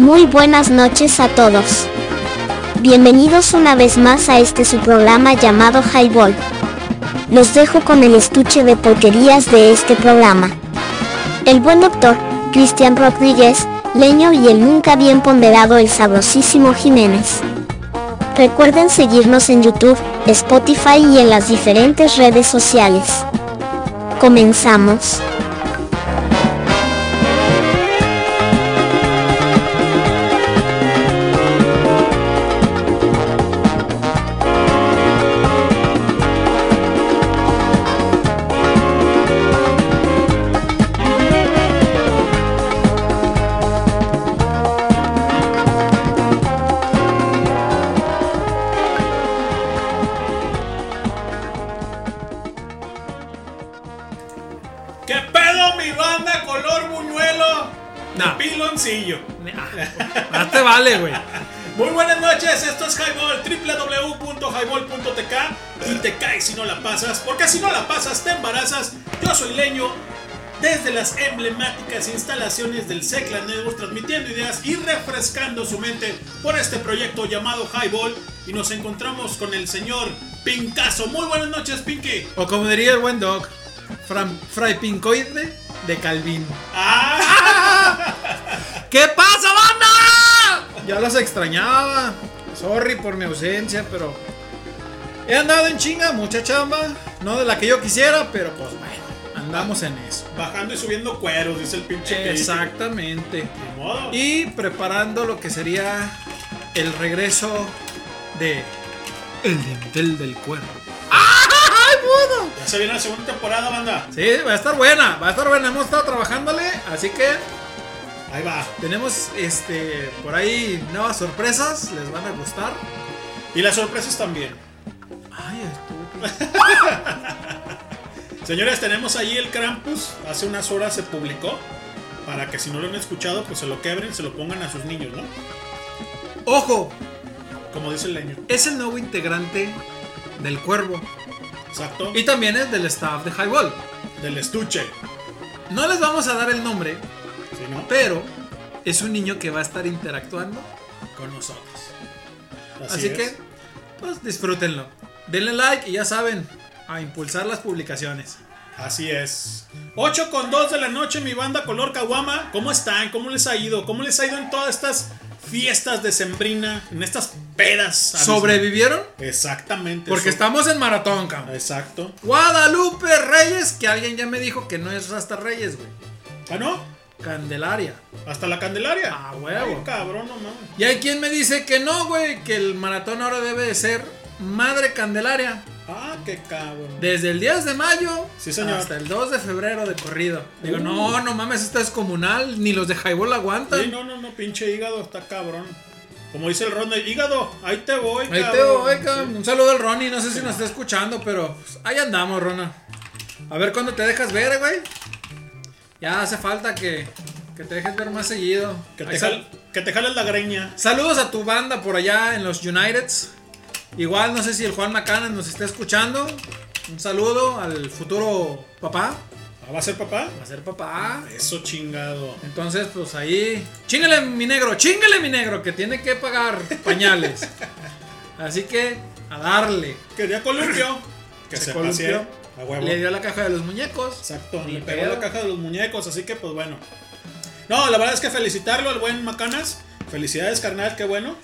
Muy buenas noches a todos. Bienvenidos una vez más a este su programa llamado Highball. Los dejo con el estuche de porquerías de este programa. El buen doctor, Cristian Rodríguez, Leño y el nunca bien ponderado el sabrosísimo Jiménez. Recuerden seguirnos en YouTube, Spotify y en las diferentes redes sociales. Comenzamos. Güey. Muy buenas noches, esto es Highball, www.highball.tk y te caes si no la pasas, porque si no la pasas te embarazas. Yo soy Leño, desde las emblemáticas instalaciones del Secla Network, transmitiendo ideas y refrescando su mente por este proyecto llamado Highball. Y nos encontramos con el señor Pincazo. Muy buenas noches, Pinky. O como diría el buen Doc, Fray Pincoide de Calvin. ¡Ah! ¿Qué pasa? Ya los extrañaba. Sorry por mi ausencia, pero he andado en chinga, mucha chamba. No de la que yo quisiera, pero pues bueno, andamos en eso. Bajando y subiendo cueros, dice el pinche. Exactamente. Modo. Y preparando lo que sería el regreso de El Dintel del Cuervo. ¡Ay, pudo! Ya se viene la segunda temporada, banda. Sí, va a estar buena, va a estar buena. Hemos estado trabajándole, así que Ahí va. tenemos este por ahí nuevas sorpresas, les van a gustar. Y las sorpresas también. Ay. Señores, tenemos ahí el Krampus. Hace unas horas se publicó. Para que si no lo han escuchado, pues se lo quebren, se lo pongan a sus niños, ¿no? Ojo, Como dice el leño. es el nuevo integrante del Cuervo Exacto. y también es del staff de Highball. Del estuche. No les vamos a dar el nombre, ¿Sí, no? pero es un niño que va a estar interactuando con nosotros. Así, es. que, pues disfrútenlo. Denle like y ya saben, a impulsar las publicaciones. Así es. 8 con 2 de la noche, mi banda color Kawama. ¿Cómo están? ¿Cómo les ha ido? ¿Cómo les ha ido en todas estas fiestas de sembrina? En estas pedas. ¿Sobrevivieron? Exactamente. Porque estamos en maratón, cabrón. Exacto. Guadalupe Reyes, que alguien ya me dijo que no es hasta Reyes, güey. Ah, no. Candelaria. Hasta la Candelaria. Ah, huevo. Ay, cabrón, no mames. Y hay quien me dice que no, güey, que el maratón ahora debe de ser Madre Candelaria. Ah, qué cabrón. Desde el 10 de mayo Sí, señor. hasta el 2 de febrero de corrido. Digo, Uh. no, no mames, esto es comunal, ni los de Highball aguantan. Sí, no, no, no, pinche hígado, está cabrón. Como dice el Ronda, hígado, ahí te voy, Ahí te voy, cabrón. Un saludo al Ronnie, no sé si nos está escuchando, pero pues, ahí andamos, Rona. A ver cuándo te dejas ver, güey. Ya hace falta que, que te dejes ver más seguido. Que te, jal- que te jales la greña. Saludos a tu banda por allá en los Uniteds. Igual no sé si el Juan Macanas nos está escuchando. Un saludo al futuro papá. ¿Ah, ¿Va a ser papá? Va a ser papá. Eso chingado. Entonces, pues ahí. Chíngale mi negro, chíngale mi negro, que tiene que pagar pañales. Así que, a darle. Quería columpio. Que Se se, columpió. Pase. A huevo. Le dio la caja de los muñecos. Exacto, Ni le pegó pedo. la caja de los muñecos, así que pues bueno. No, la verdad es que felicitarlo al buen Macanas. Felicidades, carnal, qué bueno.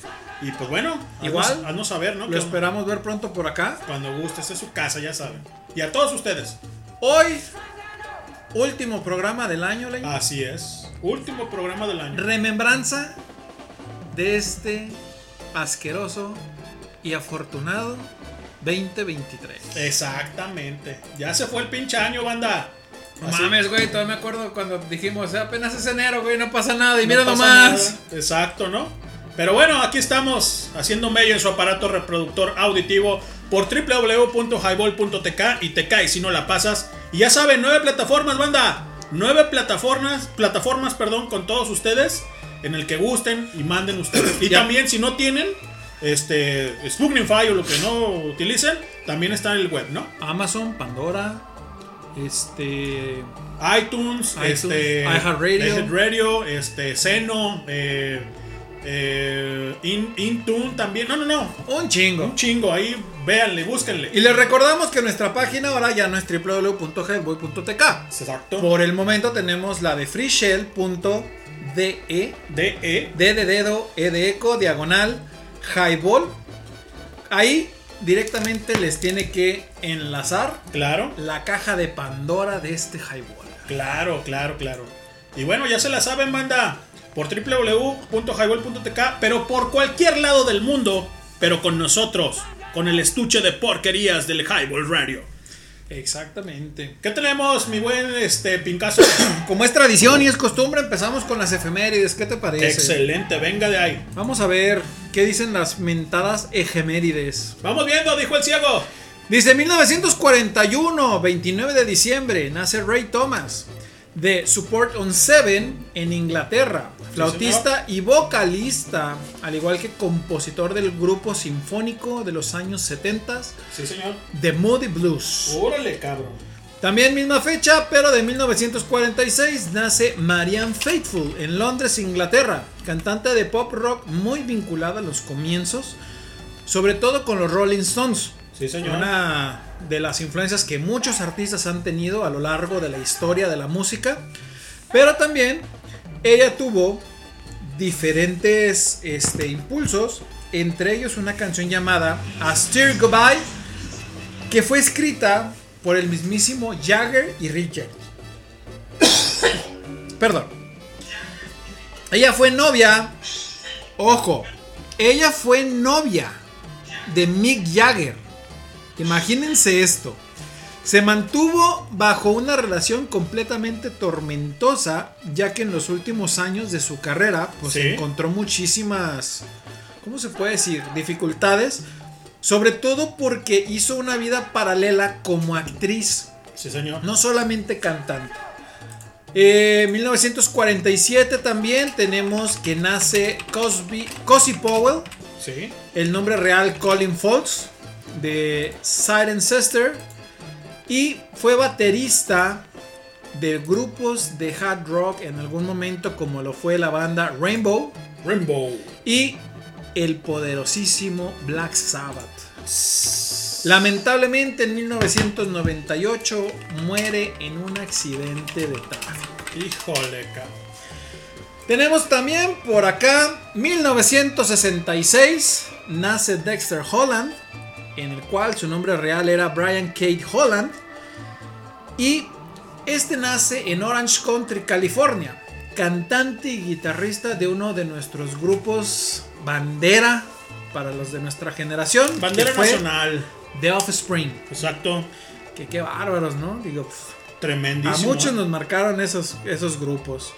Y pues bueno, Igual. haznos, haznos saber, ¿no? Lo Que esperamos ver pronto por acá. Cuando guste, esta es su casa, ya saben. Y a todos ustedes. Hoy, último programa del año, Leño. Así es. Último programa del año. Remembranza de este asqueroso y afortunado 2023. Exactamente. Ya se fue el pinche año, banda. No mames, güey, todavía me acuerdo cuando dijimos, "Eh, apenas es enero, güey, no pasa nada. Y No mira nomás. nada. Exacto, ¿no? Pero bueno, aquí estamos haciendo medio en su aparato reproductor auditivo por www.highball.tk y te caes si no la pasas. Y ya saben, nueve plataformas, banda. Nueve plataformas, plataformas, perdón, con todos ustedes en el que gusten y manden ustedes. Y Ya. también si no tienen este Spooknify o lo que no utilicen, también está en el web, ¿no? Amazon, Pandora, este. iTunes, iTunes, este, iHeartRadio. iHeartRadio, este, Seno, eh, Eh, In, Intune también. No, no, no. Un chingo. Un chingo. Ahí véanle, búsquenle. Y les recordamos que nuestra página ahora ya no es www.headboy.tk. Exacto. Por el momento tenemos la de freeshell.de. DE. D de dedo, E de eco, diagonal, highball. Ahí directamente les tiene que enlazar Claro. la caja de Pandora de este highball. Claro, claro, claro. Y bueno, ya se la saben, banda. Por www.highball.tk, pero por cualquier lado del mundo, pero con nosotros, con el estuche de porquerías del Highball Radio. Exactamente. ¿Qué tenemos, mi buen este Pincaso? Como es tradición y es costumbre, empezamos con las efemérides. ¿Qué te parece? Excelente, venga de ahí. Vamos a ver qué dicen las mentadas efemérides. Vamos viendo, dijo el ciego. Dice 1941, 29 de diciembre, nace Ray Thomas de Support on Seven en Inglaterra, flautista y vocalista, al igual que compositor del grupo sinfónico de los años 70 Sí, señor. The Moody Blues. Órale, cabrón. También misma fecha, pero de 1946, nace Marianne Faithfull en Londres, Inglaterra, cantante de pop rock muy vinculada a los comienzos, sobre todo con los Rolling Stones. Sí, señor. Una de las influencias que muchos artistas han tenido a lo largo de la historia de la música. Pero también ella tuvo diferentes este, impulsos. Entre ellos una canción llamada A Steer Goodbye. Que fue escrita por el mismísimo Jagger y Richard. Perdón. Ella fue novia. Ojo. Ella fue novia de Mick Jagger. Imagínense esto. Se mantuvo bajo una relación completamente tormentosa, ya que en los últimos años de su carrera, pues Sí. encontró muchísimas, ¿cómo se puede decir? Dificultades, sobre todo porque hizo una vida paralela como actriz, Sí, señor. no solamente cantante. En 1947 también tenemos que nace Cosby, Cosy Powell, Sí. el nombre real Colin Folks de Siren Sister y fue baterista de grupos de hard rock en algún momento como lo fue la banda Rainbow Rainbow. y el poderosísimo Black Sabbath. Lamentablemente en 1998 muere en un accidente de tráfico. Híjole, cabrón. Tenemos también por acá 1966 nace Dexter Holland, en el cual su nombre real era Brian Kate Holland. Y este nace en Orange Country, California, cantante y guitarrista de uno de nuestros grupos bandera para los de nuestra generación. Bandera nacional. The Offspring. Exacto. Que qué bárbaros, ¿no? Digo, Tremendísimo. a muchos nos marcaron esos, esos grupos.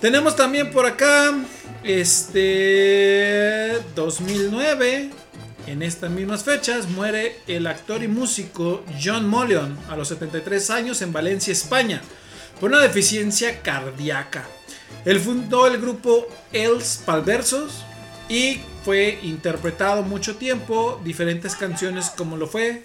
Tenemos también por acá, este, 2009, en estas mismas fechas, muere el actor y músico John Mollion a los 73 años en Valencia, España, por una deficiencia cardíaca. Él fundó el grupo Els Palversos y fue interpretado mucho tiempo diferentes canciones como lo fue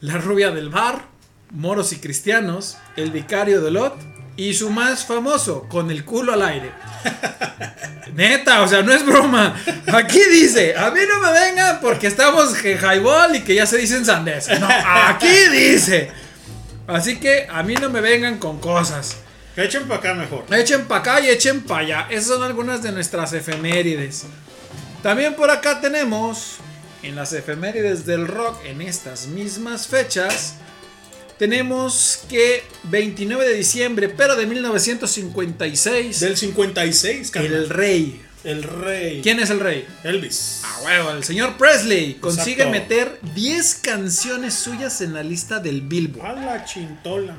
La rubia del bar, Moros y Cristianos, El Vicario de Lot y su más famoso, Con el culo al aire. Neta, o sea, no es broma. Aquí dice, a mí no me vengan porque estamos en highball y que ya se dicen sandés. No, aquí dice. Así que a mí no me vengan con cosas. Que echen para acá mejor. Echen para acá y echen para allá. Esas son algunas de nuestras efemérides. También por acá tenemos, en las efemérides del rock, en estas mismas fechas, tenemos que 29 de diciembre, pero de 1956, Del 56, carnal. el rey. El rey. ¿Quién es el rey? Elvis. A huevo, el señor Presley consigue Exacto. meter 10 canciones suyas en la lista del Billboard. A la chintola.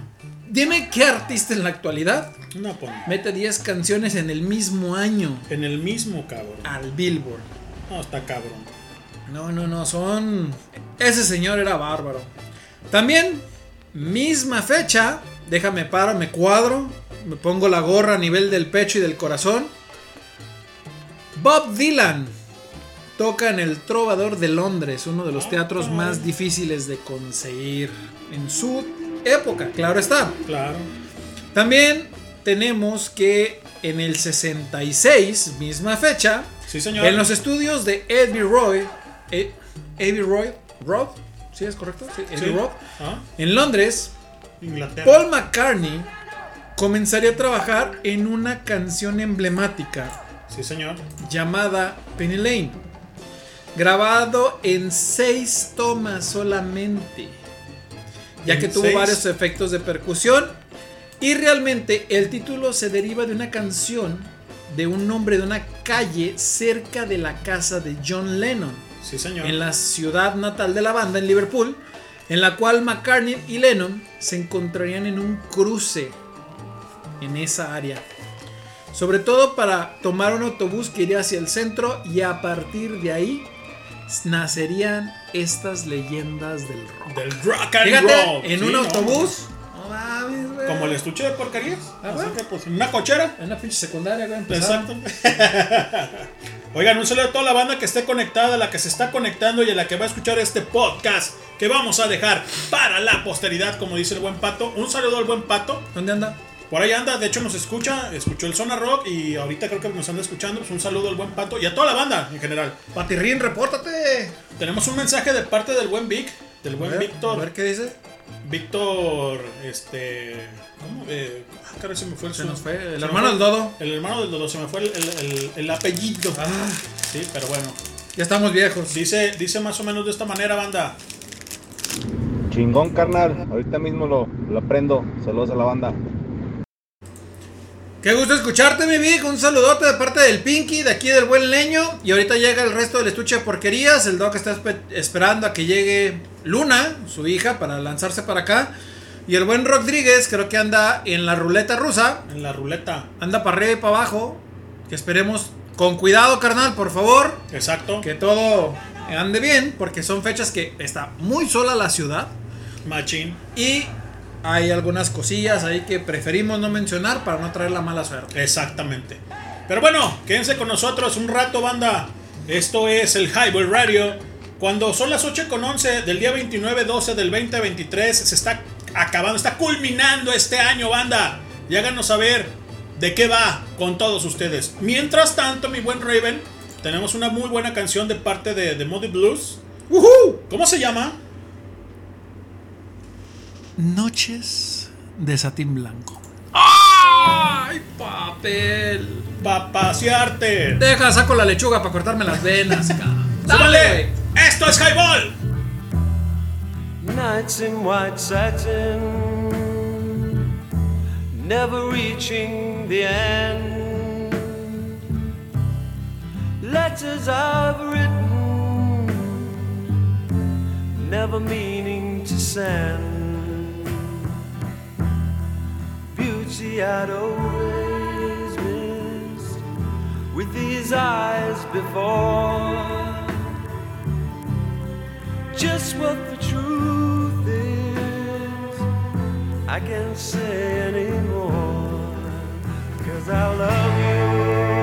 Dime qué artista en la actualidad No, pues. mete 10 canciones en el mismo año En el mismo, cabrón. al Billboard. No, está cabrón. No, no, no, son... Ese señor era bárbaro. También, misma fecha, déjame paro, me cuadro, me pongo la gorra a nivel del pecho y del corazón. Bob Dylan toca en el Trovador de Londres, uno de los teatros más difíciles de conseguir en su época, claro está. Claro. También tenemos que en el 66, misma fecha, Sí, señor. en los estudios de Abbey Roy, eh, Abbey Roy Road, ¿sí es correcto? Sí. Road, Ah, en Londres, Inglaterra. Paul McCartney comenzaría a trabajar en una canción emblemática Sí, señor. llamada Penny Lane, grabado en seis tomas solamente, ya ¿En que tuvo seis? varios efectos de percusión y realmente el título se deriva de una canción de un nombre de una calle cerca de la casa de John Lennon Sí, señor. en la ciudad natal de la banda, en Liverpool, en la cual McCartney y Lennon se encontrarían en un cruce en esa área. Sobre todo para tomar un autobús que iría hacia el centro y a partir de ahí nacerían estas leyendas del rock. Del rock and Fíjate, roll. en Sí, un no, autobús. No. Como el estuche de porquerías. Ah, Así bueno. que, pues, en una cochera. En una pinche secundaria, güey. Exacto. Oigan, un saludo a toda la banda que esté conectada, a la que se está conectando y a la que va a escuchar este podcast que vamos a dejar para la posteridad, como dice el buen pato. Un saludo al buen pato. ¿Dónde anda? Por ahí anda, de hecho nos escucha, escuchó el Zona Rock y ahorita creo que nos anda escuchando. Pues un saludo al buen pato y a toda la banda en general. Patirrín, repórtate. Tenemos un mensaje de parte del buen Vic, del A buen ver, Víctor. A ver qué dice. Víctor, este. ¿Cómo? Eh, ah, caray, se me fue el Se su- nos fue. El se hermano fue- del Dodo. El hermano del Dodo, se me fue el, el- el- el apellido. Ah, Sí, pero bueno. ya estamos viejos. Dice, dice más o menos de esta manera, banda. Chingón, carnal. Ahorita mismo lo, lo aprendo. Saludos a la banda. Qué gusto escucharte, mi Vic. Un saludote de parte del Pinky, de aquí del buen leño. Y ahorita llega el resto del estuche de porquerías. El Doc está espe- esperando a que llegue Luna, su hija, para lanzarse para acá. Y el buen Rodríguez, creo que anda en la ruleta rusa. En la ruleta. Anda para arriba y para abajo. Que esperemos con cuidado, carnal, por favor. Exacto. Que todo ande bien, porque son fechas que está muy sola la ciudad. Machín. Y hay algunas cosillas ahí que preferimos no mencionar para no traer la mala suerte. Exactamente. Pero bueno, quédense con nosotros un rato, banda. Esto es el Highball Radio. Cuando son las 8 con 11 del día 29-12 del 2023, se está acabando, está culminando este año, banda. Y háganos saber de qué va con todos ustedes. Mientras tanto, mi buen Raven, tenemos una muy buena canción de parte de, de Moody Blues. ¿Cómo se llama? Noches de satín blanco. ¡Ay, papel! Pa' pasearte. Deja, saco la lechuga para cortarme las venas. cabrón. ¡Súbale! ¡Esto es Highball! Nights in white satin, never reaching the end. Letters I've written, never meaning to send. Beauty I'd always missed with these eyes before just what the truth is. I can't say anymore, cause I love you.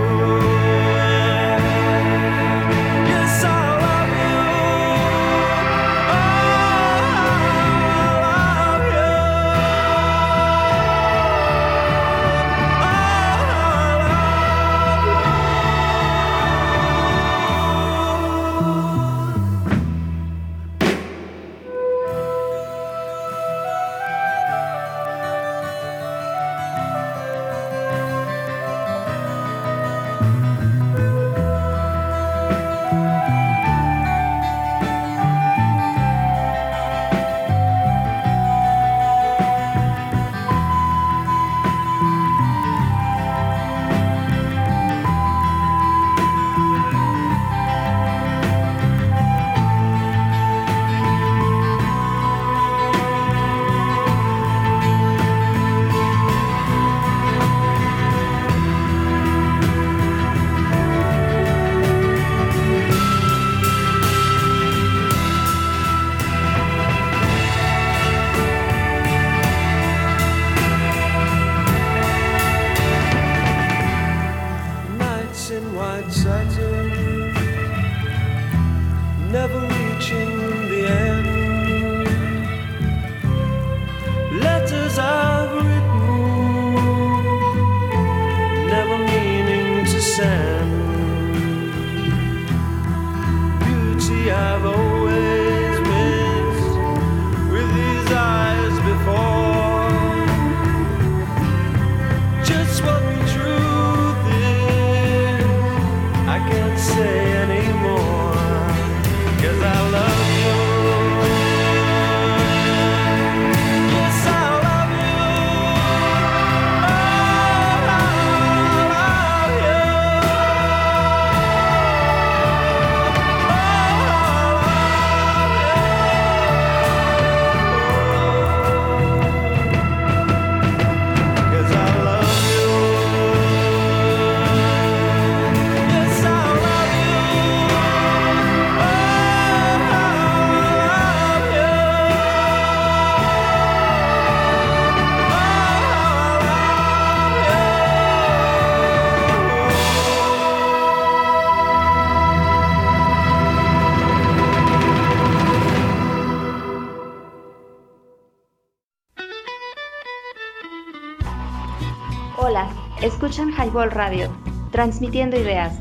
Escuchan Highball Radio, transmitiendo ideas.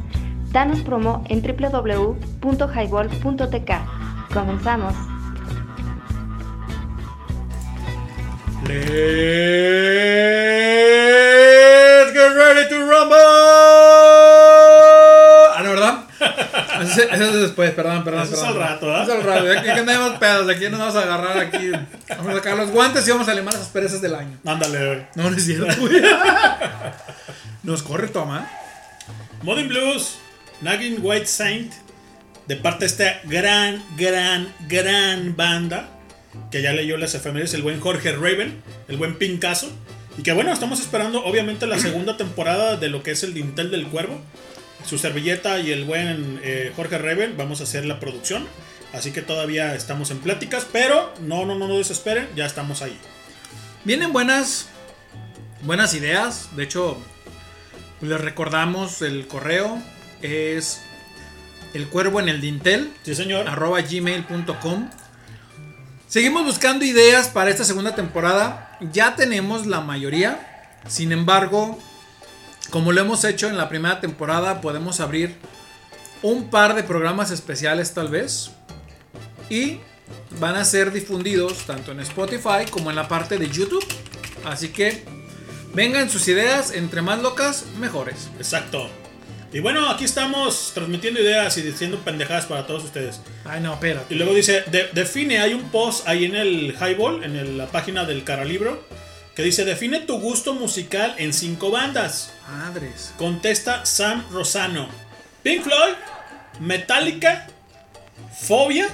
Danos promo en www.highball.tk. Comenzamos. Let's get ready to rumble. Ah, ¿no, verdad? Eso es, eso es después, perdón, perdón. Eso es al rato, ¿ah? Eso es al rato. Aquí que andamos pedos, aquí nos vamos a agarrar aquí. Vamos a sacar los guantes y vamos a limar las perezas del año. Ándale, güey. No, no es cierto, güey. Nos corre toma. Modern Blues, Nagging White Saint, de parte de esta gran, gran, gran banda, que ya leyó las efemérides, el buen Jorge Raven, el buen Pincaso. Y que bueno, estamos esperando obviamente la segunda temporada de lo que es el Dintel del Cuervo. Su servilleta y el buen eh, Jorge Raven, vamos a hacer la producción. Así que todavía estamos en pláticas, pero no, no, no, no desesperen, ya estamos ahí. Vienen buenas, buenas ideas. De hecho, les recordamos el correo. Es el cuervo en el dintel. Sí, señor. arroba gmail.com. Seguimos buscando ideas para esta segunda temporada. Ya tenemos la mayoría. Sin embargo, como lo hemos hecho en la primera temporada, podemos abrir un par de programas especiales tal vez. Y van a ser difundidos tanto en Spotify como en la parte de YouTube. Así que vengan sus ideas, entre más locas, mejores. Exacto. Y bueno, aquí estamos transmitiendo ideas y diciendo pendejadas para todos ustedes. Ay, no, espérate. Y luego dice, de- define, hay un post ahí en el Highball, en el- la página del Caralibro, que dice, define tu gusto musical en cinco bandas. Madres. Contesta Sam Rosano. Pink Floyd, Metallica, Fobia,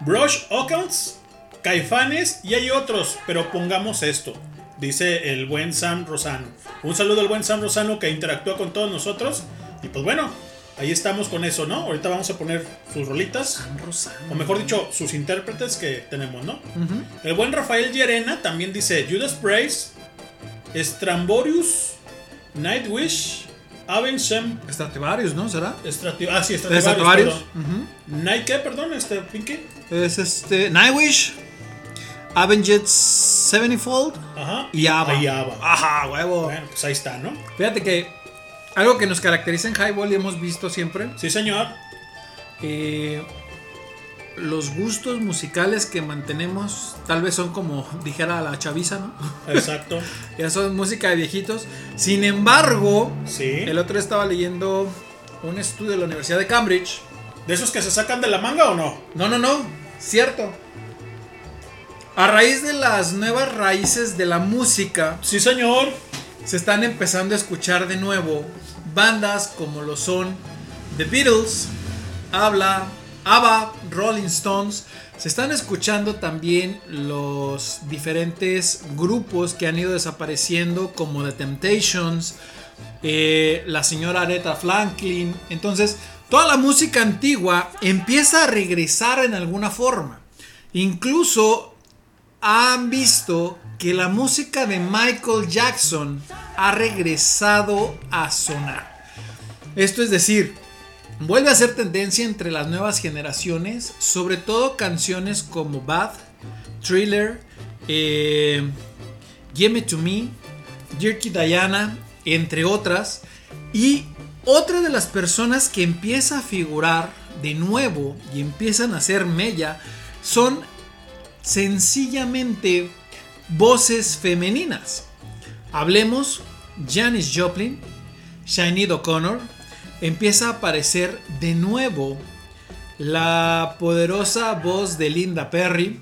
Brush Ockens, Caifanes y hay otros, pero pongamos esto. Dice el buen Sam Rosano. Un saludo al buen Sam Rosano que interactúa con todos nosotros. Y pues bueno, ahí estamos con eso, ¿no? Ahorita vamos a poner sus rolitas. Rosano. O mejor dicho, sus intérpretes que tenemos, ¿no? El buen Rafael Llerena también dice Judas Priest, Stramborius, Nightwish, Avengem, Stradivarius, ¿no? ¿Será? Strati ah, sí, Stratovarius. Stratovarius, perdón. Night, ¿qué? Perdón, este, Pinky. Es este. Nightwish. Avenged Sevenfold. Ajá. Y Ava. Y Ava. Ajá, huevo. Bueno, pues ahí está, ¿no? Fíjate que algo que nos caracteriza en Highball y hemos visto siempre. Sí, señor. eh, los gustos musicales que mantenemos tal vez son como dijera la chaviza, ¿no? Exacto. ya son música de viejitos. Sin embargo, Sí. el otro estaba leyendo un estudio de la Universidad de Cambridge. ¿De esos que se sacan de la manga o no? No, no, no, cierto. A raíz de las nuevas raíces de la música, Sí, señor. se están empezando a escuchar de nuevo bandas como lo son The Beatles, Habla, ABBA, Rolling Stones. Se están escuchando también los diferentes grupos que han ido desapareciendo como The Temptations, eh, la señora Aretha Franklin. Entonces, toda la música antigua empieza a regresar en alguna forma. Incluso han visto que la música de Michael Jackson ha regresado a sonar. Esto es decir, vuelve a ser tendencia entre las nuevas generaciones, sobre todo canciones como Bad, Thriller, eh, Gimme to Me, Dirty Diana, entre otras. Y otra de las personas que empieza a figurar de nuevo y empiezan a hacer mella son sencillamente voces femeninas. Hablemos Janis Joplin, Sinead O'Connor, empieza a aparecer de nuevo la poderosa voz de Linda Perry.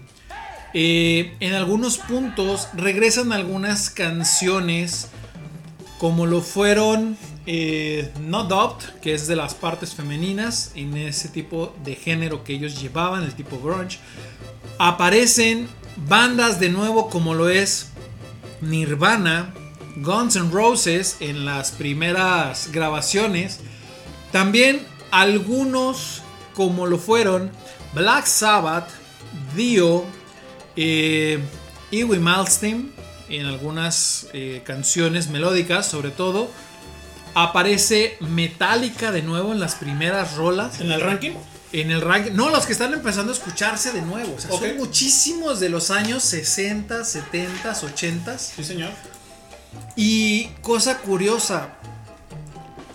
Eh, en algunos puntos regresan algunas canciones como lo fueron eh, No Doubt, que es de las partes femeninas en ese tipo de género que ellos llevaban, el tipo grunge. Aparecen bandas de nuevo como lo es Nirvana, Guns N' Roses en las primeras grabaciones. También algunos como lo fueron Black Sabbath, Dio, eh, Iwi en algunas eh, canciones melódicas sobre todo. Aparece Metallica de nuevo en las primeras rolas. ¿En el ranking? En el ranking. No, los que están empezando a escucharse de nuevo. O sea, Ok. Son muchísimos de los años 60, 70, 80. Sí, señor. Y cosa curiosa,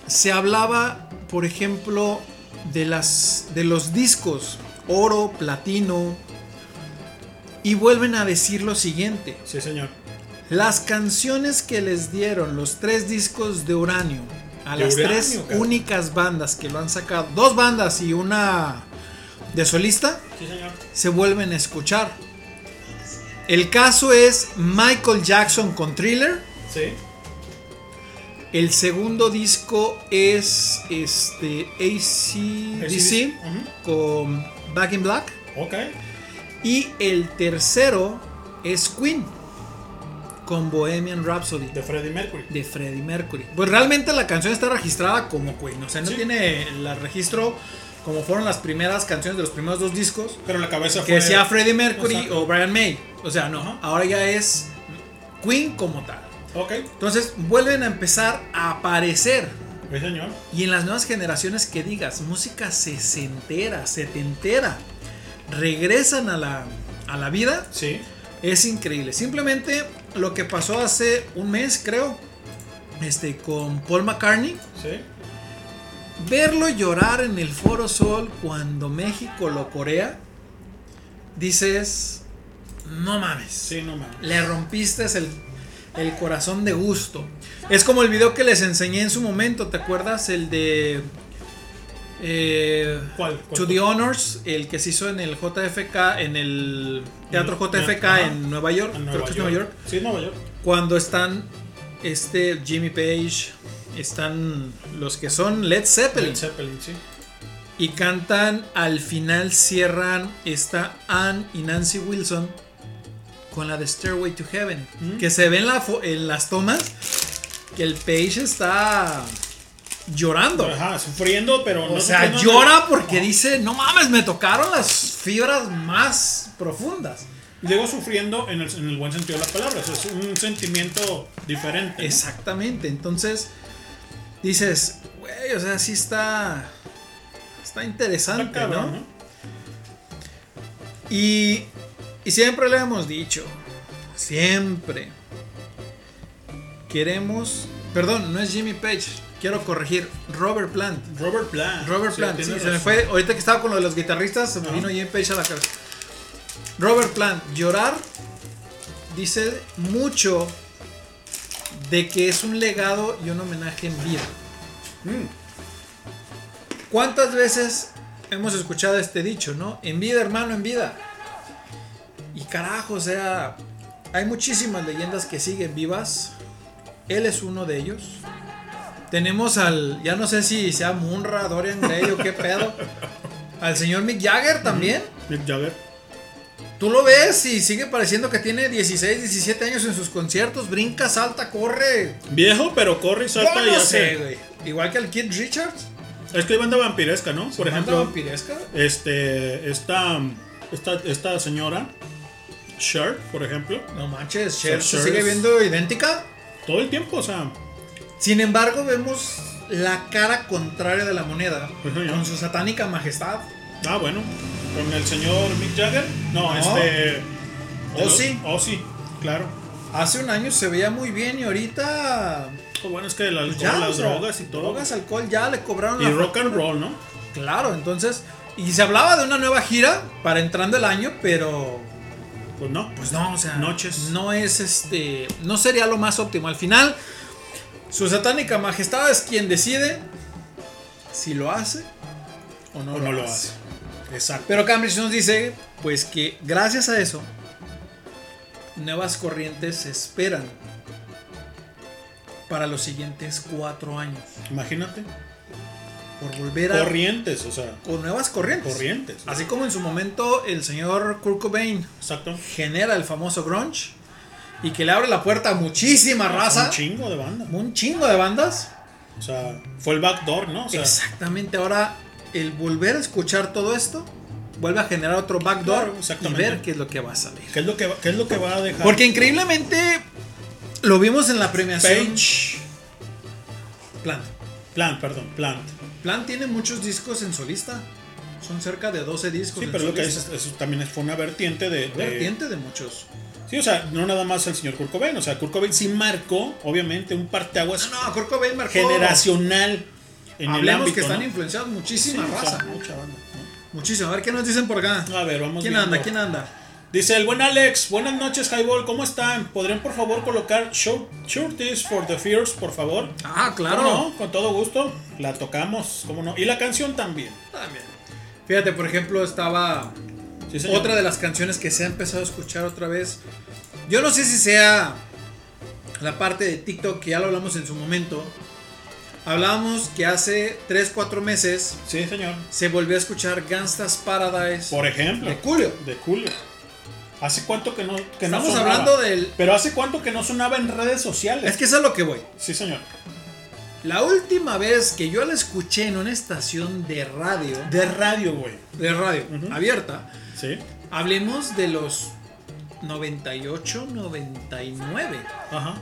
se hablaba, por ejemplo, de, las, de los discos oro, platino, y vuelven a decir lo siguiente. Sí, señor. Las canciones que les dieron los tres discos de uranio a las Uranio, tres cabrón. únicas bandas que lo han sacado, dos bandas y una de solista, Sí, señor. se vuelven a escuchar. El caso es Michael Jackson con Thriller. Sí. El segundo disco es este ACDC con Back in Black. Ok. Y el tercero es Queen con Bohemian Rhapsody De Freddie Mercury. de Freddie Mercury. Pues realmente la canción está registrada como Queen, o sea, no Sí. tiene el registro como fueron las primeras canciones de los primeros dos discos Pero la cabeza que fue. decía Freddie Mercury o Brian May. O sea, no, ahora ya es Queen como tal. Ok. Entonces vuelven a empezar a aparecer. Sí, señor. Y en las nuevas generaciones que digas, música sesentera, setentera, regresan a la, a la vida, Sí. es increíble. Simplemente lo que pasó hace un mes, creo, este, con Paul McCartney, Sí. verlo llorar en el Foro Sol cuando México lo corea, dices, no mames. Sí, no mames. Le rompiste el, el corazón de gusto. Es como el video que les enseñé en su momento, ¿te acuerdas? El de... eh, ¿Cuál? ¿Cuál? To the Honors, el que se hizo en el JFK, en el Teatro Mm, JFK en Nueva York, En creo que es Nueva York, Sí, Nueva York. cuando están este Jimmy Page, están los que son Led Zeppelin Led Zeppelin, sí. y cantan, al final cierran esta Anne y Nancy Wilson con la de Stairway to Heaven, Mm. que se ve en, la en las tomas que el Page está llorando. Ajá, sufriendo, pero no O sea, llora porque dice, no mames, me tocaron las fibras más profundas. Luego sufriendo en el, en el buen sentido de la palabra. o sea, es un sentimiento diferente. ¿no? Exactamente, entonces dices, güey, o sea, sí está, está Está interesante, cabrón, ¿no? ¿no? Y, y siempre le hemos dicho, siempre queremos, perdón, no es Jimmy Page, quiero corregir, Robert Plant. Robert Plant. Robert Plant, sí, se me fue, ahorita que estaba con lo de los guitarristas, se me vino Jimmy Page a la cabeza. Robert Plant, llorar, dice mucho de que es un legado y un homenaje en vida. Mm, ¿Cuántas veces hemos escuchado este dicho, no? En vida, hermano, en vida. Y carajo, o sea, hay muchísimas leyendas que siguen vivas. Él es uno de ellos. Tenemos al, ya no sé si sea Munra, Dorian Gray o qué pedo. Al señor Mick Jagger también. Mick Jagger. Tú lo ves y sigue pareciendo que tiene 16, 17 años en sus conciertos. Brinca, salta, corre. Viejo, pero corre y salta Yo y no hace. sé, güey. Igual que el Kid Richards. Es que hay banda vampiresca, ¿no? Por Banda ejemplo, vampiresca. este, esta, esta, esta señora, Cher, por ejemplo, No manches, Cher se Cher sigue es- viendo idéntica. todo el tiempo, o sea, Sin embargo, vemos la cara contraria de la moneda. Ujú, ya. Con su satánica majestad. ah, bueno, con el señor Mick Jagger, no, No. este, Ozzy. Ozzy, claro. Hace un año se veía muy bien y ahorita. Pues bueno, es que el alcohol, Ya, las o sea, drogas y todo. Drogas, alcohol, ya le cobraron y la rock and roll, ¿no? Claro, entonces. Y se hablaba de una nueva gira para entrando el año, pero. Pues no. Pues no, o sea. Noches. No es este. No sería lo más óptimo. Al final. Su satánica majestad es quien decide si lo hace o no, O lo, no lo hace. Exacto. Pero Cambridge nos dice, pues que gracias a eso, nuevas corrientes se esperan para los siguientes cuatro años. Imagínate. Por volver a... Corrientes, o sea, con nuevas corrientes. corrientes. Así como en su momento el señor Kurt Cobain Exacto. genera el famoso grunge y que le abre la puerta a muchísima raza, Un chingo de banda. un chingo de bandas. O sea, fue el backdoor, ¿no? O sea, Exactamente, ahora el volver a escuchar todo esto vuelve a generar otro backdoor Claro, y ver qué es lo que va a salir. ¿qué es lo que va, qué es lo que va a dejar? Porque increíblemente lo vimos en la premiación. Page. Plant. Plant, perdón, Plant. Plant tiene muchos discos en solista. Son cerca de 12 discos. Sí, en pero lo que solista. dices, eso también fue una vertiente de, de- vertiente de muchos. Sí, o sea, no nada más el señor Kurt Cobain. O sea, Kurt Cobain sí marcó, obviamente, un parteaguas No, Kurt Cobain marcó. generacional en el ámbito, que están ¿no? influenciados Sí, muchísima o sea, raza. mucha banda, Muchísimo. A ver qué nos dicen por acá. ¿no? A ver, vamos ¿Quién viendo. anda? ¿Quién anda? Dice el buen Alex, buenas noches Highball, ¿cómo están? ¿Podrían por favor colocar Short, Shorties for the Fears, por favor? Ah, claro. ¿Cómo no? Con todo gusto, la tocamos, ¿cómo no? Y la canción también. También. Fíjate, por ejemplo, estaba Sí, señor. otra de las canciones que se ha empezado a escuchar otra vez. Yo no sé si sea la parte de TikTok que ya lo hablamos en su momento. Hablábamos que hace 3, 4 meses Sí, señor. se volvió a escuchar Gangsta's Paradise Por ejemplo. de Julio. De Julio. ¿Hace cuánto que no, que no Estamos sonaba? hablando del... Pero ¿hace cuánto que no sonaba en redes sociales? Es que eso es a lo que voy. Sí, señor. La última vez que yo la escuché en una estación de radio, De radio, güey. de radio abierta, Sí. hablemos de los 98, 99, Ajá.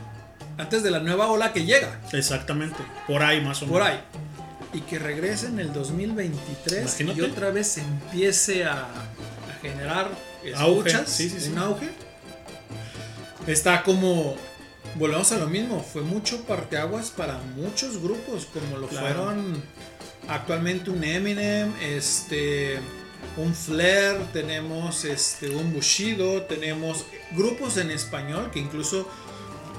antes de la nueva ola que llega. Exactamente. Por ahí más o menos. por ahí. Y que regrese en el 2023 Imagínate. y otra vez se empiece a, a generar Auge, escuchas, sí, sí, sí. un auge. Está como, volvemos a lo mismo, fue mucho parteaguas para muchos grupos, como lo Claro. fueron actualmente un Eminem, este, un Flair, tenemos este, un Bushido, tenemos grupos en español que incluso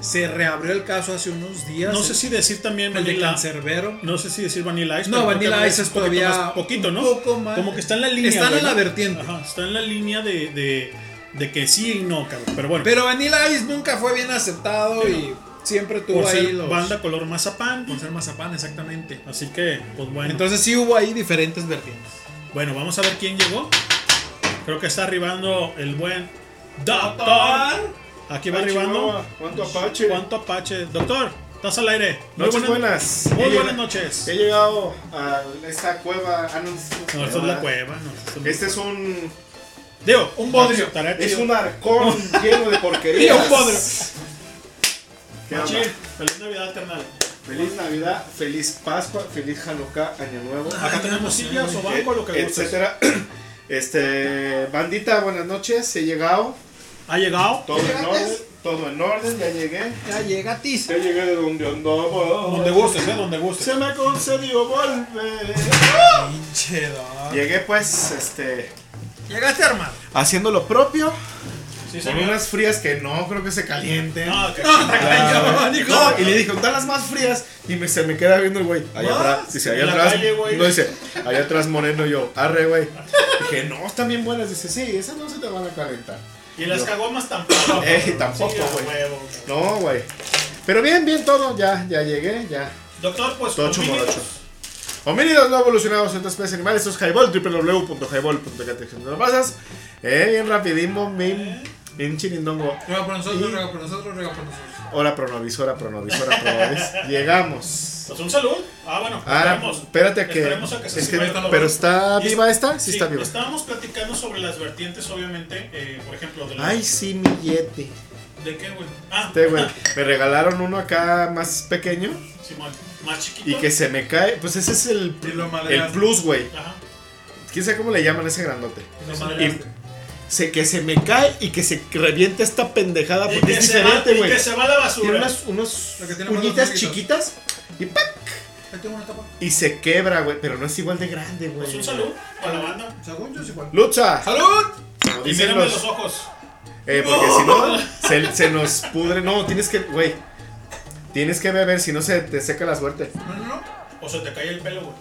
se reabrió el caso hace unos días. No sé si decir también el de Vanilla. Cancerbero. No sé si decir Vanilla Ice. No, Vanilla Ice es un poquito todavía más- poquito, un ¿no? poco más- Como que está en la línea. Güey, en la vertiente. Ajá, está en la línea de, de, de que sí y no, cabrón. Pero bueno, Pero Vanilla Ice nunca fue bien aceptado y siempre tuvo por ahí ser los. banda color mazapán. Por ser mazapán, exactamente. Así que, pues bueno. Entonces sí hubo ahí diferentes vertientes. Bueno, vamos a ver quién llegó. Creo que está arribando el buen Doctor. Aquí va Ay, arribando. ¿Cuánto apache? ¿Cuánto Apache? Doctor, estás al aire. Muy Noches buenas. Muy buenas noches. He llegado a esta cueva. Ah, no, esto No, esto es la cueva. No, es- Este es un. Digo, un bodrio. Es un arcón lleno de porquerías. un bodrio. ¿Qué Machín? Feliz Navidad, carnal. Feliz Navidad, feliz Pascua, feliz Hanukkah, Año Nuevo. Acá tenemos sillas o banco, lo que gustes. etcétera. Este, bandita, buenas noches. He llegado. ¿Ha llegado? Todo en orden. Todo en orden. Ya llegué. Ya llega Tiz. Ya llegué de donde andaba. Donde gustes, ¿eh? Donde gustes. Se me concedió volver. Pinche. Llegué pues, este, Llegaste armado. haciendo lo propio. Sí, Con unas frías que no creo que se calienten. No, que- Ah, hijo. no, y le dije, ¿dónde las más frías? Y me, se me queda viendo el güey. Allá atrás. Dice, allá En atrás. calle, no dice, allá atrás moreno yo. Arre, güey. Dije, no, están bien buenas. Dice, sí, esas no se te van a calentar. Y las Yo- cagomas tampoco. Eh, tampoco, güey. No, güey. Pero bien, bien todo. Ya, ya llegué, ya. Doctor, pues. Homínidos. chumorocho. Homínidos no evolucionados entre especies animales. Esto es Highball, www.highball.cat. ¿No lo pasas? Eh, bien rapidín, bien, bien chirindongo. Ruega por nosotros, ruega por nosotros, ruega por nosotros. Hora pronovis, hora pronovis, hora pronovis. Llegamos. Pues un salud. Ah, bueno. Ah, esperemos. espérate a que. Esperemos a que se pero está viva esta? Sí, Sí, está viva. Estábamos platicando sobre las vertientes, obviamente. eh, por ejemplo, de la- Ay, sí, mi yete. ¿De qué, güey? Ah, Este, güey. Me regalaron uno acá más pequeño Simón. Más chiquito. y que se me cae. Pues ese es el, el plus, güey. Ajá. ¿Quién sabe cómo le llaman a ese grandote? Lo Y-. Se, que se me cae y que se revienta esta pendejada Y porque que, es diferente, y güey. que se va a la Tiene basura. unas, tiene más uñitas chiquitas y ¡pac! Ahí tengo una tapa. Y se quebra, güey. Pero no es igual de grande, güey. Pues un salud a la banda. Según yo es igual. ¡Lucha! ¡Salud! Y los- los ojos. Eh, porque si no, se, se nos pudre. No, tienes que, güey. Tienes que beber, si no se te seca la suerte. No, no, no. O se te cae el pelo, güey.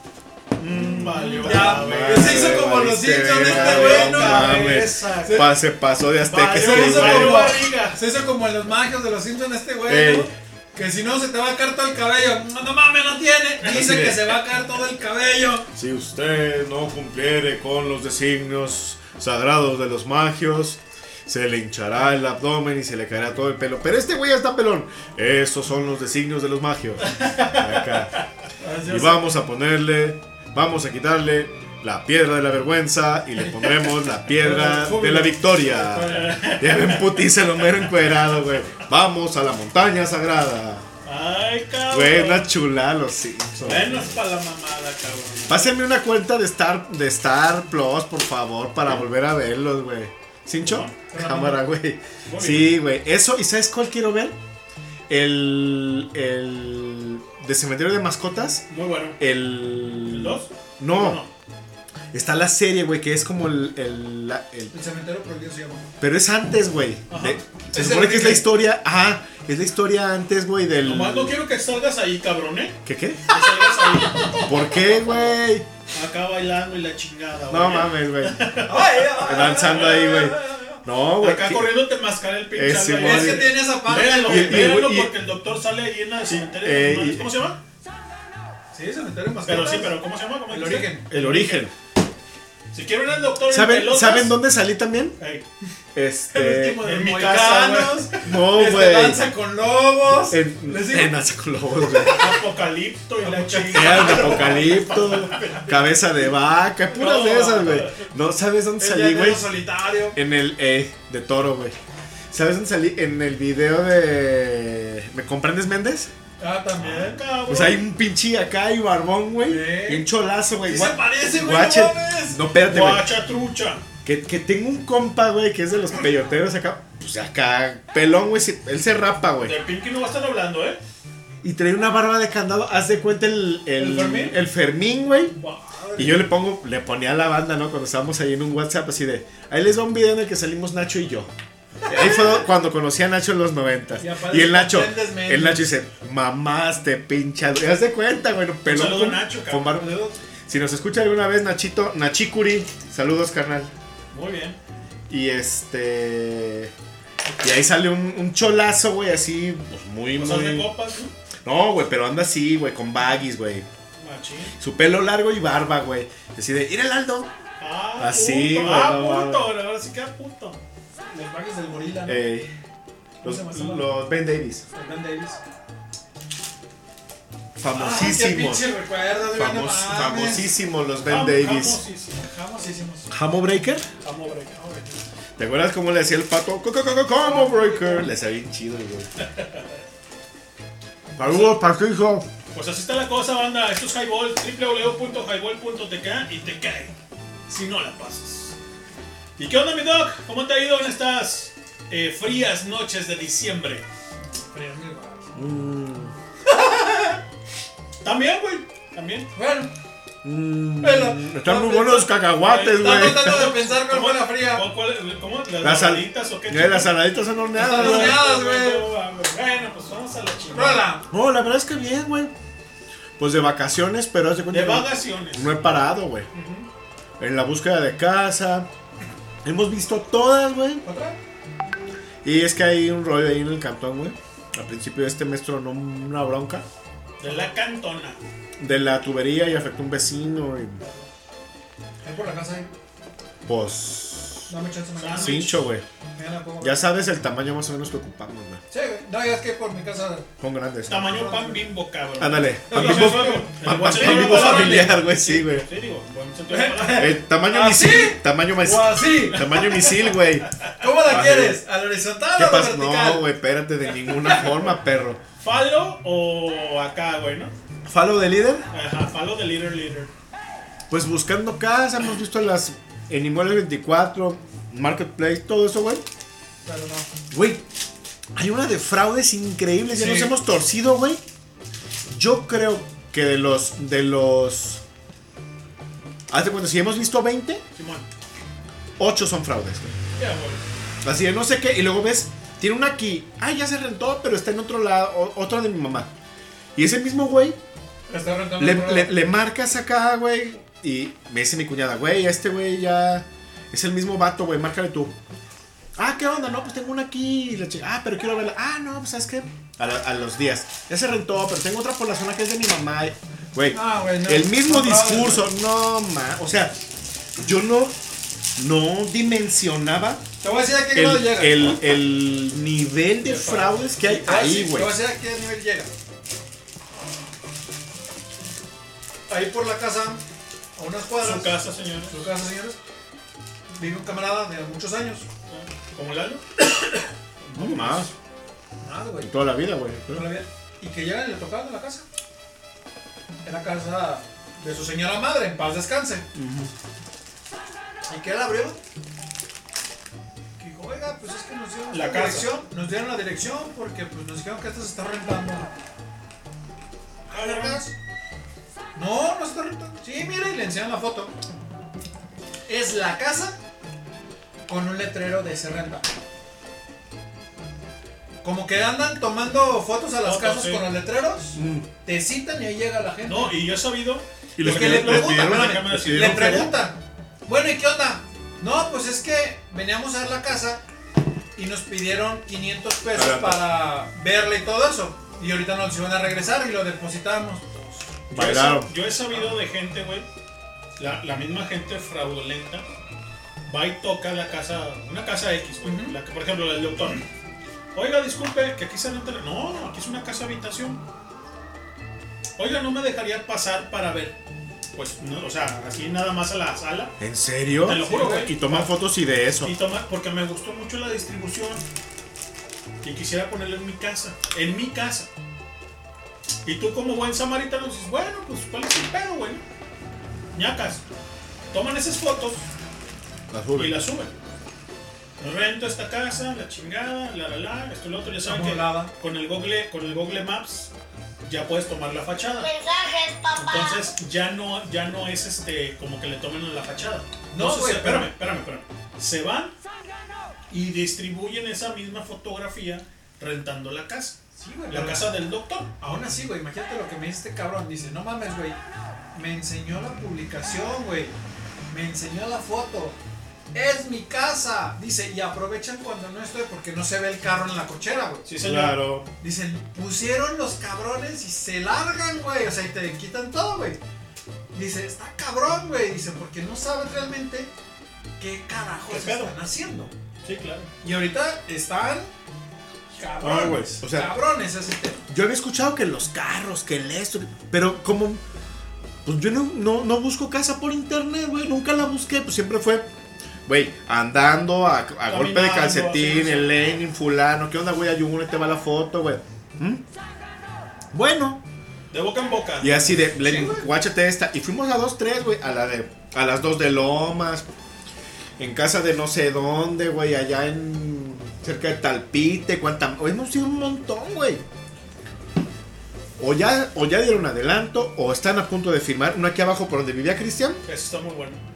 Mm. Ya, güey. se hizo como los Simpsons este güey, no mames. Se pasó de azteca Valió, este se hizo como- barriga. Se hizo como en los magios de los Simpsons este güey. Que si no se te va a caer todo el cabello. No, no mames, no tiene. Dice que se va a caer todo el cabello. Si usted no cumpliere con los designios sagrados de los magios, se le hinchará el abdomen y se le caerá todo el pelo. Pero este güey ya está pelón. Esos son los designios de los magios. Acá. Y vamos a ponerle, vamos a quitarle la piedra de la vergüenza y le pondremos la piedra de la victoria. Ya ven putiza el Homero encuerado, güey. Vamos a la montaña sagrada. Ay, cabrón. Buena chula los Simpsons. Menos para la mamada, cabrón. Pásenme una cuenta de Star, de Star Plus, por favor, para volver a verlos, güey. ¿Cincho? Cámara, güey. Sí, güey. Eso, ¿y sabes cuál quiero ver? El. El. De Cementerio de Mascotas. Muy bueno. El. ¿El 2? No. Está la serie, güey, que es como el. el, la- el- El cementerio prohibido se llama. pero es antes, güey. De- Se Es supone que es la historia. Ajá. Es la historia antes, güey, del. Nomás no quiero que salgas ahí, cabrón, ¿eh? ¿Qué qué? Que salgas ahí. ¿Por qué, güey? Acá bailando y la chingada, No güey. mames, güey. Danzando ahí, güey. No, güey. Acá ¿qué- corriendo te mascaré el pinche Eh, ahí. güey. Es que tiene esa parte. Véanlo, porque el doctor sale ahí en el cementerio. de eh, ¿Cómo se llama? Sí, cementerio más Pero sí, pero ¿cómo se llama? ¿Cómo El origen. El origen. Si quieren al doctor en ¿Saben, pelotas, ¿Saben dónde salí también? Ey, Este. último de en los No, este, güey. danza con lobos. En, Les digo- en Danza con Lobos, güey. Apocalipto y la chingada. de Apocalipto, cabeza de vaca, puras de esas, güey. No, ¿sabes dónde El salí, güey? solitario. En el eh, de toro, güey. ¿Sabes dónde salí? En el video de. ¿Me comprendes, Méndez? Ah, también. Cabrón. Pues hay un pinche acá y barbón, güey. Y un cholazo, güey. Gua- se parece, güey, no. No, espérate, güey. Guacha trucha. Que, que tengo un compa, güey, que es de los peyoteros acá. Pues acá, pelón, güey. Él se rapa, güey. De Pinky no va a estar hablando, ¿eh? Y trae una barba de candado. Haz de cuenta el. El, ¿El Fermín? el Fermín, güey. Wow. Y yo le pongo, le ponía a la banda, ¿no? Cuando estábamos ahí en un WhatsApp, así de. Ahí les va un video en el que salimos Nacho y yo. Ahí fue cuando conocí a Nacho en los 90. Y Y el Nacho, el Nacho dice, mamaste, pincha. Haz de cuenta, güey, Un pelón. saludo con- Nacho, con. Si nos escucha alguna vez, Nachito, Nachicuri, saludos, carnal. Muy bien. Y este. Y ahí sale un, un cholazo, güey, así, pues muy, Cosas de muy. copas, ¿no? No, güey, pero anda así, güey, con baggies, güey. Machín. Su pelo largo y barba, güey. Decide, ir el Aldo. Ah, Así, puto. güey, Ah, no puto. Ahora sí queda puto. Los bagues del gorila, ¿no? Eh, los, los Ben Davis. El Ben Davis. Famosísimos. Ah, Famos- mames. famosísimos los Ben Jam- Davis. Famosísimo. Famosísimos. Hamo Breaker. Jamo break, jamo break. ¿Te acuerdas cómo le hacía el pato? Co- co- co- Como Breaker. Le hacía bien chido, güey. Saludos, Patricio. Pues así está la cosa, banda. Esto es Highball, www.highball.tk y te cae si no la pasas. ¿Y qué onda, mi doc? ¿Cómo te ha ido en estas eh, frías noches de diciembre? Frías. Mm, También, güey. También. Bueno, mm, están muy no, buenos los cacahuates, güey. tratando de pensar cuál ¿Cómo, fue la fría. ¿Cómo? ¿Las Las sal- saladitas o qué? Eh, las saladitas son horneadas, Están güey. horneadas. güey. Bueno, pues vamos a la chingada. No, la verdad es que bien, güey. Pues de vacaciones, pero haz de cuenta De vacaciones. no he parado, güey. En la búsqueda de casa. Hemos visto todas, güey. ¿Otra? Y es que hay un rollo ahí en el cantón, güey. Al principio de este mes tronó una bronca De la cantona. de la tubería y afectó a un vecino. Y Ahí por la casa ahí. pues. Dame chance mañana. Cincho, güey. Mañana. Ya sabes el tamaño más o menos que ocupamos, güey. Sí, güey. No, ya es que por mi casa. Con grandes. Tamaño pan bimbo, cabrón. Ándale. Pan bimbo, pan- bimbo familiar, güey, sí, güey. Sí, digo, en buen sentido de la palabra. Eh, tamaño ¿Así? misil. Tamaño misil. Así. Tamaño misil, güey. ¿Cómo la quieres? ¿A la horizontal ¿Qué o a la pasa? vertical? No, güey, espérate, de ninguna forma, perro. ¿Falo o acá, güey, no? ¿Falo de líder? Ajá, falo de líder, líder. Pues buscando casa, hemos visto las en Inmuebles 24, Marketplace, todo eso, güey. Pero no. Güey, hay una de fraudes increíbles, ya nos hemos torcido, güey. Yo creo que de los, de los... Hazte cuenta, si hemos visto 20, Simón. 8 son fraudes, güey. Ya, güey. Así de no sé qué, y luego ves tiene una aquí. Ah, ya se rentó, pero está en otro lado, o- otro de mi mamá. Y ese mismo güey Está rentando le, le- le marcas acá, güey. Y me dice mi cuñada, güey, este güey ya es el mismo vato, güey, márcale tú. Ah, ¿qué onda? No, pues tengo una aquí. Ah, pero quiero verla. Ah, no, pues sabes qué. A, la- a los días. Ya se rentó, pero tengo otra por la zona que es de mi mamá. Güey, Ah, güey, no. el mismo discurso. No, ma. O sea, yo no, no dimensionaba Te voy a decir a qué grado el, llega. el, el nivel de fraudes que hay ahí, güey. Te voy a decir a qué nivel llega. Ahí por la casa, a unas cuadras. Su casa, señor. Su casa, señores. Vive un camarada de muchos años. ¿Como Lalo? No más. Nada, güey. Toda la vida, güey. Toda la vida. Y que le tocaban a la casa. En la casa de su señora madre, en paz descanse. Y que él abrió. Que dijo, oiga, pues es que nos dieron La la casa. dirección. Nos dieron la dirección porque pues nos dijeron que esta se está rentando. No, no se está rentando. Sí, mira, y le enseñan la foto. Es la casa con un letrero de se renta. Como que andan tomando fotos a las Fotos, casas sí. con los letreros, te citan y ahí llega la gente. No, y yo he sabido. Y los que le preguntan, le feria. preguntan, bueno, ¿y qué onda? No, pues es que veníamos a ver la casa y nos pidieron 500 pesos para verla y todo eso. Y ahorita nos iban a regresar y lo depositamos. Yo he, yo he sabido de gente, güey. La, la misma gente fraudulenta va y toca la casa, una casa X, güey. La que, por ejemplo, la del doctor. Oiga, disculpe, que aquí se renta. la-". No, aquí es una casa habitación. Oiga, no me dejaría pasar para ver. Pues, no, o sea, así nada más a la sala. ¿En serio? Te lo juro, güey. Y toman fotos y de eso. Y porque me gustó mucho la distribución. Y quisiera ponerla en mi casa. En mi casa. Y tú como buen samaritano dices, bueno, pues cuál es el pedo, güey. ñacas. Toman esas fotos La y suben. las suben. Rento esta casa, la chingada, la la la, esto y lo otro, ya saben que con el Google, con el Google Maps ya puedes tomar la fachada. Mensajes, papá. Entonces ya no, ya no es este como que le tomen en la fachada. No, Entonces, güey, espérame, espérame, espérame. Se van y distribuyen esa misma fotografía rentando la casa. Sí, güey. La casa del doctor. Aún así, güey, imagínate lo que me dice este cabrón. Dice, no mames, güey. Me enseñó la publicación, güey. Me enseñó la foto. Es mi casa. Dice, y aprovechan cuando no estoy porque no se ve el carro en la cochera, güey. Sí, señor. Claro. Dicen, pusieron los cabrones y se largan, güey. O sea, y te quitan todo, güey. Dice, está cabrón, güey. Dice, porque no sabes realmente qué carajos están haciendo. Sí, claro. Y ahorita están cabrones. Ah, güey, o sea- cabrones ese tema. Yo había escuchado que los carros, que el esto, pero como... Pues yo no, no, no busco casa por internet, güey. Nunca la busqué. Pues siempre fue, güey, andando a, a golpe de calcetín, el Lenin, fulano. ¿Qué onda, güey? Ahí te va la foto, güey. ¿Mm? Bueno, De boca en boca. y así de, Lenin, guáchate esta. Y fuimos a dos, tres, güey. A la de, a las dos de Lomas. En casa de no sé dónde, güey. Allá en, cerca de Talpite. Cuánta, hemos ido un montón, güey. O ya, o ya dieron adelanto, o están a punto de firmar. Uno aquí abajo por donde vivía Cristian. Eso está muy bueno.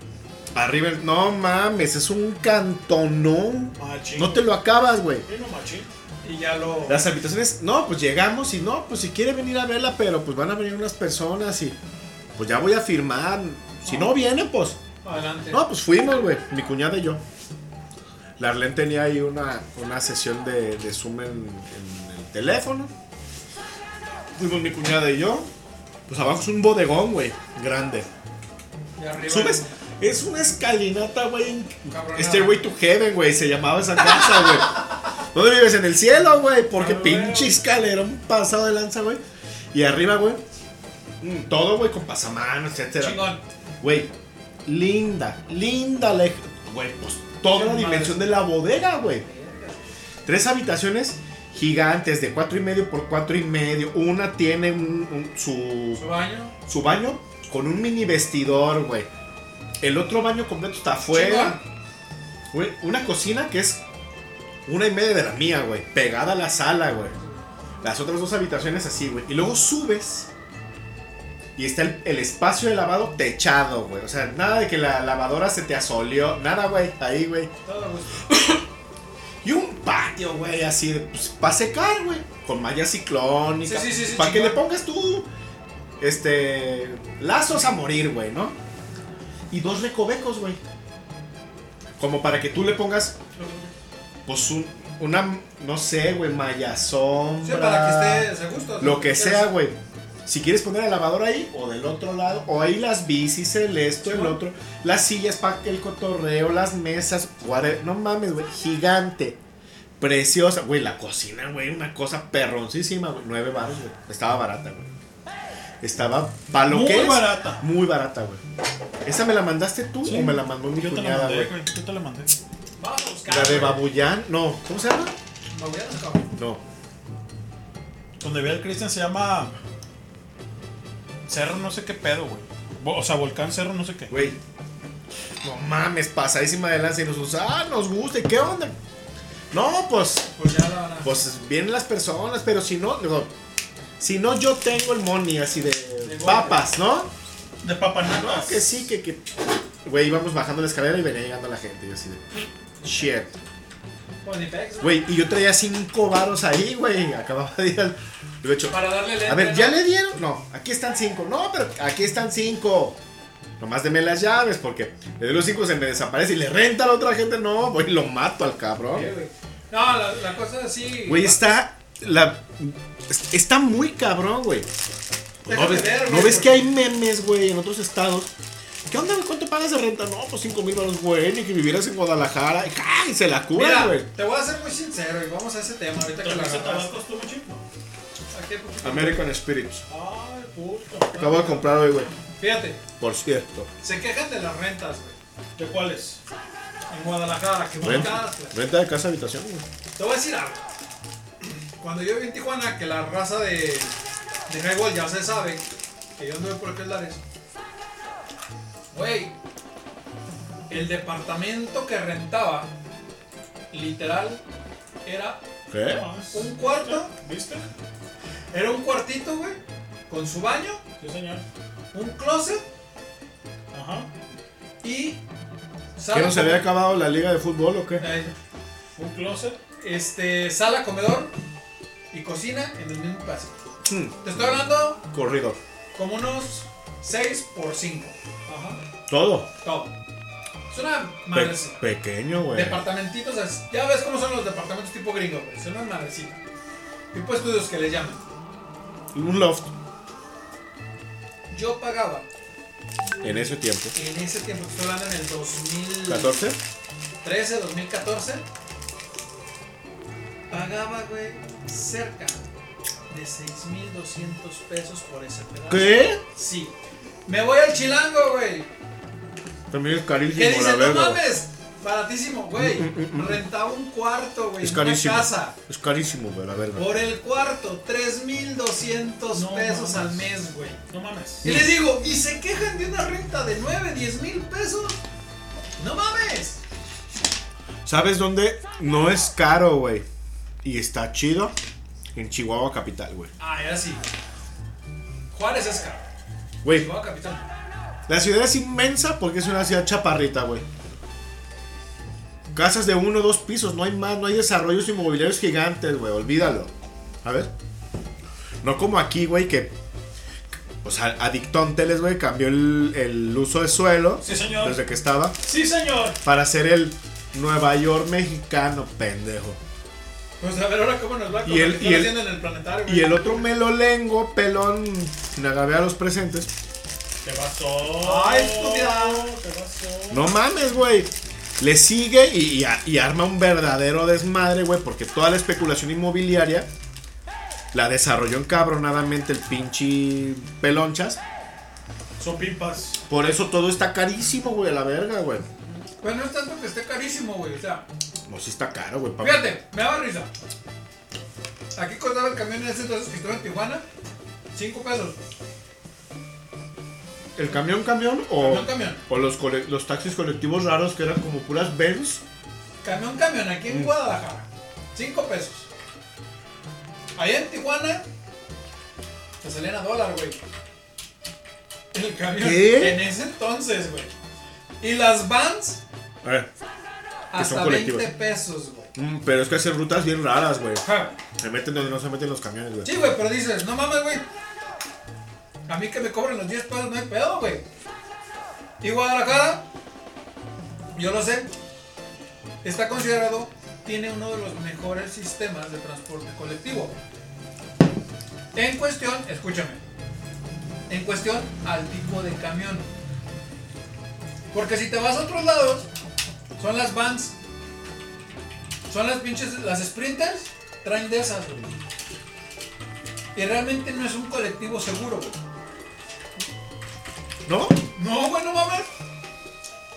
Arriba, el- no mames, es un cantonón. Machín. No te lo acabas, güey. Sí, no, machín. Y ya lo. Las habitaciones, no, pues llegamos y no, pues si quiere venir a verla, pero pues van a venir unas personas y pues ya voy a firmar. Si no vienen, pues. Adelante. No, pues fuimos, güey, mi cuñada y yo. La Arlene tenía ahí una, una sesión de, de Zoom en, en el teléfono. Fuimos mi cuñada y yo. Pues abajo es un bodegón, güey, grande. Y arriba. Subes, es una escalinata, güey. Stairway to Heaven, güey, se llamaba esa casa, güey. ¿Dónde vives? En el cielo, güey. Porque Ah, pinche escalerón pasado de lanza, güey. Y arriba, güey. mm, Todo, güey, con pasamanos, etcétera. Chingón. Güey, linda, linda la... Güey, pues toda la Madre. dimensión de la bodega, güey. Tres habitaciones gigantes de cuatro y medio por cuatro y medio. Una tiene un- un- su, Su baño. su baño con un mini vestidor, güey. El otro baño completo está afuera. Güey, una cocina que es una y media de la mía, güey. Pegada a la sala, güey. Las otras dos habitaciones así, güey. Y luego subes. Y está el, el espacio de lavado techado, güey. O sea, nada de que la lavadora se te asoleó. Nada, güey. Ahí, güey. Y un patio güey, así, pues, para secar, güey. Con malla ciclónica. Sí, sí, sí, sí, Para que le pongas tú, este, lazos a morir, güey, ¿no? Y dos recovecos, güey. Como para que tú le pongas, pues, un- una, no sé, güey, malla sombra. Sí, para que esté a gusto. Lo que ¿Quieres? sea, güey. Si quieres poner el lavador ahí o del otro lado, o ahí las bicis, el esto, el otro, las sillas para el cotorreo, las mesas, whatever. no mames, güey, gigante, preciosa, güey, la cocina, güey, una cosa perroncísima, güey, nueve baros, güey, estaba barata, güey. Estaba, para lo Muy que es, barata. muy barata, güey. ¿Esa me la mandaste tú Sí. o me la mandó mi Yo te la cuñada, mandé, güey? güey. Yo te la mandé. Vamos a buscar. La de güey. Babuyán, no, ¿cómo se llama? Babullán, cabrón. No, Donde ve el Cristian se llama. Cerro no sé qué pedo, güey. O sea, Volcán Cerro no sé qué. Güey. No mames, pasadísima de lanza y nos usa, ah, nos gusta, ¿y qué onda? No, pues, Pues ya la van a. pues vienen las personas, pero si no, digo, si no yo tengo el money así de, golpe. papas, ¿no? De papanatas. No, que sí, que, que, güey, íbamos bajando la escalera y venía llegando la gente, y así de, shit. Güey, y yo traía cinco varos ahí, güey, acababa de ir al, de hecho, Para darle letra. a ver, ¿ya ¿no? le dieron? No, aquí están cinco. No, pero aquí están cinco. Nomás deme las llaves porque le doy los cinco, se me desaparece y le renta a la otra gente. No, güey, lo mato al cabrón. Sí. No, la, la cosa es así. Güey, está. La, es- está muy cabrón, güey. ¿No Déjame ves, ver, ¿no ves que hay memes, güey, en otros estados? ¿Qué onda, güey? ¿Cuánto pagas de renta? No, pues cinco mil baros, güey, ni que vivieras en Guadalajara. Y, ¡ay! se la cura, güey. te voy a ser muy sincero y vamos a ese tema ahorita que la ¿Ese agarras. American Spirits. Ay, puto. Acabo de comprar hoy, güey. Fíjate, Por cierto. se quejan de las rentas, güey. ¿De cuáles? En Guadalajara, que Renta, renta de casa habitación, güey. Te voy a decir algo. Cuando yo viví en Tijuana, que la raza de, de Highball ya se sabe, que yo anduve por aquel lares. Güey, el departamento que rentaba, literal, era ¿Qué? un cuarto, ¿Viste? era un cuartito, güey, con su baño, Sí, señor. un closet Ajá. y... ¿Qué no se había acabado la liga de fútbol o qué? Eh, Un closet. este, sala, comedor y cocina en el mismo pedacito. Hmm, Te estoy hablando corrido. como unos 6 por 5. Ajá. Todo. Todo. Es una Pe- madrecita. pequeño, güey. Departamentitos, ya ves cómo son los departamentos tipo gringo, güey. Son una madrecita. Tipo estudios que le llaman. Un loft Yo pagaba en ese tiempo. en ese tiempo, estoy hablando en el 2013, ¿14? 2014, pagaba, güey, cerca de 6,200 pesos por ese pedazo. ¿Qué? Sí. Me voy al chilango, güey. También es carísimo, ¿Qué la dices? No mames. Baratísimo, güey. Rentaba un cuarto, güey. Es una carísimo. casa. Es carísimo, güey, la verga. Por el cuarto, 3,200 No pesos mames. al mes, güey. No mames. Y les digo, ¿y se quejan de una renta de 9, 10 mil pesos? ¡No mames! ¿Sabes dónde no es caro, güey? Y está chido. En Chihuahua capital, güey. Ah, era así. Juárez es caro. Güey, Chihuahua capital. la ciudad es inmensa porque es una ciudad chaparrita, güey. Casas de uno o dos pisos, no hay más, no hay desarrollos inmobiliarios gigantes, güey, olvídalo. A ver. No como aquí, güey, que. O sea, Adictón Teles, güey, cambió el, el uso de suelo. Sí, señor. Desde que estaba. Sí, señor. Para ser el Nueva York mexicano, pendejo. Pues a ver ahora cómo nos va con Y el- que y el- en el planetario, güey. Y el otro melolengo, pelón, sin agraviar a los presentes. ¿Qué pasó? Ay, estúpida. ¿Qué pasó? No mames, güey. Le sigue y, y arma un verdadero desmadre, güey, porque toda la especulación inmobiliaria la desarrolló encabronadamente el pinche pelonchas. Son pimpas. Por eso todo está carísimo, güey, a la verga, güey. Pues no es tanto que esté carísimo, güey. O sea, No, sí está caro, güey. fíjate, me daba risa. Aquí costaba el camión en ese entonces que estuve en Tijuana. 5 pesos. ¿El camión, camión o, Camión, camión. o los, cole- los taxis colectivos raros que eran como puras Benz? Camión, camión, aquí Mm. en Guadalajara. 5 pesos. Allá en Tijuana, te salían a dólar, güey. El camión. ¿Qué? En ese entonces, güey. Y las vans, A ver, son hasta colectivas. 20 pesos, güey. Mm, pero es que hacen rutas bien raras, güey. Ajá. Se meten donde no se meten los camiones, güey. Sí, güey, pero dices, no mames, güey. A mí que me cobren los 10 pesos no hay pedo, güey. Y Guadalajara, yo lo sé, está considerado, tiene uno de los mejores sistemas de transporte colectivo. En cuestión, escúchame, en cuestión al tipo de camión. Porque si te vas a otros lados, son las vans, son las pinches, las sprinters, traen de esas, güey. Y realmente no es un colectivo seguro, güey. ¿No? No, güey, no mames.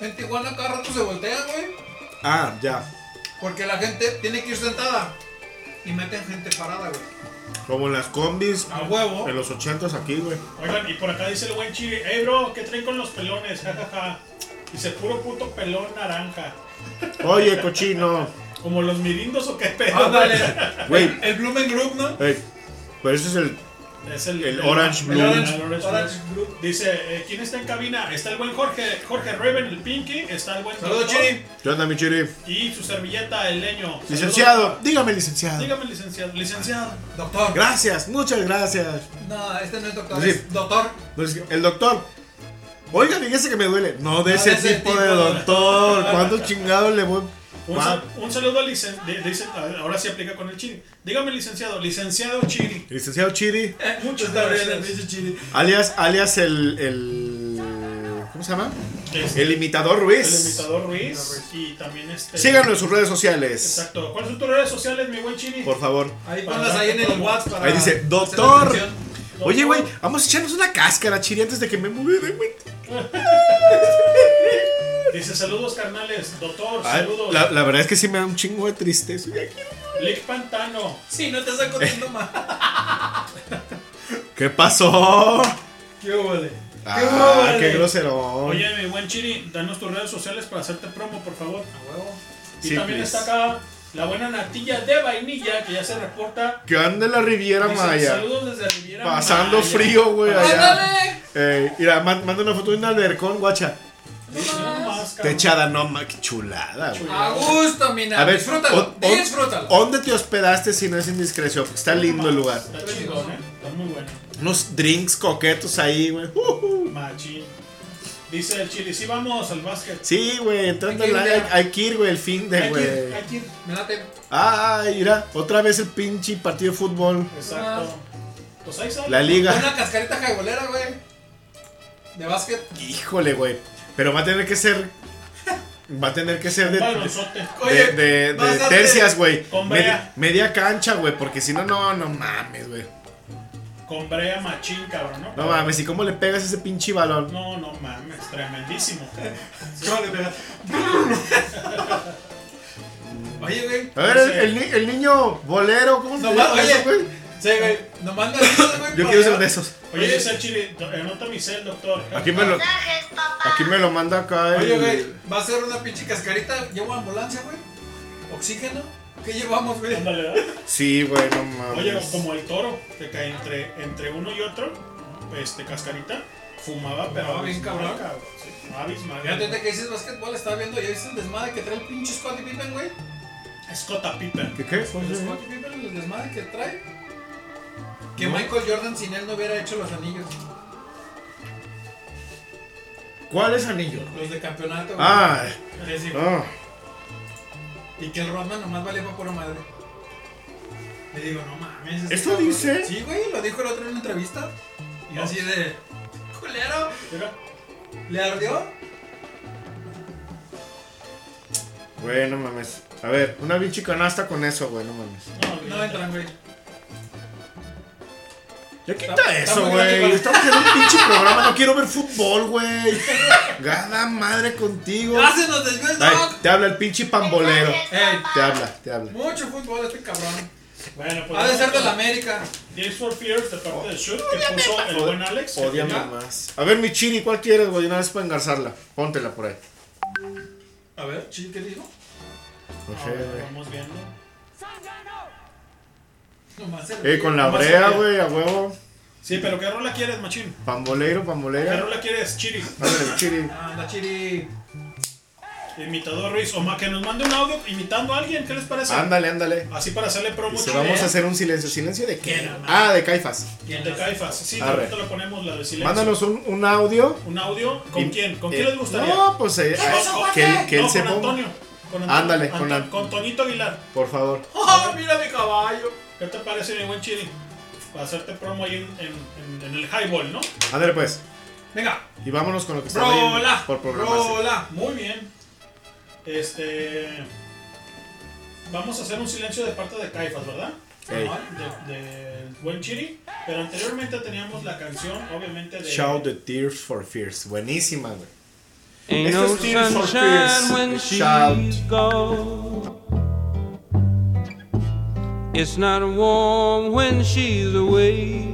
En Tijuana cada rato se voltean, güey. Ah, ya. Porque la gente tiene que ir sentada. Y meten gente parada, güey. Como en las combis. A huevo. En los ochentas aquí, güey. Oigan, y por acá dice el buen Chiri, hey bro, ¿qué traen con los pelones? Ja, ja, ja. Dice, puro puto pelón naranja. Oye, cochino. Como los mirindos o qué pedo. Ándale. Güey. El Blumen Group, ¿no? Ey, pero ese es el. Es el, El Orange Blue. el Orange- Orange Orange Blue. Dice, eh, ¿quién está en cabina? Está el buen Jorge, Jorge Reven, el Pinky. Está el buen Saludos, Chiri. ¿Qué onda, mi chiri? Y su servilleta, el leño. Licenciado. Saludos. Dígame, licenciado. Dígame, licenciado. Licenciado. Doctor. Gracias, muchas gracias. No, este no es doctor, Sí. es doctor. El doctor. Oiga, fíjese que me duele. No, de No, ese, de ese tipo, tipo de de- doctor. ¿Cuántos chingados le voy? Un, sal- un saludo al licenciado. Dice, ahora sí aplica con el Chiri. Dígame, licenciado. Licenciado Chiri. Licenciado Chiri. Muchas Está bien, gracias. chiri. Alias, alias el, el. ¿Cómo se llama? Este, El imitador Ruiz. El imitador Ruiz. Y también este. Síganos en sus redes sociales. Exacto. ¿Cuáles son tus redes sociales, mi buen Chiri? Por favor. Ahí ponlas ahí en el WhatsApp para. Ahí dice, hacer "Doctor". Oye, güey, vamos a echarnos una cáscara, Chiri, antes de que me mueva, güey. Dice saludos carnales, doctor, Ay, saludos. La, la verdad es que sí me da un chingo de tristeza. Lick Pantano. Sí, no te estás contando más. ¿Qué pasó? ¿Qué huele? Ah, qué grosero. Oye, mi buen Chiri, danos tus redes sociales para hacerte promo, por favor. A huevo. Y Sí, también please. está acá la buena natilla de vainilla que ya se reporta. Que ande la Riviera Dice, Maya. Saludos desde Riviera Pasando Maya". frío, güey, allá. ¡Ándale! Eh, mira, man- manda una foto de un albercón, guacha. Techada, no, ma, qué chulada, güey. A gusto, mina. A ver, disfrútalo. o- o- disfrútalo. ¿Dónde te hospedaste si no es indiscreción? Porque está lindo el lugar. Está chingón, ¿eh? Está muy bueno. Unos drinks coquetos ahí, güey. Ujú. Machín. Dice el Chiri, sí vamos al básquet. Sí, güey, entrando Hay que al- ir hay, que ir, güey, el fin de, güey. hay que ir. Me late. Ay, mira, otra vez el pinche partido de fútbol. Exacto. Pues ahí sale. La liga. Una cascarita jaibolera, güey. De básquet. Híjole, güey. Pero va a tener que ser. Va a tener que ser de. De, Oye, de, tercias, güey. Con Media, media cancha, güey. Porque si no, no, no mames, güey. Con brea machín, cabrón, ¿no? No mames, ¿y cómo le pegas ese pinche balón? No, no mames, tremendísimo. Oye, güey. A ver, el, el ni- el niño bolero, ¿cómo se No, llama oye. eso, güey? Sí, güey. Nos manda esos, güey. Yo quiero ser de esos. Oye, el Chiri, anota mi cel, doctor. Aquí me lo, aquí me lo manda acá. Oye, el- güey. Va a ser una pinche cascarita. Llevo ambulancia, güey. Oxígeno. ¿Qué llevamos, güey? Sí, güey, no mames. Oye, como el toro, que cae entre, entre uno y otro, este, cascarita, fumaba, pero Fumaba bien cabrón. Sí, abismal. Fíjate que dices básquetbol, estaba viendo, ya viste el desmadre que trae el pinche Scottie Pippen, güey. Scott Pippen. ¿Qué qué? El Scottie Pippen, el desmadre que trae. Que No. Michael Jordan sin él no hubiera hecho los anillos. ¿Cuál es anillo? Los de campeonato, güey. Ah, no. Y que el Rodman nomás valía para pura madre. Le digo, no mames. este ¿Esto cabrón- dice? Sí, güey, lo dijo el otro en una entrevista. Y así de. Culero, ¿le ardió? Güey, no mames. A ver, una pinche canasta con eso, güey, no mames. no, No entran, güey. Ya quita eso, güey. Estamos en un pinche programa, no quiero ver fútbol, güey. Gada madre contigo. ¡Ya se nos desvió el Ay, dog! te habla el pinche pambolero. Ey, Te habla, te habla. mucho fútbol este cabrón. Bueno, pues. Ha de ser de la América. Tears for Fears de parte de Shoot que puso el buen Alex. que Odiame tenía- más. A ver, mi chiri, ¿cuál quieres, güey? Una vez para engarzarla. Póntela por ahí. A ver, chill, ¿qué dijo? No sé, güey. Vamos viendo. Nomás Eh, con la Nomás brea, güey, a huevo. Sí, pero ¿qué rola quieres, machín? Pambolero, ¿Qué pambolera. rola quieres, Chiri? Ándale, chiri. Anda, chiri. Imitador Ruiz. O ma- que nos mande un audio imitando a alguien. ¿Qué les parece? Ándale, ándale. Así para hacerle promo. Chile, vamos a hacer un silencio. ¿Silencio de qué? ¿Quién, hermano? Ah, de Caifas. De Caifas. Sí, ahorita le ponemos la de silencio. Mándanos un, un audio. un audio. ¿Con Y- quién? ¿Con eh, quién les gustaría? No, pues eh, Con- que, él- que él no, se con ponga. Antonio. Con Antonio. Ándale, con Toñito Aguilar. Por favor. ¡Ah, mira mi caballo! ¿Qué te parece, mi buen Chiri? Para hacerte promo ahí en, en- en- en el highball, ¿no? Ándale, pues. Venga, Y vámonos con lo que está rola, por programarse. rola. Muy bien. Este. Vamos a hacer un silencio de parte de Caifas, ¿verdad? Ey. Ajá, De, de buen Chiri. Pero anteriormente teníamos la canción, obviamente, de. Shout the Tears for Fears. Buenísima, güey. Ain't Esto no es Tears for sunshine Fears. when Shout. she's gone. It's not warm when she's away.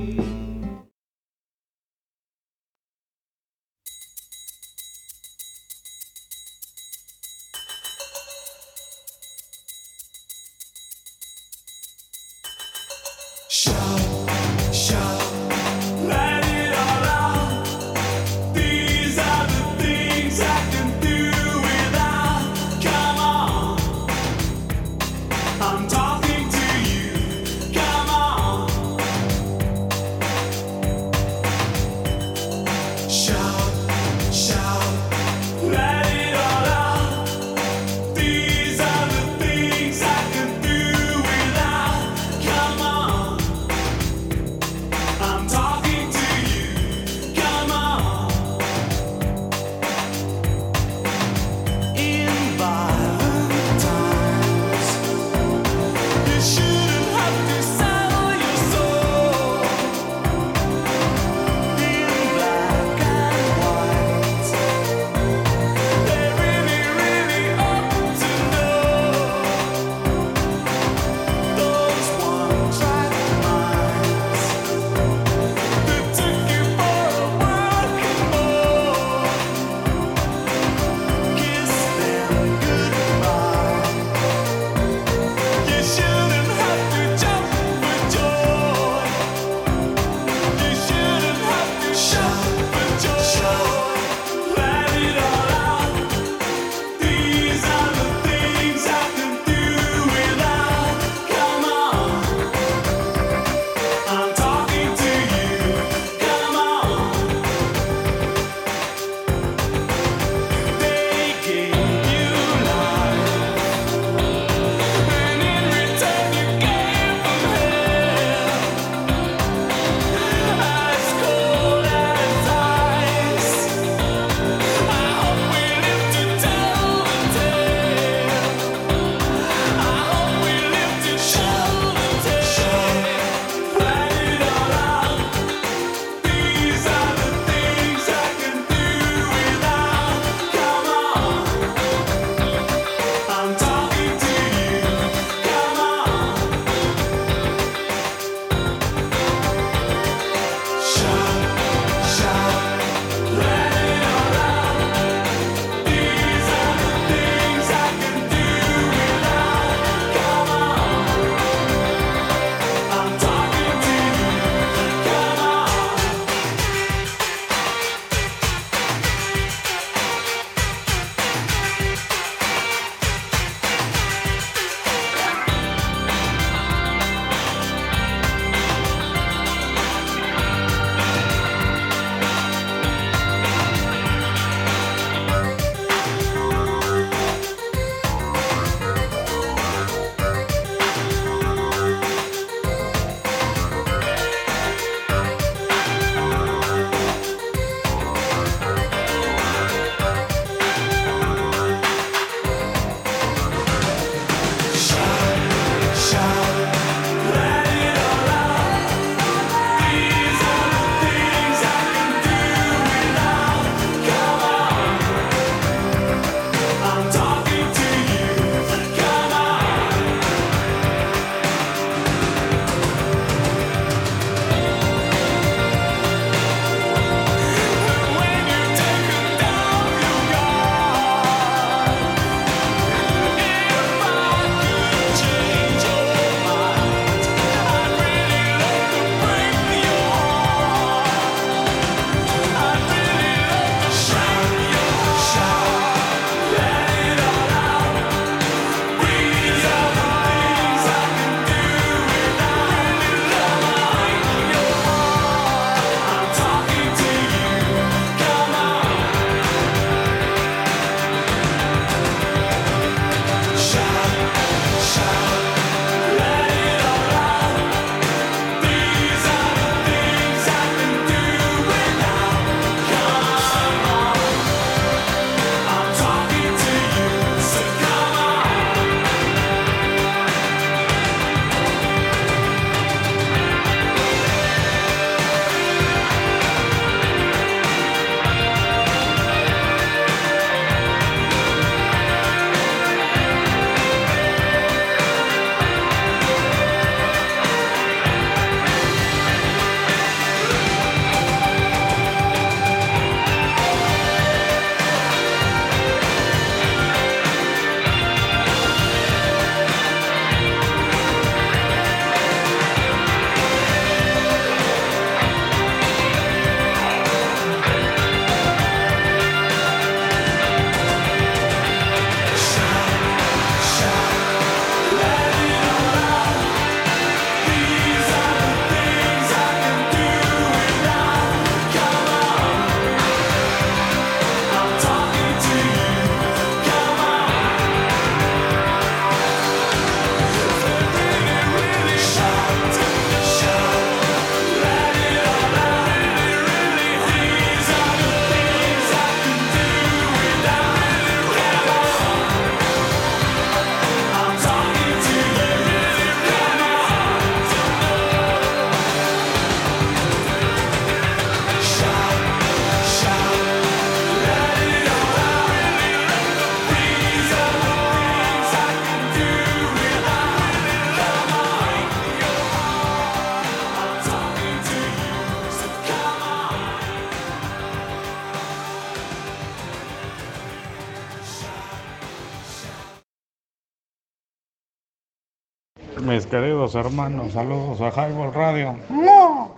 Hermanos, saludos a Highball Radio. ¡No!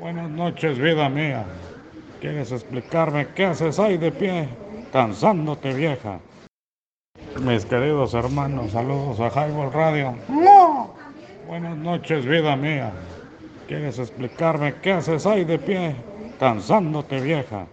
Buenas noches, vida mía. ¿Quieres explicarme qué haces ahí de pie, cansándote vieja? Mis queridos hermanos, saludos a Highball Radio. ¡No! Buenas noches, vida mía. ¿Quieres explicarme qué haces ahí de pie, cansándote vieja?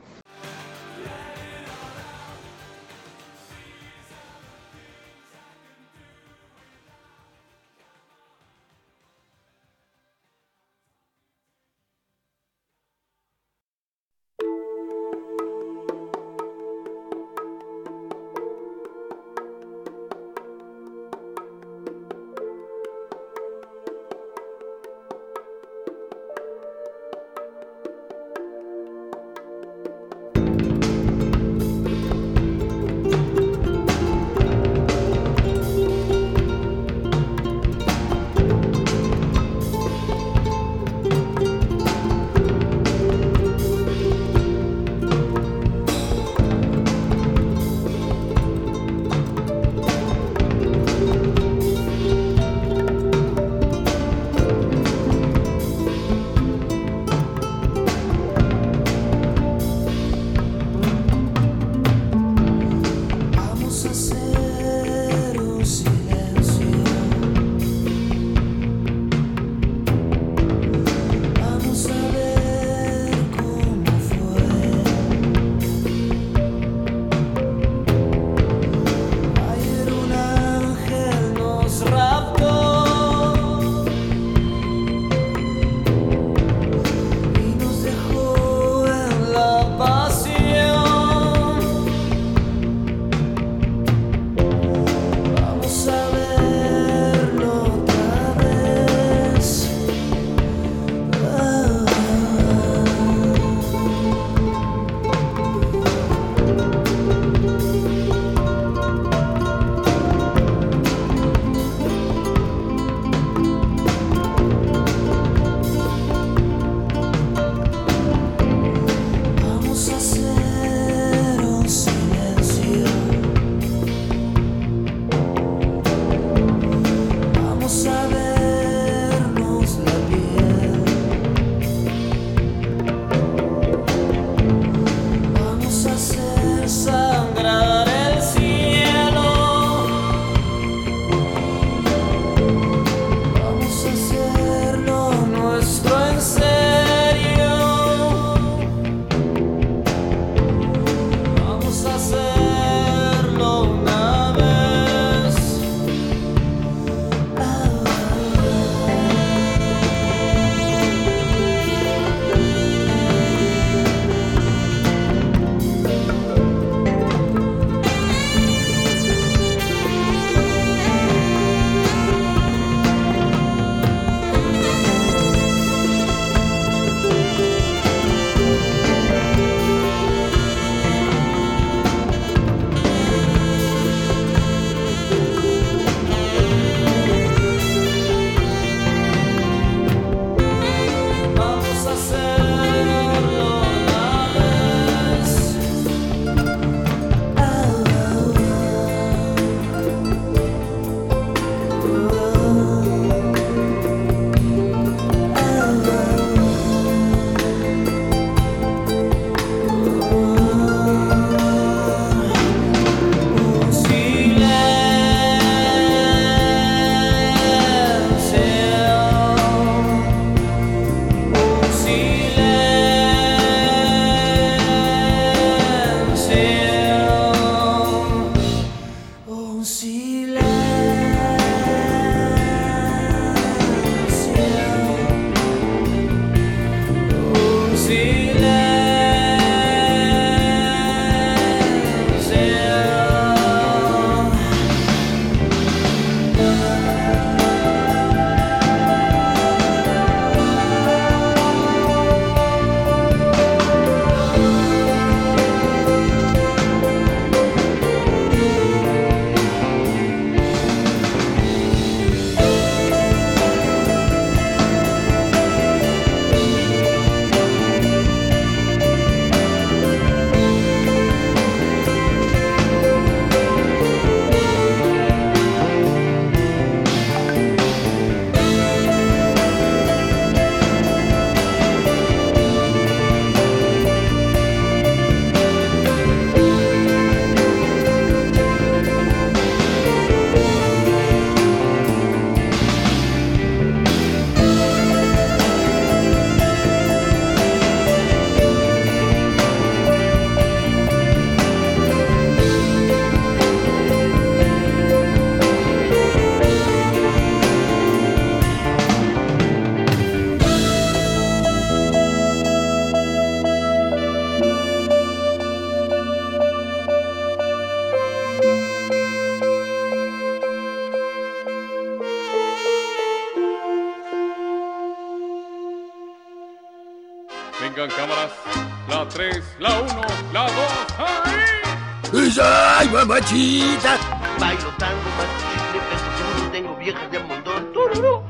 Mamachita! Bailo tango, chicle, peso tengo viejas de montón. ¡Tururú!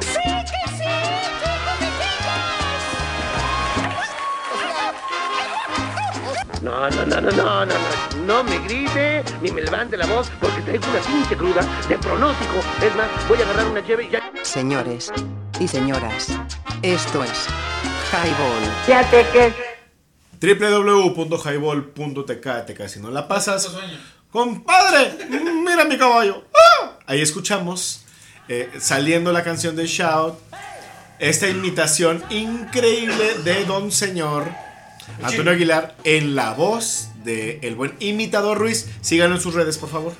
¡Sí que sí! No, no, no, no, no, no, no, no me grite ni me levante la voz porque traigo una pinche cruda de pronóstico. Es más, voy a agarrar una llave y ya. Señores y señoras, esto es Highball. Fíjate que. www.highball.tk TK, Si no la pasas, compadre, mira mi caballo. ¡Ah! Ahí escuchamos eh, saliendo la canción de Shout. Esta imitación increíble de Don Señor Antonio Aguilar en la voz de el buen imitador Ruiz. Síganlo en sus redes, por favor.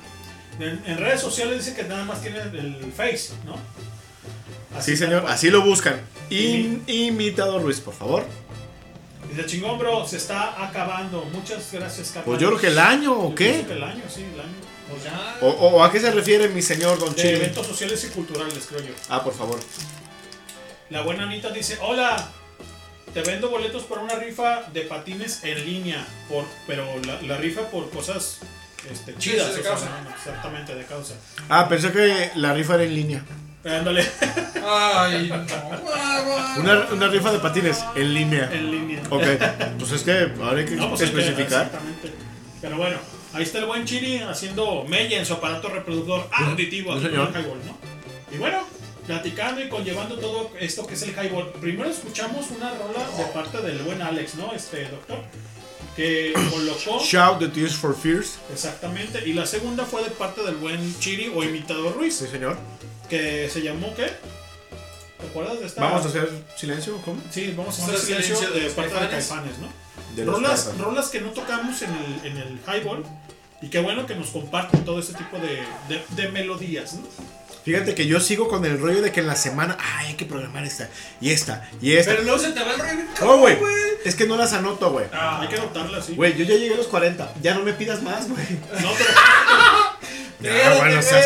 En, en redes sociales dice que nada más tiene el Face, ¿no? Sí, señor, así lo buscan. Im- imitador Ruiz, por favor. Dice chingón, bro, se está acabando. Muchas gracias, carnal. Pues yo creo que el año, ¿o Yo qué? que el año, sí, el año. Pues ya. O, o- a qué se refiere mi señor Don de Chile? eventos sociales y culturales, creo yo. Ah, por favor. La buena Anita dice, hola, te vendo boletos para una rifa de patines en línea, por, pero la, la rifa por cosas este, chidas, Sí, sí, de o sea, causa. no, exactamente, de causa. Ah, pensé que la rifa era en línea. Ándale. Ay, no. Una, una rifa de patines en línea. En línea. Ok, pues es que ahora hay que No, pues especificar. exactamente. Pero bueno, ahí está el buen Chiri haciendo mella en su aparato reproductor auditivo Sí, aquí señor. highball, ¿no? Y bueno, platicando y conllevando todo esto que es el highball. Primero escuchamos una rola de parte del buen Alex, ¿no? Este doctor. Que colocó. Shout the Tears for Fears. Exactamente. Y la segunda fue de parte del buen Chiri o imitador Ruiz. Sí, señor. Que se llamó ¿qué? ¿Te acuerdas de esta? Vamos a hacer silencio, ¿o ¿cómo? Sí, vamos a Vamos a hacer hacer silencio silencio de de parte de Caifanes. ¿no? De los rolas, Caifanes. rolas que no tocamos en el, en el highball. Y qué bueno que nos comparten todo este tipo de, de, de melodías, ¿no? Fíjate que yo sigo con el rollo de que en la semana ay, hay que programar esta y esta y esta. Pero luego se te va el rollo. bien Oh, güey. Es que no las anoto, güey. Ah, hay que anotarlas, sí. Güey, yo ya llegué a los 40. Ya no me pidas más, güey. No, pero Ya, bueno, seas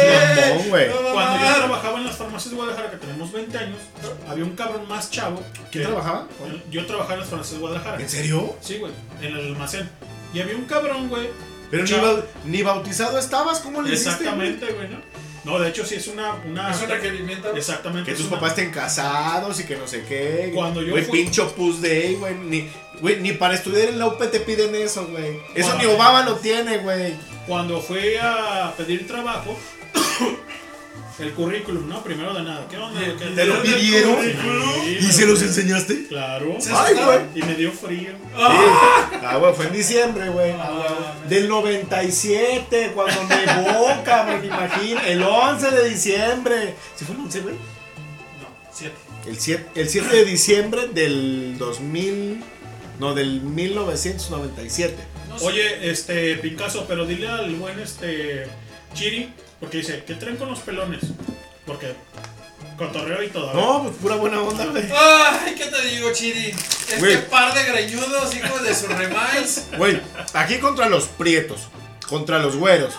mamón, güey. cuando yo trabajaba en las farmacias de Guadalajara, que tenemos 20 años, había un cabrón más chavo. ¿Quién que- trabajaba? Yo trabajaba en las farmacias de Guadalajara. ¿En serio? Sí, güey, en el almacén. Y había un cabrón, güey. Pero ni, ni bautizado estabas, ¿cómo le hiciste? Exactamente, güey, ¿no? No, de hecho sí es una... una Es un requerimiento. Exactamente. Que tus una- papás estén casados y que no sé qué. Cuando yo Güey, fui- pincho Opus Dei, güey. Ni, güey, ni para estudiar en la UP te piden eso, güey. Eso Cuando- ni Obama lo tiene, güey. Cuando fui a pedir trabajo, el currículum, ¿no? Primero de nada. ¿Qué onda? ¿Qué- ¿Te lo pidieron? Sí, ¿Y se los enseñaste? Claro. ¿Se Ay, asustaron? Y me dio frío. Ah, güey, fue en diciembre, güey. Del 97, cuando nevó, cabrón, imagina. El 11 de diciembre. ¿Sí fue el 11, güey? No, siete. El 7, el 7 de diciembre del 2000. No, del 1997. Oye, este, Picasso, pero dile al buen este Chiri, porque dice, ¿qué traen con los pelones? Porque cotorreo y todo. No, pues pura buena onda, güey. Ay, ¿qué te digo, Chiri? Este Güey. par de greñudos, hijos de su remais. Güey, aquí contra los prietos, contra los güeros,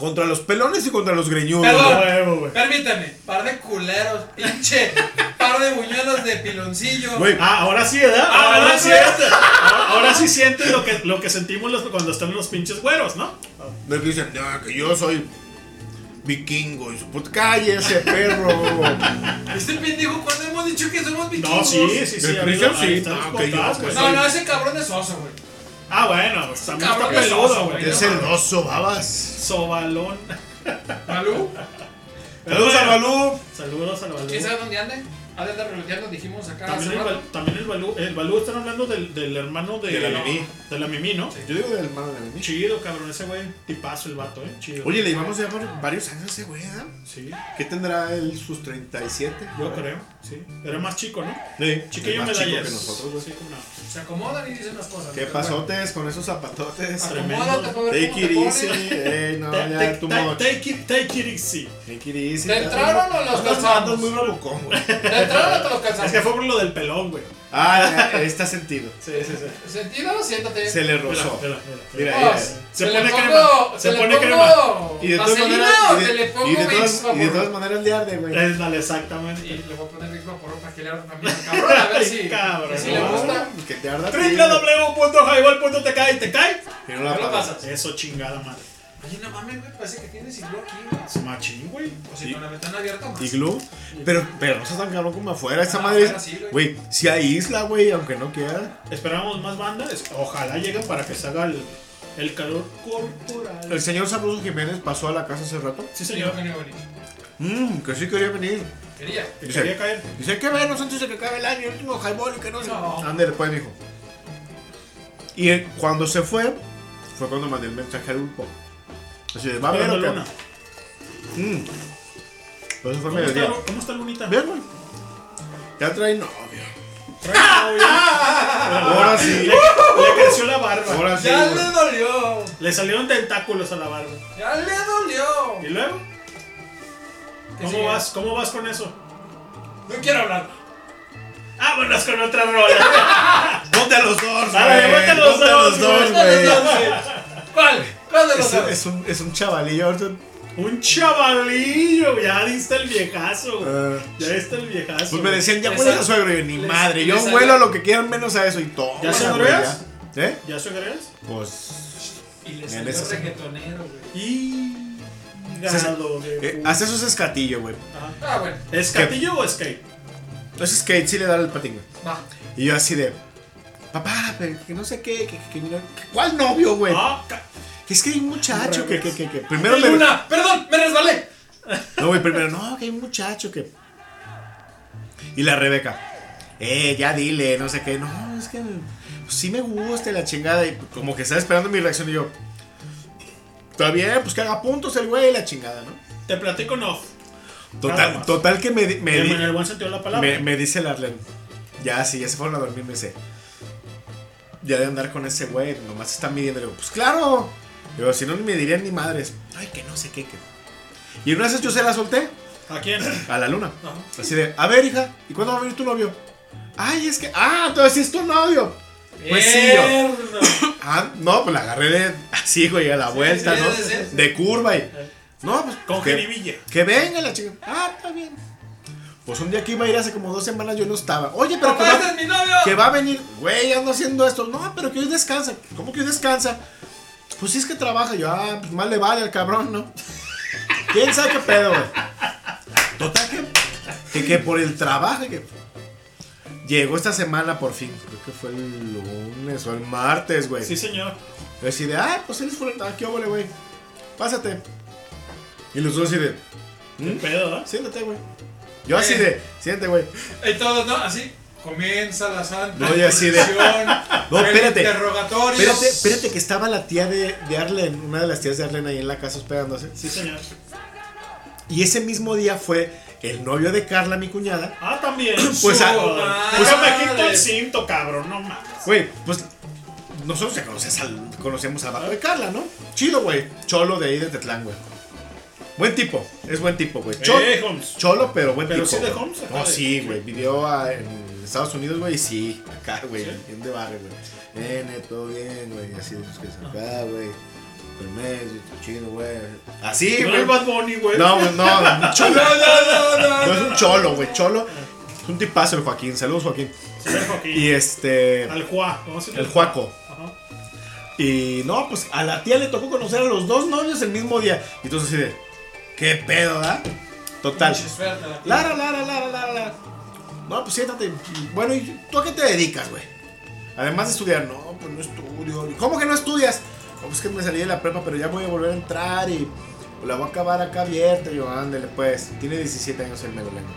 contra los pelones y contra los greñudos. Perdón, güey. Permítame, par de culeros, pinche, par de buñuelos de piloncillo. Güey, Ah, ahora sí, ¿verdad? Ah, Ahora, ¿verdad, sí, ahora, ahora sí sientes lo que, lo que sentimos los- cuando están los pinches güeros, ¿no? me dicen, no, que yo soy vikingo. Y su puta cállese, perro. Este pendejo, cuando hemos dicho que somos vikingos. No, sí, sí, sí. Yo, pues, güey. No, no, ese cabrón es oso, güey. Ah, bueno, pues también está peludo, güey. es el oso, babas. Sobalón. ¿Malú? Saludos a Balú. Saludos al Balú. ¿Quién sabe dónde ande? Ha de andar reloteando, dijimos acá También el, rato. Bal- también el Balú. El Balú están hablando del, del hermano de, De la Mimi. De la Mimi, ¿no? Yo digo del hermano de mi Chido, cabrón, ese güey. Tipazo el vato, eh. Chido. Oye, le llevamos ya por varios años a ese güey, ¿verdad? Sí, ¿Qué tendrá él sus 37? yo creo, sí. Era más chico, ¿no? Sí, Chiquillo más chico medallas. que nosotros, güey. Sí, cómo no. Se acomodan y dicen las cosas. ¿Qué pero bueno. pasotes con esos zapatotes? Tremendo. Acomódate para ver Take it easy. Ey, no, ya, take- too ta- much. Take it, take it easy. Take it easy. ¿Te entraron o los calzamos? Andas muy bravucón, güey. ¿Te la entrada no te lo calzamos. Es que fue por lo del pelón, güey. Ah, está sentido. Sí, sí, sí. ¿Sentido? Siéntate. Se le rozó. Mira, Mira, Oh, mira. Se pone pongo- crema. se Se le pone crema. Y de todas ¿Vaselina maneras. y de- se le pongo y de todas- y de todas maneras le arde, güey. Es dale, exactamente. Y le voy a poner Vicks Vaporub para que le haga también cabrón. A ver si, Cabrón. si le gusta. Que te arda. www.highball.tk y te cae. Y no la ¿Qué lo pagas. pasas? Eso chingada madre. Oye, no mames, güey. Parece que tienes siglo aquí, güey. Es machín, güey. O si con la ventana abierta más. Iglú. Pero, pero no está tan cabrón como afuera. Esta Ah, madre. afuera sí, Güey, si hay isla, güey, aunque no quiera. Esperamos más bandas. Ojalá lleguen para que se haga el, el calor corporal. El señor Sabroso Jiménez pasó a la casa hace rato. Sí, Señor, no. Mmm, que sí quería venir. Quería. Que Dice- quería caer. Dice, que vernos antes de que acabe el año. El último highball y que no sé. No. Ándale, pues, dijo. Y él, cuando se fue, fue cuando mandé el mensaje al grupo. Así de, va a? Luna. Mmm. Pues eso fue ¿Cómo está, mediodía. Lu- ¿Cómo está Lunita? Bien, güey. Ya trae novio. Trae novio. Ahora sí. Le, le creció la barba. Ahora sí. Ya güey. le dolió. Le salieron tentáculos a la barba. Ya le dolió. ¿Y luego? ¿Qué ¿Cómo sigue? vas? ¿Cómo vas con eso? No quiero hablar. Vámonos con otra rola. Ponte a los dos, Dale, güey. ponte a los Ponte a dos, los dos. ¿Cuál? ¿Cuál de los Es, un, es un chavalillo. ahorita- Un chavalillo. Ya diste el viejazo. güey. Ah. Ya diste el viejazo. Pues me decían, ya Le huele a suegro. Y yo, ni madre. Yo vuelo lo que quieran menos a eso y todo. ¿Ya güey, ya. ¿Eh? ¿Ya suegreas? Pues. Y le salió reggaetonero, güey. Y. Gado de Eh, Hasta eso es escatillo, güey. Ah, bueno. ¿Es catillo o skate? Es skate, sí le da el patín, güey. Va. Y yo así de. Papá, pero que no sé qué. Que, que- que mira- que- ¿Cuál novio, güey? Ah, Que es que hay un muchacho que, que, que, que primero ¡Ay, me. Luna! ¡Perdón! ¡Me resbalé! No, güey, primero, no, que hay un muchacho que. Y la Rebeca, eh, ya dile, no sé qué. No, es que pues, sí me gusta y la chingada. Y como que estaba esperando mi reacción y yo. Está bien, pues que haga puntos el güey y la chingada, ¿no? Te platico en. Nada Total, total que me, di- me, En di- el buen sentido de la palabra. me, me dice el Arlen. Ya, sí, ya se fueron a dormir, me dice. Ya de andar con ese güey, nomás están midiendo. Le digo, pues claro. Digo, si no, ni me dirían ni madres. Ay, que no sé qué, que. Y una vez yo se la solté ¿A quién? a la luna. Así de, a ver, hija, ¿y cuándo va a venir tu novio? Ay, es que. Ah, entonces sí es tu novio. Pues sí, yo. Ah, no, pues la agarré de. Así, güey, a la vuelta, sí, ¿no? sí. De curva y. No, pues. Con que, jiribilla. que venga la chica. Ah, está bien. Pues un día que iba a ir hace como dos semanas yo no estaba. Oye, pero que ¡Papá, va, es mi novio! que va a venir. Güey, ando haciendo esto. No, pero que hoy descansa. ¿Cómo que hoy descansa? Pues sí es que trabaja. Yo, ah, pues más le vale al cabrón, ¿no? ¿Quién sabe qué pedo, güey? Total que, que, que por el trabajo que. Llegó esta semana por fin. Creo que fue el lunes o el martes, güey. Sí, señor. Yo así de, ah, pues él es fuerte. Ah, qué óvole, güey. Pásate. Y los dos así de, ¿Qué ¿Mm? pedo, ah? siéntate, güey. Yo así de, siéntate, güey. Y todos, ¿no? Así. Comienza la santa No, y así de- No, espérate. interrogatorio. Espérate, espérate, que estaba la tía de, de Arlen, una de las tías de Arlen ahí en la casa hospedándose. Sí, señor. Y ese mismo día fue el novio de Carla, mi cuñada. Ah, también. Pues, ah, Joder. pues, madre. quito el cinto, cabrón. No mames. Güey, pues nosotros ya conocemos al, conocemos al vato de Carla, ¿no? Chido, güey. Cholo de ahí de Tetlán, güey. Buen tipo, es buen tipo, güey. Cholo, Eh, Holmes. cholo, pero buen Pero tipo. sí de. Holmes, No, sí, güey. Vivió a- en Estados Unidos, güey, sí. Acá, güey. Bien de barrio, güey. Nene, todo bien, güey. Así de los que es acá, güey. El mes, chido, güey. Así, No güey. el Bad Bunny, güey. No, güey, no, cholo. No, no, no, no. No es un cholo, güey. Cholo. Es un tipazo el Joaquín. Saludos, Joaquín. Sí, Joaquín. Y este. Al Juá. ¿Cómo se llama? El Juaco. Ajá. Y no, pues a la tía le tocó conocer a los dos novios el mismo día. Y entonces así de. ¿Qué pedo, da? Total. La tía. Lara, Lara, Lara, Lara, Lara. No, pues siéntate. Bueno, ¿y tú a qué te dedicas, güey? Además de estudiar, no, pues no estudio. ¿Cómo que no estudias? No, pues que me salí de la prepa, pero ya voy a volver a entrar y la voy a acabar acá abierta. Y yo, ándale, pues. Tiene 17 años el megolengo.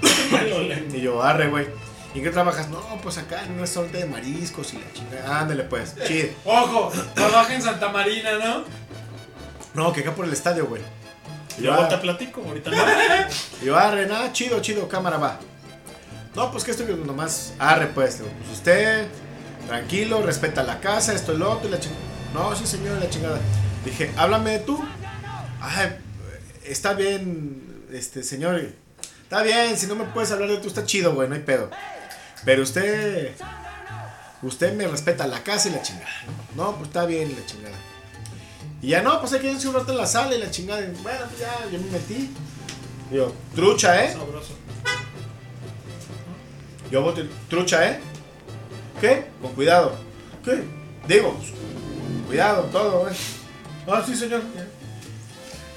y yo, arre, güey. ¿Y en qué trabajas? No, pues acá en un restaurante de mariscos y la chingada. Ándale, pues. Chido. Ojo, trabaja en Santa Marina, ¿no? No, que acá por el estadio, güey. Yo te platico, ahorita no. yo, arre, nada, chido, chido, cámara, va. No, pues que esto que nomás, arre, pues. Digo, Pues usted, tranquilo, respeta la casa, esto lo otro y la chingada. No, sí, señor, la chingada. Dije, háblame de tú. Ay, está bien, este, señor. Está bien, si no me puedes hablar de tú, está chido, güey, no hay pedo. Pero usted. Usted me respeta la casa y la chingada. No, pues está bien, la chingada. Y ya no, pues hay que irse un rato en la sala y la chingada. Bueno, pues ya, yo me metí. Yo, trucha, ¿eh? Sabroso. Yo voy, trucha, ¿eh? ¿Qué? Con cuidado. ¿Qué? Digo, pues, cuidado, todo, güey. Ah, sí, señor.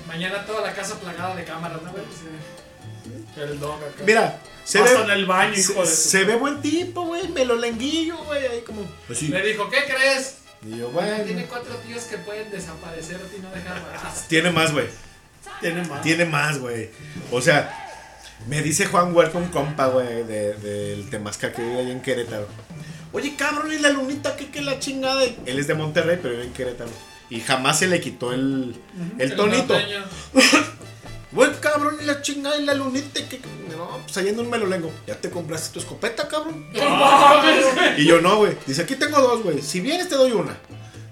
Mañana toda la casa plagada de cámaras, ¿no, güey? El dog acá. Mira, se Hasta ve, en el baño, se, hijo de su- se ve buen tipo, güey. Me lo lenguillo, güey. Ahí como. Así. Le dijo, ¿qué crees? Y yo, bueno. Tiene cuatro tíos que pueden desaparecer y no dejar. Tiene más, güey. Tiene más. Tiene más, güey. O sea, me dice Juan Huerta, un compa, güey, de- del Temasca que vive ahí en Querétaro. Oye, cabrón, ¿y la lunita qué, qué la chingada? Él es de Monterrey, pero vive en Querétaro. Y jamás se le quitó el, el tonito. Güey, cabrón, y la chingada y la lunita. ¿qué? No, pues ahí en un melolengo. ¿Ya te compraste tu escopeta, cabrón? Y yo no, güey. Dice, aquí tengo dos, güey. Si vienes te doy una.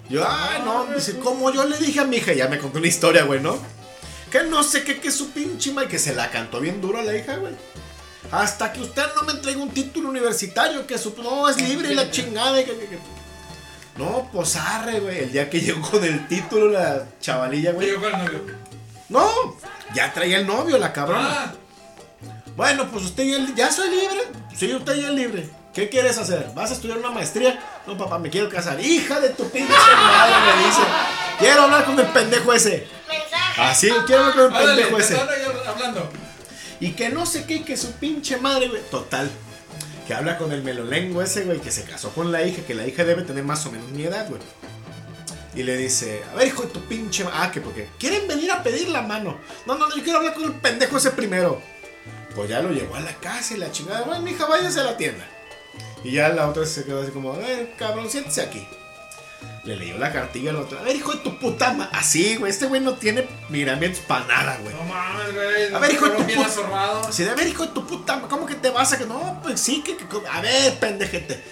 Yo, ay, no. Dice, como yo le dije a mi hija, ya me contó una historia, güey, ¿no? Que no sé qué, que su pinche madre, que se la cantó bien duro a la hija, güey. Hasta que usted no me entregue un título universitario, que su, no, es libre y la chingada. y que- que- que- No, pues arre, güey. El día que llegó con el título la chavalilla, güey. Llegó con el novio. No, ya traía el novio, la cabrona. Ah, Bueno, pues usted ya, ya soy libre. Sí, usted ya es libre. ¿Qué quieres hacer? ¿Vas a estudiar una maestría? No, papá, me quiero casar. Hija de tu pinche madre, me dice. Quiero hablar con el pendejo ese. Así, quiero hablar con el ándale, pendejo ese. hablando. Y que no sé qué, que su pinche madre, güey. Total. Que habla con el melolengo ese, güey, que se casó con la hija, que la hija debe tener más o menos mi edad, güey. Y le dice, a ver, hijo de tu pinche... ma-". Ah, que porque quieren venir a pedir la mano. No, no, no, yo quiero hablar con el pendejo ese primero. Pues ya lo llevó a la casa y la chingada. Bueno, mija, váyase a la tienda. Y ya la otra se quedó así como, a ver, cabrón, siéntese aquí. Le leyó la cartilla al otro. A ver, hijo de tu puta ma-". Así, güey, este güey no tiene miramientos para nada, güey. No mames, güey. A ver, hijo de tu puta. de, a ver, hijo de tu puta, ¿cómo que te vas a que no? Pues sí, que, que- a ver, pendejete.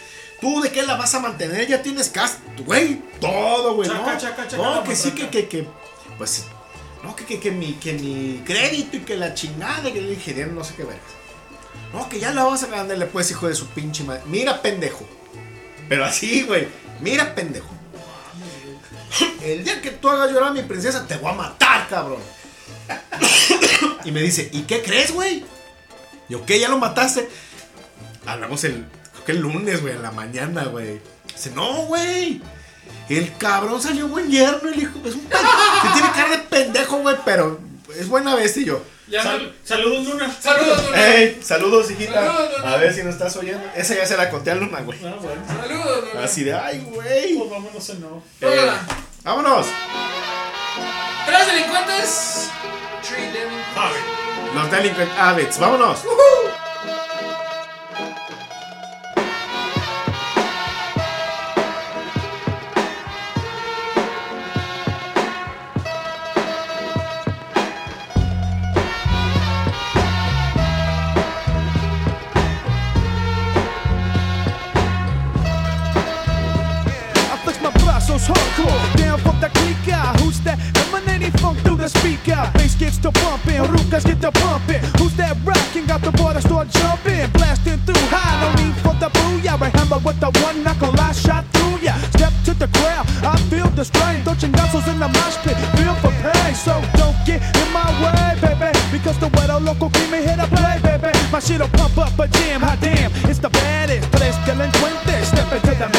¿Tú de qué la vas a mantener? Ya tienes casa, güey, todo, güey, Chaca, ¿no? chaca, chaca, no, que sí, que, que, que, pues, no, que, que, que mi, que mi crédito y que la chingada, que el ingeniero no sé qué vergas. No, que ya la vas a ganarle, pues, hijo de su pinche madre. Mira, pendejo. Pero así, güey, mira, pendejo. El día que tú hagas llorar a mi princesa, te voy a matar, cabrón. Y me dice, ¿y qué crees, güey? Yo, ¿qué? ¿Ya lo mataste? Hablamos el, creo que el lunes, güey, en la mañana, güey. Dice, no, güey. El cabrón salió buen yerno, el hijo. Es un pendejo. Que tiene cara de pendejo, güey, pero es buena bestia y yo. Ya Sal- saludos, Luna. Saludos, Luna. Ey, saludos, hijita. Saludos, Luna. A ver si nos estás oyendo. Esa ya se la conté a Luna, güey. Ah, bueno. Saludos, Luna. Así de, ay, güey. Pues vámonos en no. Eh, vámonos. Tres delincuentes. Three delincuentes. Los Delinquent Habits, vámonos. I speaker? Bass gets to pumping, Rukas get to pumping. Who's that rocking? Got the boy that start jumping, blasting through high. No need for the booyah. I hammer with the one knuckle, I shot through ya. Step to the crowd, I feel the strain. Don't chingazos in the mosh pit, feel for pain. So don't get in my way, baby. Because the way the local keep me hit a play, baby. My shit'll pump up a jam, hot damn. It's the baddest, tres delincuentes. Step into the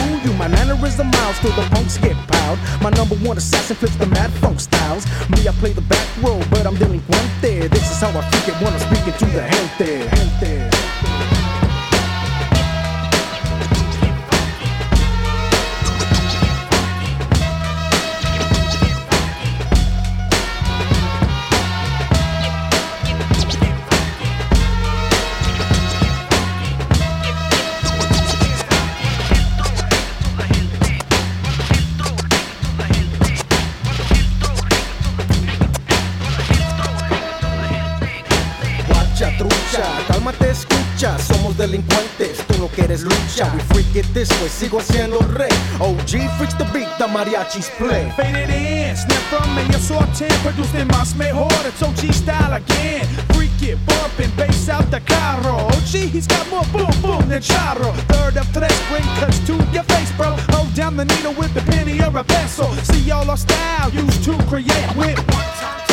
you. My mannerism miles till the punks get piled. My number one assassin flips the mad funk styles. Me, I play the back row, but I'm dealing one there. This is how I freak it when I'm speaking to the hand there. delincuentes, tú no quieres lucha. We freak it this way, sigo siendo rey. OG freaks the beat, the mariachis play. Faded in, snip from me, I saw ten. produced in my smay. It's OG style again. Freak it, bumping, bass out the carro. OG, he's got more boom boom than Charro. Third of tres, bring cuts to your face, bro. Hold down the needle with the penny or a pencil. See all our style used to create with one time.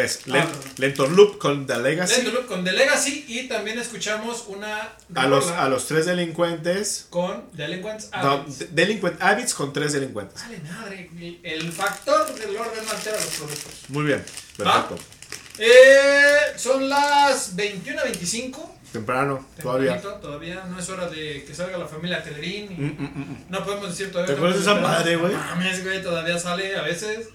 Revés. Ah. Lentor Loop con The Legacy. Lento Loop con The Legacy y también escuchamos una A los, a los tres delincuentes. con Delinquents No, Habits. de- Delinquent Habits con tres delincuentes. Vale, madre. El factor del orden no altera los productos. Muy bien. Perfecto. Eh, son las 21.25. Temprano, todavía. Todavía no es hora de que salga la familia Telerín. y Mm, mm, mm. No podemos decir todavía. ¿Te acuerdas de esa madre, güey? No Mames, güey, todavía sale a veces.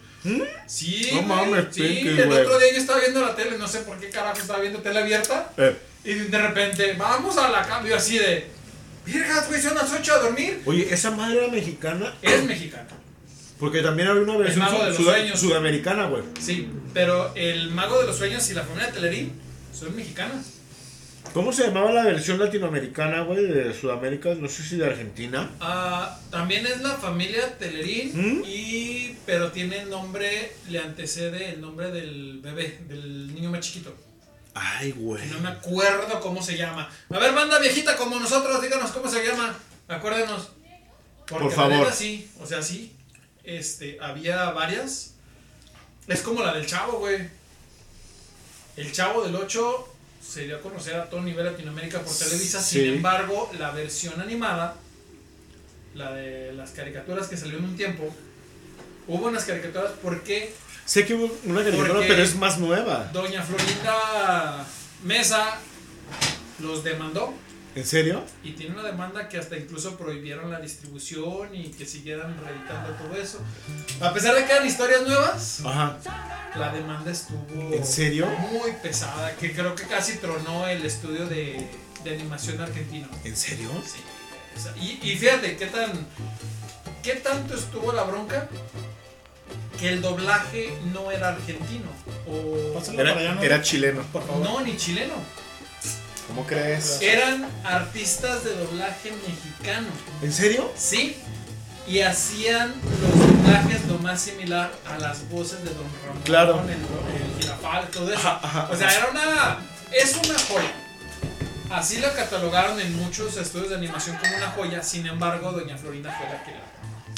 Mames, sí. Pinky, el güey. otro día yo estaba viendo la tele, no sé por qué carajo estaba viendo tele abierta. Eh, Y de repente, vamos a la cama. Yo así de. Virgas, güey, son las 8 a dormir. Oye, esa madre era mexicana. Es mexicana. Porque también había una versión mago de los sud- sueños. sudamericana, güey. Sí, pero el mago de los sueños y la familia Telerín son mexicanas. ¿Cómo se llamaba la versión latinoamericana, güey, de Sudamérica? No sé si de Argentina. Ah, también es la familia Telerín, ¿Mm? y, pero tiene el nombre, le antecede el nombre del bebé, del niño más chiquito. Ay, güey. No me acuerdo cómo se llama. A ver, banda viejita como nosotros, díganos cómo se llama. Acuérdenos. Porque Por favor. sí, o sea, sí. Este, había varias. Es como la del chavo, güey. El chavo del 8 se dio a conocer a todo nivel Latinoamérica por Televisa. Sí. Sin embargo, la versión animada, la de las caricaturas que salió en un tiempo, hubo unas caricaturas porque Sé que hubo una caricatura, pero es más nueva. Doña Florinda Mesa los demandó. ¿En serio? Y tiene una demanda que hasta incluso prohibieron la distribución y que siguieran reeditando todo eso. A pesar de que eran historias nuevas, Ajá. la demanda estuvo ¿En serio? muy pesada, que creo que casi tronó el estudio de, de animación argentino. ¿En serio? Sí. Y, y fíjate qué tan qué tanto estuvo la bronca que el doblaje no era argentino o Era, era chileno. no ni chileno. ¿Cómo crees? Eran artistas de doblaje mexicano. ¿En serio? Sí. Y hacían los doblajes lo más similar a las voces de Don Ramón, Claro. el, el Girafal, todo eso. Ajá, ajá, o sea, era una. Es una joya. Así la catalogaron en muchos estudios de animación como una joya. Sin embargo, Doña Florinda fue la que la.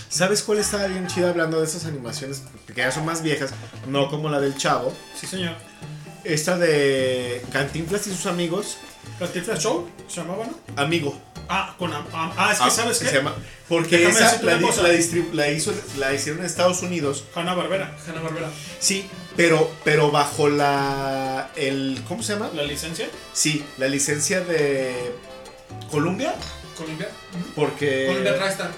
¿Sabes cuál estaba bien chida hablando de esas animaciones que ya son más viejas? No como la del Chavo. Sí, señor. Esta de Cantinflas y sus amigos. ¿Cantinflas Show? ¿Se llamaba, no? Amigo. Ah, con. am- am- ah, es que Ah, sabes se qué? llama- porque Déjame esa la, la la hizo, la hicieron en Estados Unidos. Hanna Barbera. Hanna Barbera. Sí, pero, pero bajo la. El, ¿Cómo se llama? ¿La licencia? Sí, la licencia de Columbia. Colombia. Porque. Columbia TriStar.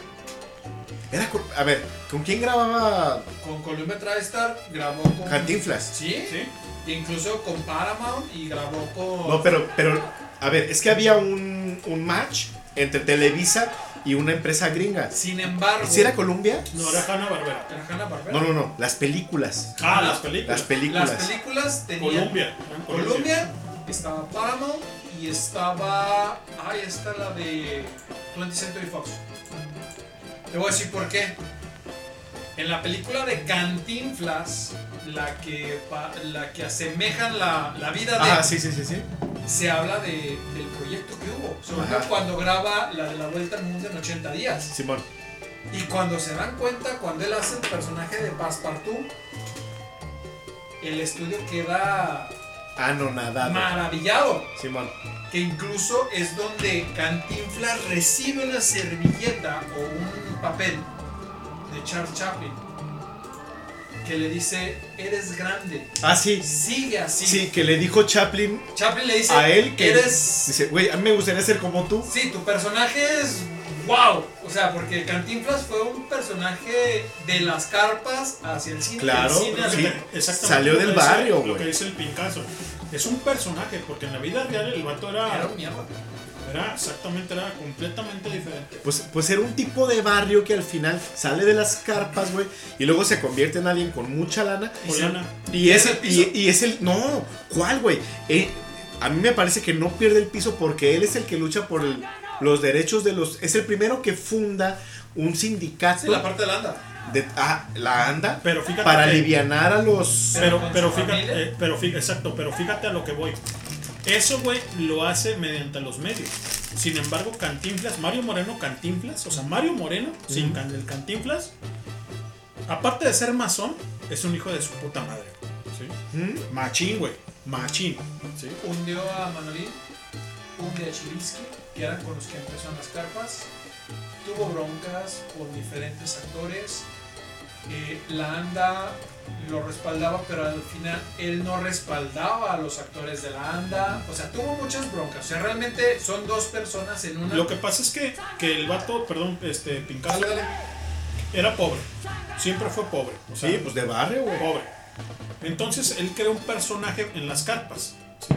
Era, a ver, ¿con quién grababa Con Columbia TriStar grabó con. Cantinflas? Sí. Sí. Incluso con Paramount y grabó con. No, pero, pero, a ver, es que había un, un match entre Televisa y una empresa gringa. Sin embargo. ¿Sí era Columbia? No, era Hanna Barbera. Era Hanna Barbera. No, no, no, las películas. Ah, las películas. Las películas. Las películas tenían. Columbia. Columbia, estaba Paramount y estaba. Ay, esta la de 20th Century Fox. Te voy a decir por qué. En la película de Cantinflas, la que, la que asemejan la, la vida de. Ah, sí, sí, sí, sí. se habla de, del proyecto que hubo. Sobre todo cuando graba la de la Vuelta al Mundo en 80 días. Simón. Y cuando se dan cuenta, cuando él hace el personaje de Passepartout, el estudio queda Anonadado. maravillado. Simón. Que incluso es donde Cantinflas recibe una servilleta o un papel de Charles Chaplin que le dice, eres grande. Ah, sí. Sigue así. Sí, que le dijo Chaplin Chaplin le dice, a él que. eres... Dice, güey, a mí me gustaría ser como tú. Sí, tu personaje es wow. O sea, porque Cantinflas fue un personaje de las carpas hacia el cine. Claro, del cine sí. Salió del barrio, Lo güey. que dice el Picasso. Es un personaje, porque en la vida real el vato era. Era un mierda. Era exactamente, era completamente diferente. Pues, pues era un tipo de barrio que al final sale de las carpas, güey, y luego se convierte en alguien con mucha lana. Con Y- lana. Y es, ¿Pierde el, y, y es el. No, ¿cuál, güey? Eh, a mí me parece que no pierde el piso porque él es el que lucha por el- los derechos de los. Es el primero que funda un sindicato. Sí, la parte de la anda. de, ah, la anda Pero fíjate para alivianar a los. Pero, pero fíjate, eh, pero fíjate, exacto, pero fíjate a lo que voy. Eso, güey, lo hace mediante los medios. Sin embargo, Cantinflas, Mario Moreno Cantinflas, o sea, Mario Moreno, sin can- el Cantinflas, aparte de ser masón, es un hijo de su puta madre. ¿sí? ¿Mm? Machín, güey, machín. ¿sí? Hundió a Manolín, hundió a Chilinsky, que eran con los que empezó en las carpas. Tuvo broncas con diferentes actores. Eh, la ANDA lo respaldaba, pero al final él no respaldaba a los actores de la ANDA. O sea, tuvo muchas broncas. O sea, realmente son dos personas en una. Lo que pasa es que, que el vato, perdón, este, dale. era pobre. Siempre fue pobre. O sea, Sí, pues de barrio, güey. pobre. Entonces él crea un personaje en las carpas. ¿sí?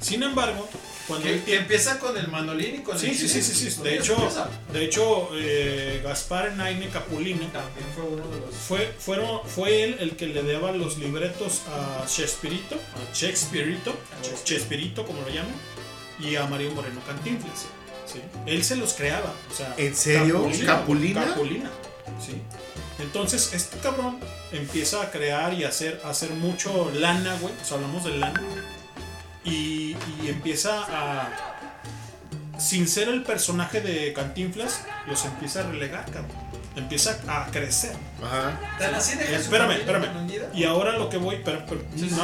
Sin embargo, cuando Que, que empieza con el Manolín y con Sí, el sí, sí, sí, sí. Con De hecho, empieza. de hecho eh, Gaspar Enaine Capulina También fue uno de los. fue, fueron, fue él el que le daba los libretos a Chespirito, a Chespirito, o Chespirito como lo llaman, y a Mario Moreno Cantinflas. ¿sí? Él se los creaba. O sea, ¿En serio? ¿Capulina? Capulina, sí. Entonces, este cabrón empieza a crear y a hacer, a hacer mucho lana, güey. O sea, hablamos de lana. Y, y empieza a. Sin ser el personaje de Cantinflas, los empieza a relegar, cabrón. Empieza a crecer. Ajá. Tan así Espérame, espérame. Y ahora lo que voy, pero, pero, Sí, sí.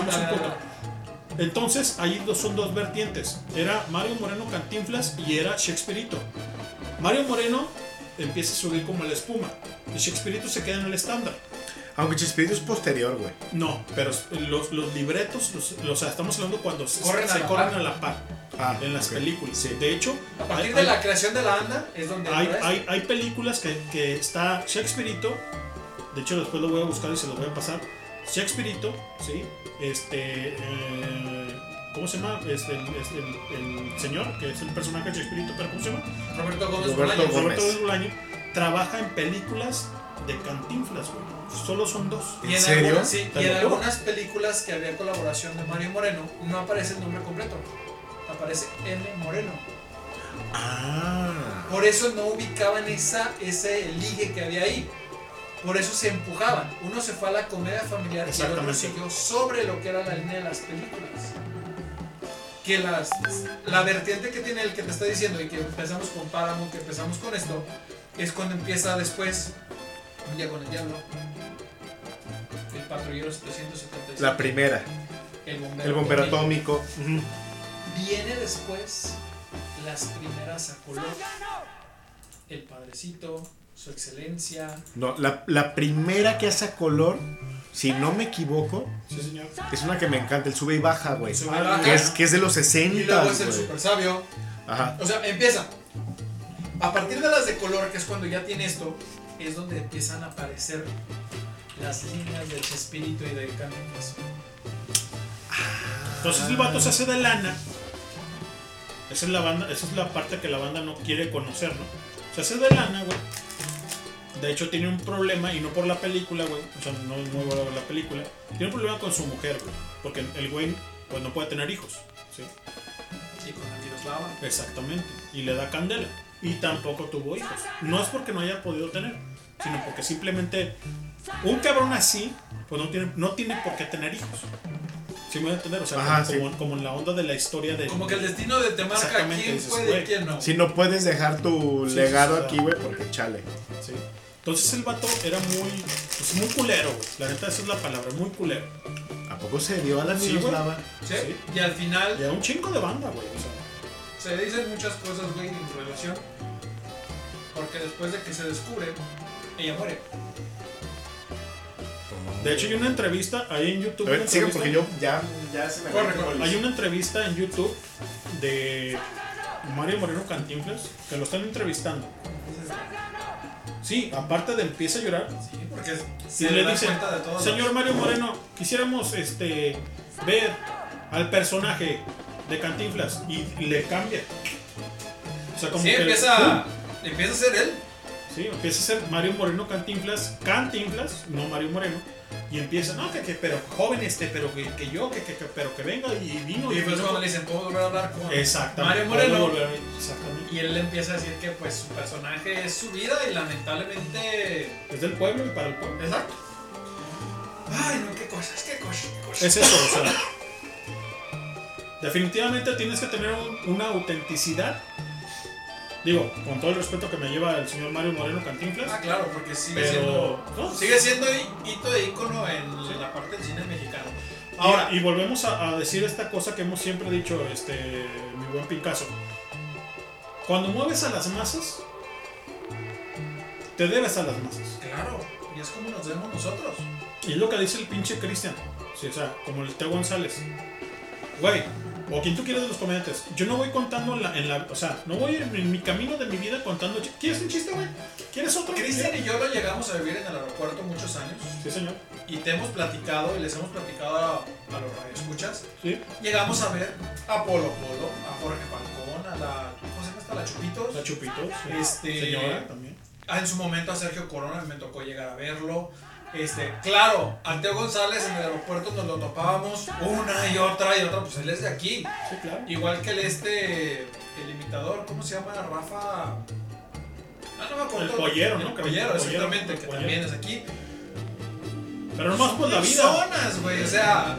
Entonces, ahí dos- son dos vertientes. Era Mario Moreno Cantinflas y era Shakespeareito. Mario Moreno empieza a subir como la espuma. Y Shakespeareito se queda en el estándar. Aunque Chespirito es posterior, güey. No, pero los, los libretos, los, los- o sea, estamos hablando cuando se, Corren a se la corren par. a la par Ah, en las películas. De hecho, A partir hay- de hay- la creación de la ANDA es donde. hay, hay, hay películas que, que está Shakespeareito. De hecho, después lo voy a buscar y se los voy a pasar. Shakespeareito, ¿sí? Este. eh, ¿Cómo se llama? Este, el, este, el- el señor, que es el personaje de Shakespeareito, pero ¿cómo se llama? Roberto Gómez Roberto. Gómez. Roberto Gómez Bolaño. Trabaja en películas de Cantinflas, güey. Solo son dos. Y en, serio? algunas, sí, y en algunas películas que había colaboración de Mario Moreno, no aparece el nombre completo. Aparece M. Moreno. Ah. Por eso no ubicaban esa, ese ligue que había ahí. Por eso se empujaban. Uno se fue a la comedia familiar y el otro siguió sobre lo que era la línea de las películas. Que las, la vertiente que tiene el que te está diciendo y que empezamos con Paramount, que empezamos con esto, es cuando empieza después Un día con el diablo. El patrullero 777. La primera. El bombero, El bombero atómico. Ujú. Viene después las primeras a color. El padrecito, su excelencia. No, la, la primera que hace a color, si no me equivoco, Sí, señor. es una que me encanta, el sube y baja, güey. Que es, que es de los 60. Y luego es el super sabio. Ajá. O sea, empieza. A partir de las de color, que es cuando ya tiene esto, es donde empiezan a aparecer las líneas del Chespirito y del Cantinflas. Entonces el vato se hace de lana. Esa es la banda, esa es la parte que la banda no quiere conocer, ¿no? Se hace de lana, güey. De hecho tiene un problema, y no por la película, güey. O sea, no, no voy a ver la película. Tiene un problema con su mujer, güey. Porque el güey, pues no puede tener hijos. ¿sí? Y con la Miroslava. Exactamente. Y le da candela. Y tampoco tuvo hijos. No es porque no haya podido tener, sino porque simplemente un cabrón así, pues no tiene, no tiene por qué tener hijos. Sí, me voy a entender, o sea, Ajá, como, como- como en la onda de la historia de. Como que el destino de te marca quién dices, puede y quién no. Si no puedes dejar tu Sí, legado sí, sí, aquí, sí. güey, porque chale. Sí. Entonces el vato era muy, pues muy culero, güey. La neta, esa es la palabra, muy culero. ¿A poco se dio a la Sí, güey. Miroslava? ¿Sí? Y al final Y a un chingo de banda, güey. O sea, se dicen muchas cosas, güey, en relación. Porque después de que se descubre, ella muere. De hecho, hay una entrevista ahí en YouTube. A ver, sigan porque yo ya, ya se me Corre, corre. Hay una entrevista en YouTube de Mario Moreno Cantinflas que lo están entrevistando. Sí, aparte de empieza a llorar. Sí, porque se le dicen, de todo. señor Mario Moreno, quisiéramos este ver al personaje de Cantinflas y le cambia. O sea, como Sí, que empieza, empieza a ser él. Sí, empieza a ser Mario Moreno Cantinflas, Cantinflas, no Mario Moreno. Y empieza, no, que, que pero joven este, pero que, que yo, que, que, que- pero que venga y vino. Y vino. cuando le dicen, ¿puedo volver a hablar con. Mario Moreno? Exactamente. Y él le empieza a decir que pues su personaje es su vida y lamentablemente... Es del pueblo y para el pueblo. Exacto. Ay, no, qué cosas, qué cosas, qué cosas. Es eso, o sea. Definitivamente tienes que tener un- una autenticidad. Digo, con todo el respeto que me lleva el señor Mario Moreno Cantinflas. Ah, claro, porque sigue Pero- siendo... ¿no? Sigue siendo hi- hito de ícono en la parte del cine mexicano. Ahora, y volvemos a, a decir esta cosa que hemos siempre dicho, este, mi buen Picasso. Cuando mueves a las masas, te debes a las masas. Claro, y es como nos vemos nosotros. Y es lo que dice el pinche Cristian. Sí, o sea, como el Teo González. Güey, o quien tú quieras de los comediantes. Yo no voy contando en la, en la- O sea, no voy en, mi camino de mi vida contando. ¿Quieres un chiste, güey? ¿Quieres otro? Cristian y yo lo llegamos a vivir en el aeropuerto muchos años. Sí, señor. Y te hemos platicado y les hemos platicado a, a los radioescuchas. Sí. Llegamos a ver a Polo Polo, a Jorge Falcón, a la. ¿Cómo se llama esta? La Chupitos. La Chupitos. sí. Este, Señora también. Ah, en su momento a Sergio Corona me tocó llegar a verlo. Este, claro, a Teo González en el aeropuerto nos lo topábamos una y otra y otra, pues él es de aquí. Sí, claro. Igual que el este, el imitador, ¿cómo se llama? Rafa. Ah, no me acuerdo. El pollero, ¿no? El pollero, exactamente, que también es aquí. Pero nomás por la vida. Personas, güey, o sea.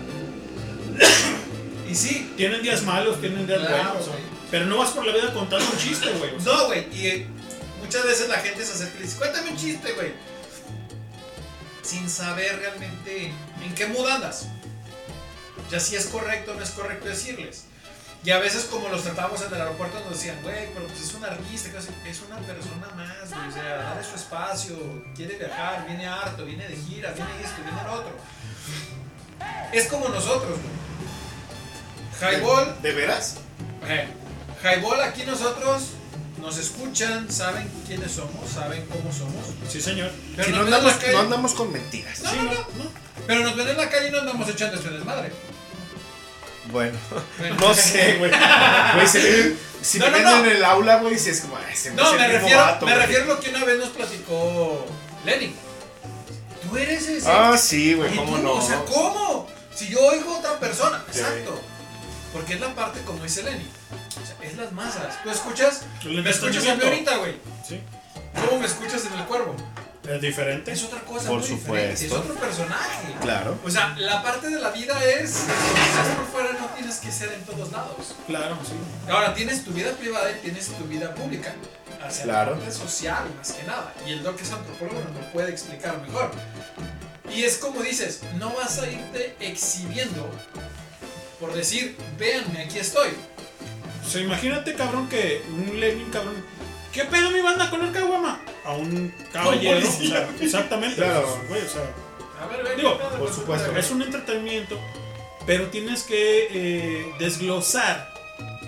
Y sí. Tienen días malos, tienen días Claro, buenos. güey. Pero no vas por la vida contando un chiste, güey. o sea. No, güey, y eh, muchas veces la gente se acerca y dice, cuéntame un chiste, güey. Sin saber realmente en qué mood andas. Ya si es correcto o no es correcto decirles. Y a veces como los tratábamos en el aeropuerto nos decían, güey, pero pues es un artista, es una persona más, güey, o sea, dale su espacio, quiere viajar, viene harto, viene de gira, viene esto, viene lo otro. Es como nosotros, güey. Highball. ¿De veras? Eh, Highball, aquí nosotros nos escuchan, saben quiénes somos, saben cómo somos. Sí, señor. Pero Si no andamos, calle- no andamos con mentiras. No, no, no, Pero nos ven en la calle y no andamos echando este desmadre. Bueno, Bueno. no sé, güey. Güey, se ve- si No, me no, ven no. en el aula, güey, si es como, "Ay, este No, me refiero, vato, me güey". refiero a lo que una vez nos platicó Lenny. Tú eres ese. Ah, sí, güey, ¿Y cómo tú? no. O sea, ¿cómo? Si yo oigo a otra persona. Sí. Exacto. Porque es la parte, como dice Lenny. Es las masas. Tú escuchas. Me escuchas a mí ahorita, güey. Sí. ¿Cómo me escuchas en el cuervo? Es diferente. Es otra cosa Por muy diferente. Es supuesto. otro personaje. Claro. O sea, la parte de la vida es. Si estás por fuera, no tienes que ser en todos lados. Claro, sí. Ahora, tienes tu vida privada y tienes tu vida pública. Hacia Claro. la parte social, más que nada. Y el doc es antropólogo, nos lo puede explicar mejor. Y es como dices, no vas a irte exhibiendo por decir, véanme, aquí estoy. O sea, imagínate, cabrón, que un Lenin, cabrón. ¿Qué pedo mi banda con el caguama? A un caballero. o sea, exactamente. Claro. pues, güey, o sea, A ver, ven, Digo, por supuesto. es un entretenimiento, pero tienes que eh, desglosar,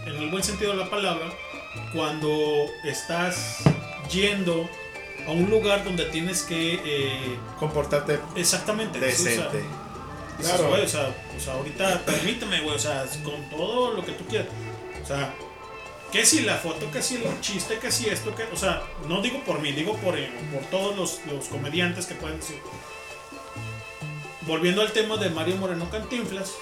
en el buen sentido de la palabra, cuando estás yendo a un lugar donde tienes que... eh, Comportarte exactamente. sí, o sea, decente. Dices, Claro. güey, o sea, o sea, ahorita permíteme, güey, o sea, con todo lo que tú quieras. O sea, que si la foto, que si el chiste, que si esto, que, o sea, no digo por mí, digo por, por todos los, los comediantes que pueden decir. Volviendo al tema de Mario Moreno Cantinflas,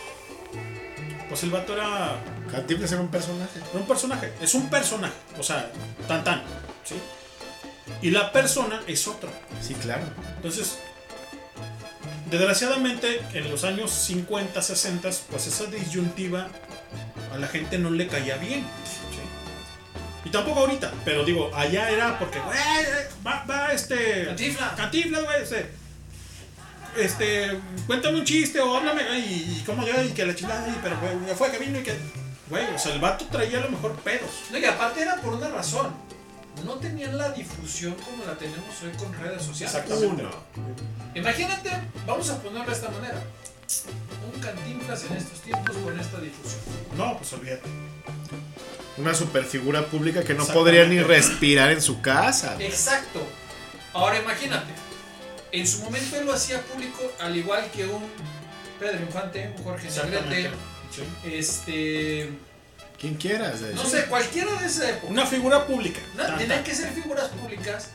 pues el vato era, Cantinflas era un personaje. era un personaje, es un personaje, o sea, tan tan, ¿sí? Y la persona es otra. Sí, claro. Entonces, Desgraciadamente, en los años 50, 60, pues esa disyuntiva a la gente no le caía bien. ¿sí? Y tampoco ahorita, pero digo, allá era porque, güey, va, va este. Cantinflas. Cantinflas, güey, este. Este, cuéntame un chiste o háblame, y, y cómo yo, y que la chingada, y, pero güey, fue que vino y que. Güey, o sea, el vato traía a lo mejor pedos. No, y aparte era por una razón. No tenían la difusión como la tenemos hoy con redes sociales. Exactamente. Imagínate, vamos a ponerlo de esta manera. Un cantinflas en estos tiempos con esta difusión. No, pues olvídate. Una super figura pública que no podría ni respirar en su casa. Exacto. Ahora imagínate. En su momento él lo hacía público al igual que un Pedro Infante, un Jorge. Negrete. Este. Quien quieras. de No sé, cualquiera de esa época. Una figura pública. No, tenían que ser figuras públicas.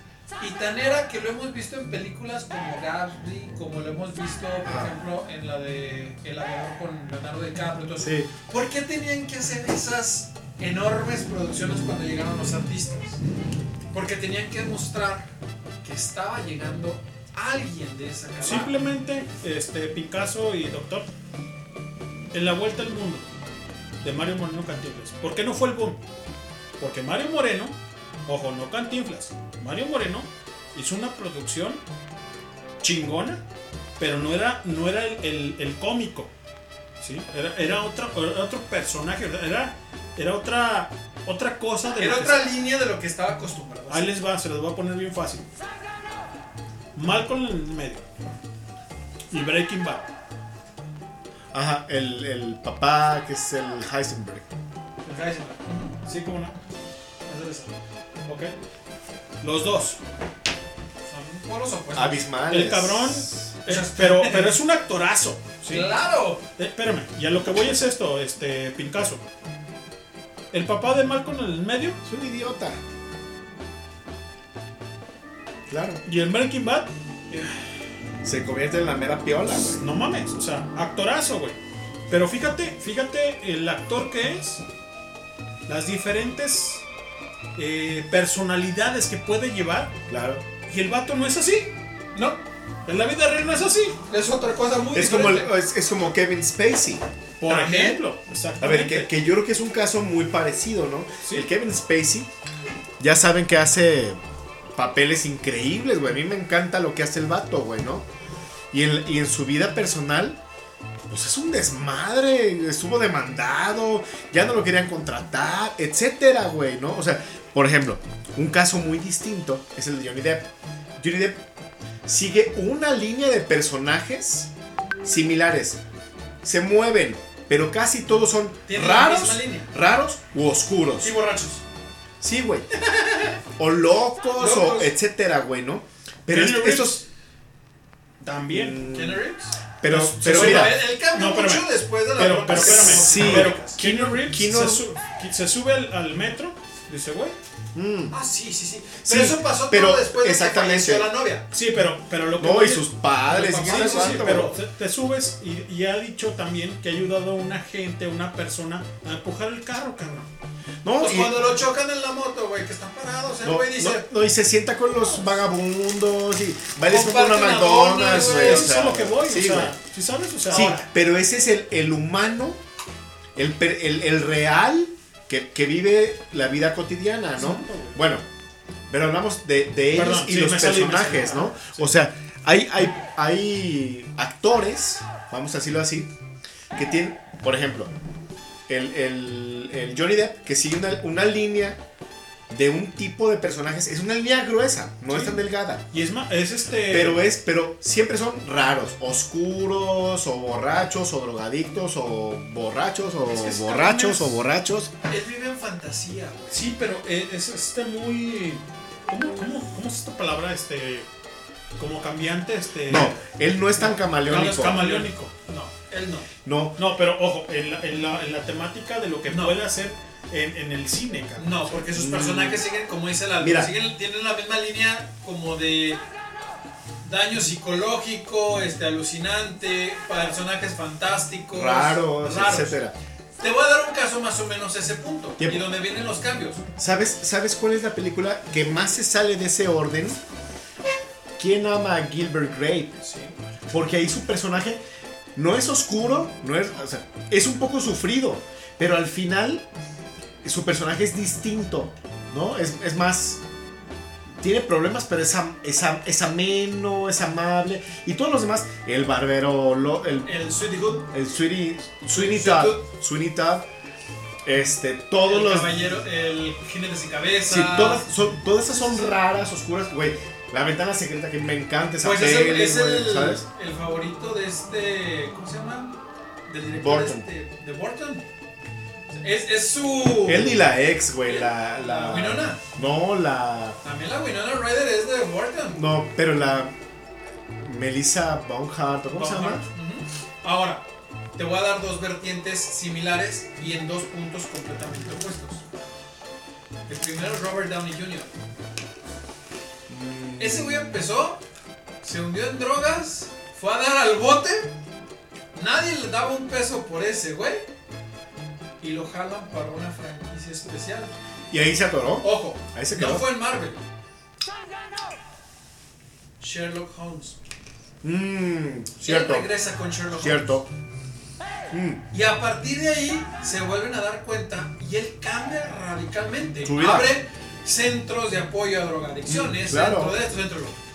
Y tan era que lo hemos visto en películas como Gatsby, como lo hemos visto, por ejemplo, en la de El aviador con Leonardo DiCaprio. eso. Sí. ¿Por qué tenían que hacer esas enormes producciones cuando llegaron los artistas? Porque tenían que mostrar que estaba llegando alguien de esa calaña. Simplemente, este, Picasso y Doctor, en la vuelta al mundo de Mario Moreno Cantinflas. ¿Por qué no fue el boom? Porque Mario Moreno, ojo, no Cantinflas, Mario Moreno hizo una producción chingona, pero no era, no era el, el- el cómico, ¿sí? Era, era otra, era otro personaje, era, era otra, otra cosa de Era lo que otra línea de lo que estaba acostumbrado. Ahí les va, se los voy a poner bien fácil. Malcolm en el medio. Y Breaking Bad. Ajá, el, el papá que es el Heisenberg. El Heisenberg. Sí, cómo no. Eso es. Ok. Los dos. Son polos opuestos. Abismales. El cabrón. es- pero, pero es un actorazo. ¿sí? ¡Claro! Eh, espérame, y a lo que voy es esto, este, Pincaso. El papá de Malcolm en el medio. Es un idiota. Claro. Y el Breaking Bad. Se convierte en la mera piola, güey. No mames, o sea, actorazo, güey. Pero fíjate, fíjate el actor que es, las diferentes eh, personalidades que puede llevar. Claro. Y el vato no es así. No. En la vida real no es así. Es otra cosa muy Es como, el- diferente. es, es como Kevin Spacey. Por También. ejemplo. A ver, que, que yo creo que es un caso muy parecido, ¿no? Sí. El Kevin Spacey, ya saben que hace papeles increíbles, güey. A mí me encanta lo que hace el vato, güey, ¿no? Y en, y en su vida personal, pues es un desmadre. Estuvo demandado, ya no lo querían contratar, etcétera, güey, ¿no? O sea, por ejemplo, un caso muy distinto es el de Johnny Depp. Johnny Depp sigue una línea de personajes similares. Se mueven, pero casi todos son raros, raros u oscuros. Y borrachos. Sí, güey. O locos, o etcétera, güey, ¿no? Pero estos. También. ¿Quién Reeves? Pero, pero sí, mira. Él cambió No, espérame. mucho después de la Pero, pero que espérame. Sí. Pero. Keanu Reeves Keanu- se, su- se sube al, al metro. Dice, güey. mm, Ah, sí, sí, sí. Sí, Pero eso pasó pero todo después de que exactamente. falleció la novia. Sí, pero, pero lo que No, y es- sus padres, Sí, y sí, sí, pero te, te subes y, y ha dicho también que ha ayudado a una gente, a una persona a empujar el carro, cabrón. No, Pues y, cuando lo chocan en la moto, güey, que están parados, el no, güey dice. no, no, y se sienta con los vagabundos y va y les compra una McDonald's, dona, güey. Eso es lo que voy, sí, o sea, güey. ¿sí sabes? O sea, Sí, ahora, pero ese es el, el humano, el, el, el real que, que vive la vida cotidiana, ¿no? Bueno, pero hablamos de, de ellos Perdón, y sí, los personajes, salí. ¿no? O sea, hay, hay, hay actores, vamos a decirlo así, que tienen, por ejemplo, el, el- el Johnny Depp, que sigue una, una línea de un tipo de personajes, es una línea gruesa, no es tan delgada. y es más, es este. Pero es, pero siempre son raros, oscuros, o borrachos, o drogadictos, o borrachos, o Es que sí, borrachos, o borrachos. Él vive en fantasía, güey. Sí, pero es, es este muy. ¿cómo, cómo, ¿Cómo es esta palabra? Este. Como cambiante, este. No, él no es tan camaleónico. no es camaleónico. No. Él no. No, No, pero ojo, en la, en la, en la temática de lo que No. puede hacer en, en el cine, cabrón. No, porque sus personajes siguen, como dice la Mira. siguen, tienen la misma línea como de daño psicológico, este alucinante, personajes fantásticos, raros, etcétera. Te voy a dar un caso más o menos a ese punto Tiempo. y donde vienen los cambios. ¿Sabes, ¿Sabes cuál es la película que más se sale de ese orden? ¿Quién ama a Gilbert Grape? Porque ahí su personaje no es oscuro, no es, o sea, es un poco sufrido, pero al final su personaje es distinto, ¿no? Es, es más... Tiene problemas, pero es, am- es, am- es ameno, es amable. Y todos los demás, el barbero, lo- el, El Sweetie Good. el Sweetie, Sweeney Sweetie Todd, este, todos el los... caballero, el jinete sin cabeza. Sí, todas, son, todas esas son raras, oscuras, güey. La ventana secreta que me encanta esa Pues es, el, peli, es el, ¿sabes? el favorito de este. ¿Cómo se llama? Del director Burton. este, de Burton. Es, es su. Él y la ex, güey, la, la... ¿Winona? No, la... También la Winona Ryder es de Burton. No, pero la... Melissa Bonhart, ¿o ¿cómo se llama? Ahora, te voy a dar dos vertientes similares y en dos puntos completamente opuestos. El primero es Robert Downey Jr. Ese güey empezó, se hundió en drogas, fue a dar al bote, nadie le daba un peso por ese güey y lo jalan para una franquicia especial. Y ahí se atoró. Ojo, Ahí se no quedó. fue en Marvel. Sherlock Holmes. Mmm, cierto. Él regresa con Sherlock Cierto. Holmes. Y a partir de ahí se vuelven a dar cuenta y él cambia radicalmente. Abre centros de apoyo a drogadicciones, Mm, claro. centro de esto, centro de lo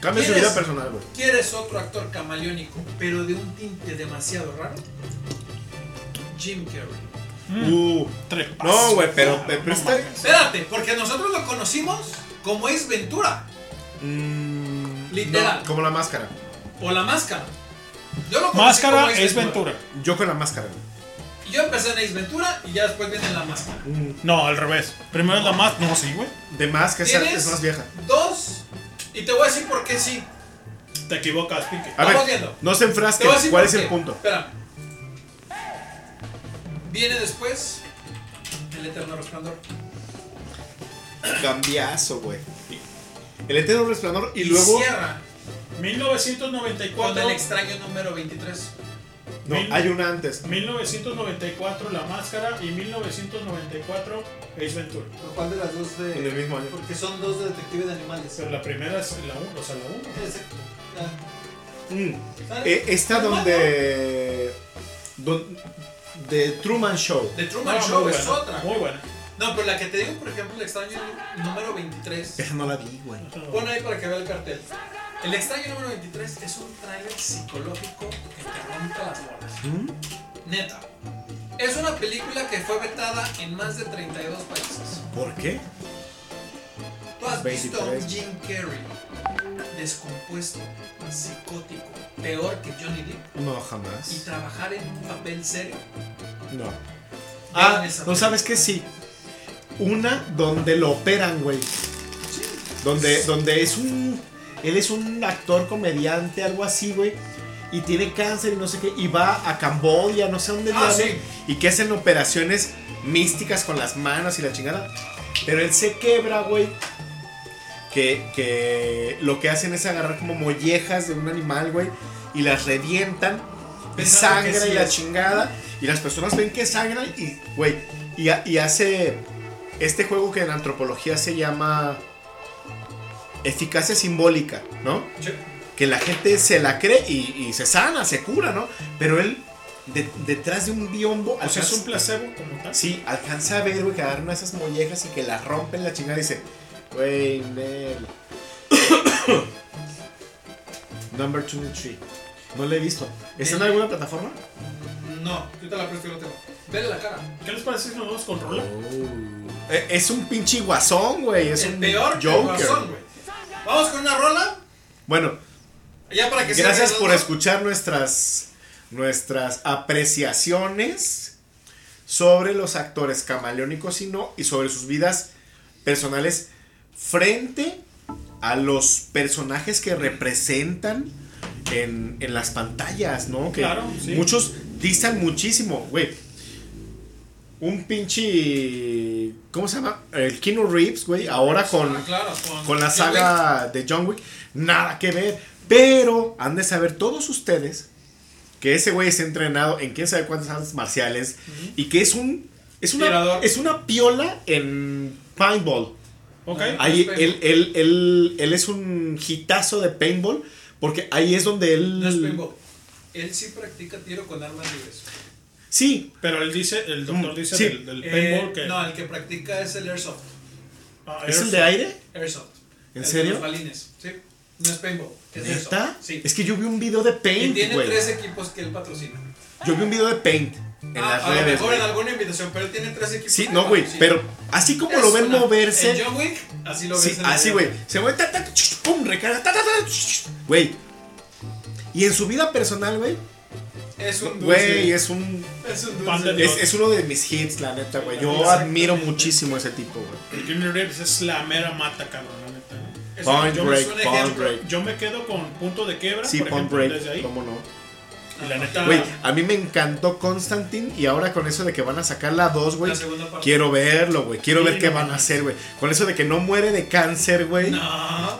Cambia su ¿Quieres- vida personal, güey. ¿Quieres otro actor camaleónico, pero de un tinte demasiado raro? Jim Carrey. Uh, no, güey, pero, pero está... Espérate, porque nosotros lo conocimos como Ace Ventura. Literal. Mm, No, como la máscara. O la máscara. Yo lo conocí Máscara como Ace es Ventura. Yo con la máscara. Yo empecé en Ace Ventura y ya después viene la máscara. No, al revés. Primero es la más. No, sí, güey. De más, que esa es más vieja. Dos. Y te voy a decir por qué sí. Te equivocas, Pinky. A Vamos ver, viendo. no se Te voy a enfrasquen. decir ¿Cuál por es el punto? Espera. Viene después el eterno resplandor. Cambiazo, güey. El eterno resplandor y, Y luego... cierra 1994. con el extraño número 23. No, Mil- hay una antes. 1994 La Máscara y 1994 Ace Ventura. ¿Por ¿Cuál de las dos de.? En el mismo año. Porque son dos de detective de animales. Pero la primera es la 1, o sea, la 1. Ese- ah. Mm. ¿Sale? Eh, está donde... don- The Truman Show. The Truman No, Show es buena, otra. Muy buena. No, pero la que te digo, por ejemplo, el extraño número 23. Esa no la vi, güey. Pon ahí para que vea el cartel. El extraño número 23 es un tráiler psicológico que te rompe las bolas. ¿Mm? Neta. Es una película que fue vetada en más de 32 países. ¿Por qué? Tú has visto a un 23. Jim Carrey descompuesto, psicótico, peor que Johnny Depp No, y jamás. trabajar en un papel serio. No. Vean Ah, no sabes que sí. Una donde lo operan, güey. Donde, donde es un. Él es un actor, comediante, algo así, güey. Y tiene cáncer y no sé qué. Y va a Camboya, no sé dónde Ah, sí. Y que hacen operaciones místicas con las manos y la chingada. Pero él se quebra, güey. Que, que lo que hacen es agarrar como mollejas de un animal, güey. Y las revientan. Y sangra sí y la es. chingada. Y las personas ven que sangra y, güey. Y hace este juego que en antropología se llama eficacia simbólica, ¿no? Sí. Que la gente se la cree y, y se sana, se cura, ¿no? Pero él, de- detrás de un biombo. O sea, es alcanza- un placebo como tal. Sí, alcanza a ver, güey, que agarra una de esas mollejas y que las rompen la chingada y dice, güey, Nel. Number 23. No lo he visto. ¿Está en alguna plataforma? No, yo te la presto y lo tengo. Vele la cara. ¿Qué les parece si nos vamos con Rola? Eh, Es un pinche guasón, güey. Es el un peor que Joker. Guasón, güey. Vamos con una rola. Bueno, Ya para que gracias por escuchar nuestras, nuestras apreciaciones sobre los actores camaleónicos y no, y sobre sus vidas personales frente a los personajes que representan en, en las pantallas, ¿no? Que Claro, sí. muchos distan muchísimo, güey. Un pinche. ¿Cómo se llama? El Keanu Reeves, güey. Ahora con, Ah, claro, con con la saga de John Wick. Nada que ver. Pero han de saber todos ustedes que ese güey está entrenado en quién sabe cuántas artes marciales. Y que es un. Es una, Tirador. es una piola en paintball. Ok. Ahí Paintball. él, él, él, él es un hitazo de paintball Porque ahí es donde él. No es paintball. Él sí practica tiro con armas libres. Sí. Pero él dice, el doctor Mm, dice sí. del, del Eh, paintball que. No, el que practica es el airsoft. Ah, ¿Es el airsoft. de aire? Airsoft. ¿En El de serio? Los balines. Sí. No es paintball. Es ¿Neta? airsoft. Sí. Es que yo vi un video de Y Paint, tiene güey. tres equipos que él patrocina. Yo vi un video de Paint en Ah, las a lo redes. mejor en alguna invitación, pero él tiene tres equipos. Sí, no, güey. Pero así como Es lo ven una- moverse. En John Wick, así lo ves. Sí, en así, güey. Se mueve, ta, ta, ch, pum, recarga, ta, ta, ta, güey. Y en su vida personal, güey. Es un dulce. Güey, es un. Es un dulce. Es, es uno de mis hits, la neta, güey. Yo admiro muchísimo a ese tipo, güey. El Keanu Reeves es la mera mata, cabrón, la neta. Eso, Point yo me- break, es ejemplo. break. Yo me quedo con punto de quiebra, Sí, por point ejemplo, break. desde ahí. ¿Cómo no? Y la neta. Güey, a mí me encantó Constantine y ahora con eso de que van a sacar la 2, güey. Quiero verlo, güey. Quiero Sí, ver qué no van a hacer, güey. Con eso de que no muere de cáncer, güey. No.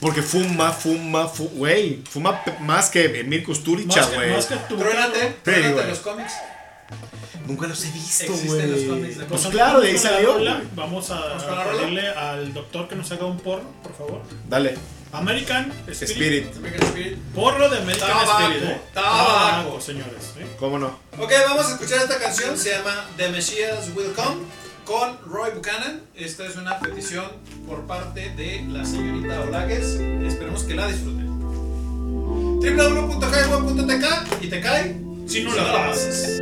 Porque fuma, fuma, fu- güey. Fuma más que Emir Kusturica, güey. más que tu Truénate, truénate güey. los cómics. Nunca los he visto, Existen los güey. cómics de Pues claro, de ahí salió. güey. Vamos a, pedirle al doctor que nos haga un porno, por favor. Dale. American Spirit. Spirit. American Spirit. Porro de American Tabaco, Spirit, ¿eh? tabaco. señores. ¿eh? ¿Cómo no? Ok, vamos a escuchar esta canción. Se llama The Messiah Will Come con Roy Buchanan. Esta es una petición por parte de la señorita Olagues. Esperemos que la disfruten. www.highway.tk y te cae Si no la pasas.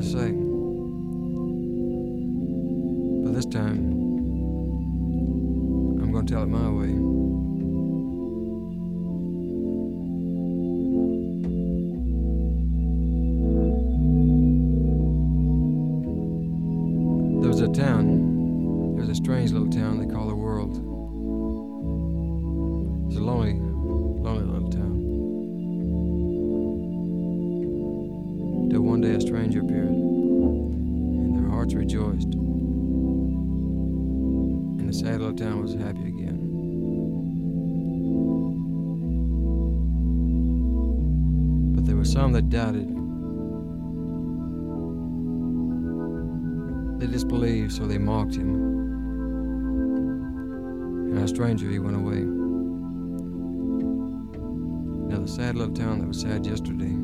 To say. He went away. Now, the sad little town that was sad yesterday,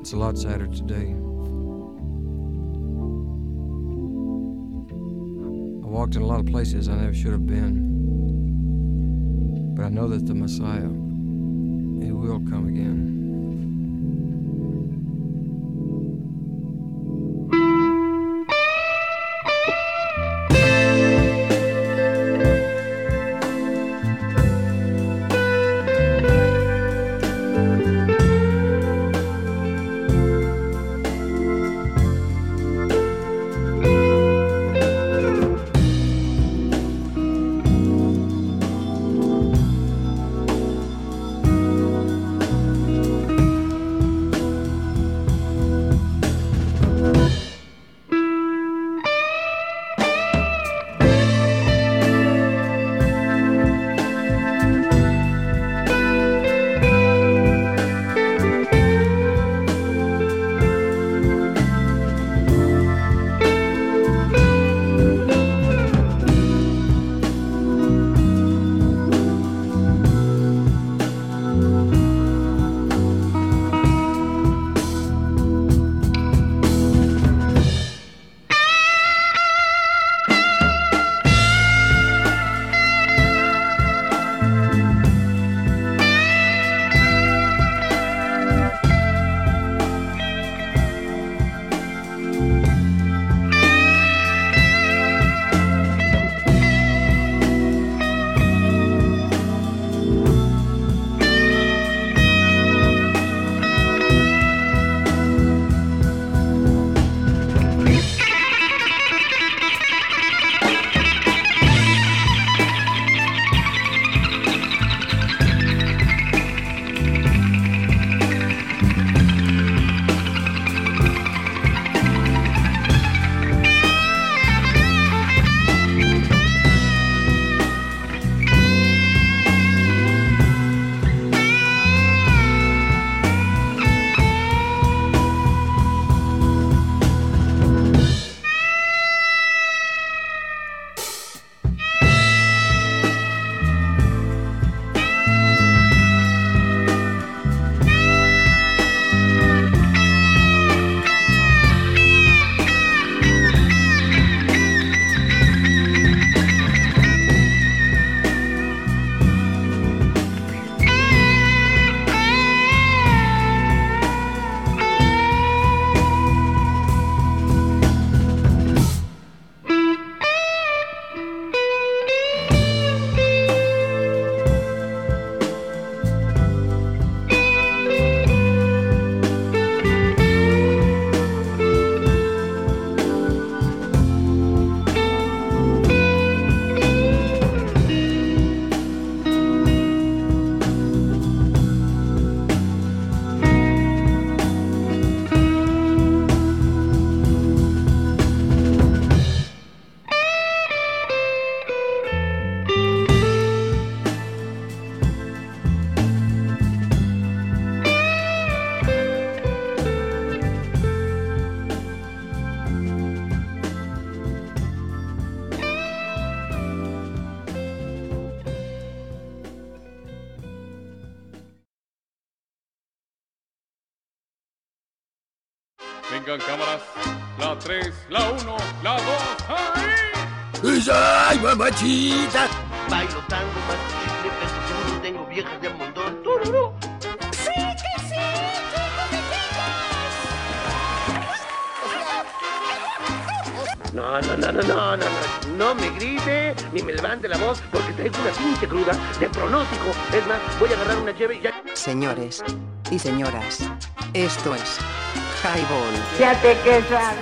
it's a lot sadder today. I walked in a lot of places I never should have been. But I know that the Messiah, he will come again. ¡Ay, mamachita! Bailo tango pero seguro tengo viejas de montón. ¡Tururú! Sí, que sí, No, no, no, no, no, no, no, no me grite ni me levante la voz porque traigo una pinche cruda de pronóstico. Es más, voy a agarrar una cheve y ya. Señores y señoras, esto es Highball. Ya te quedas.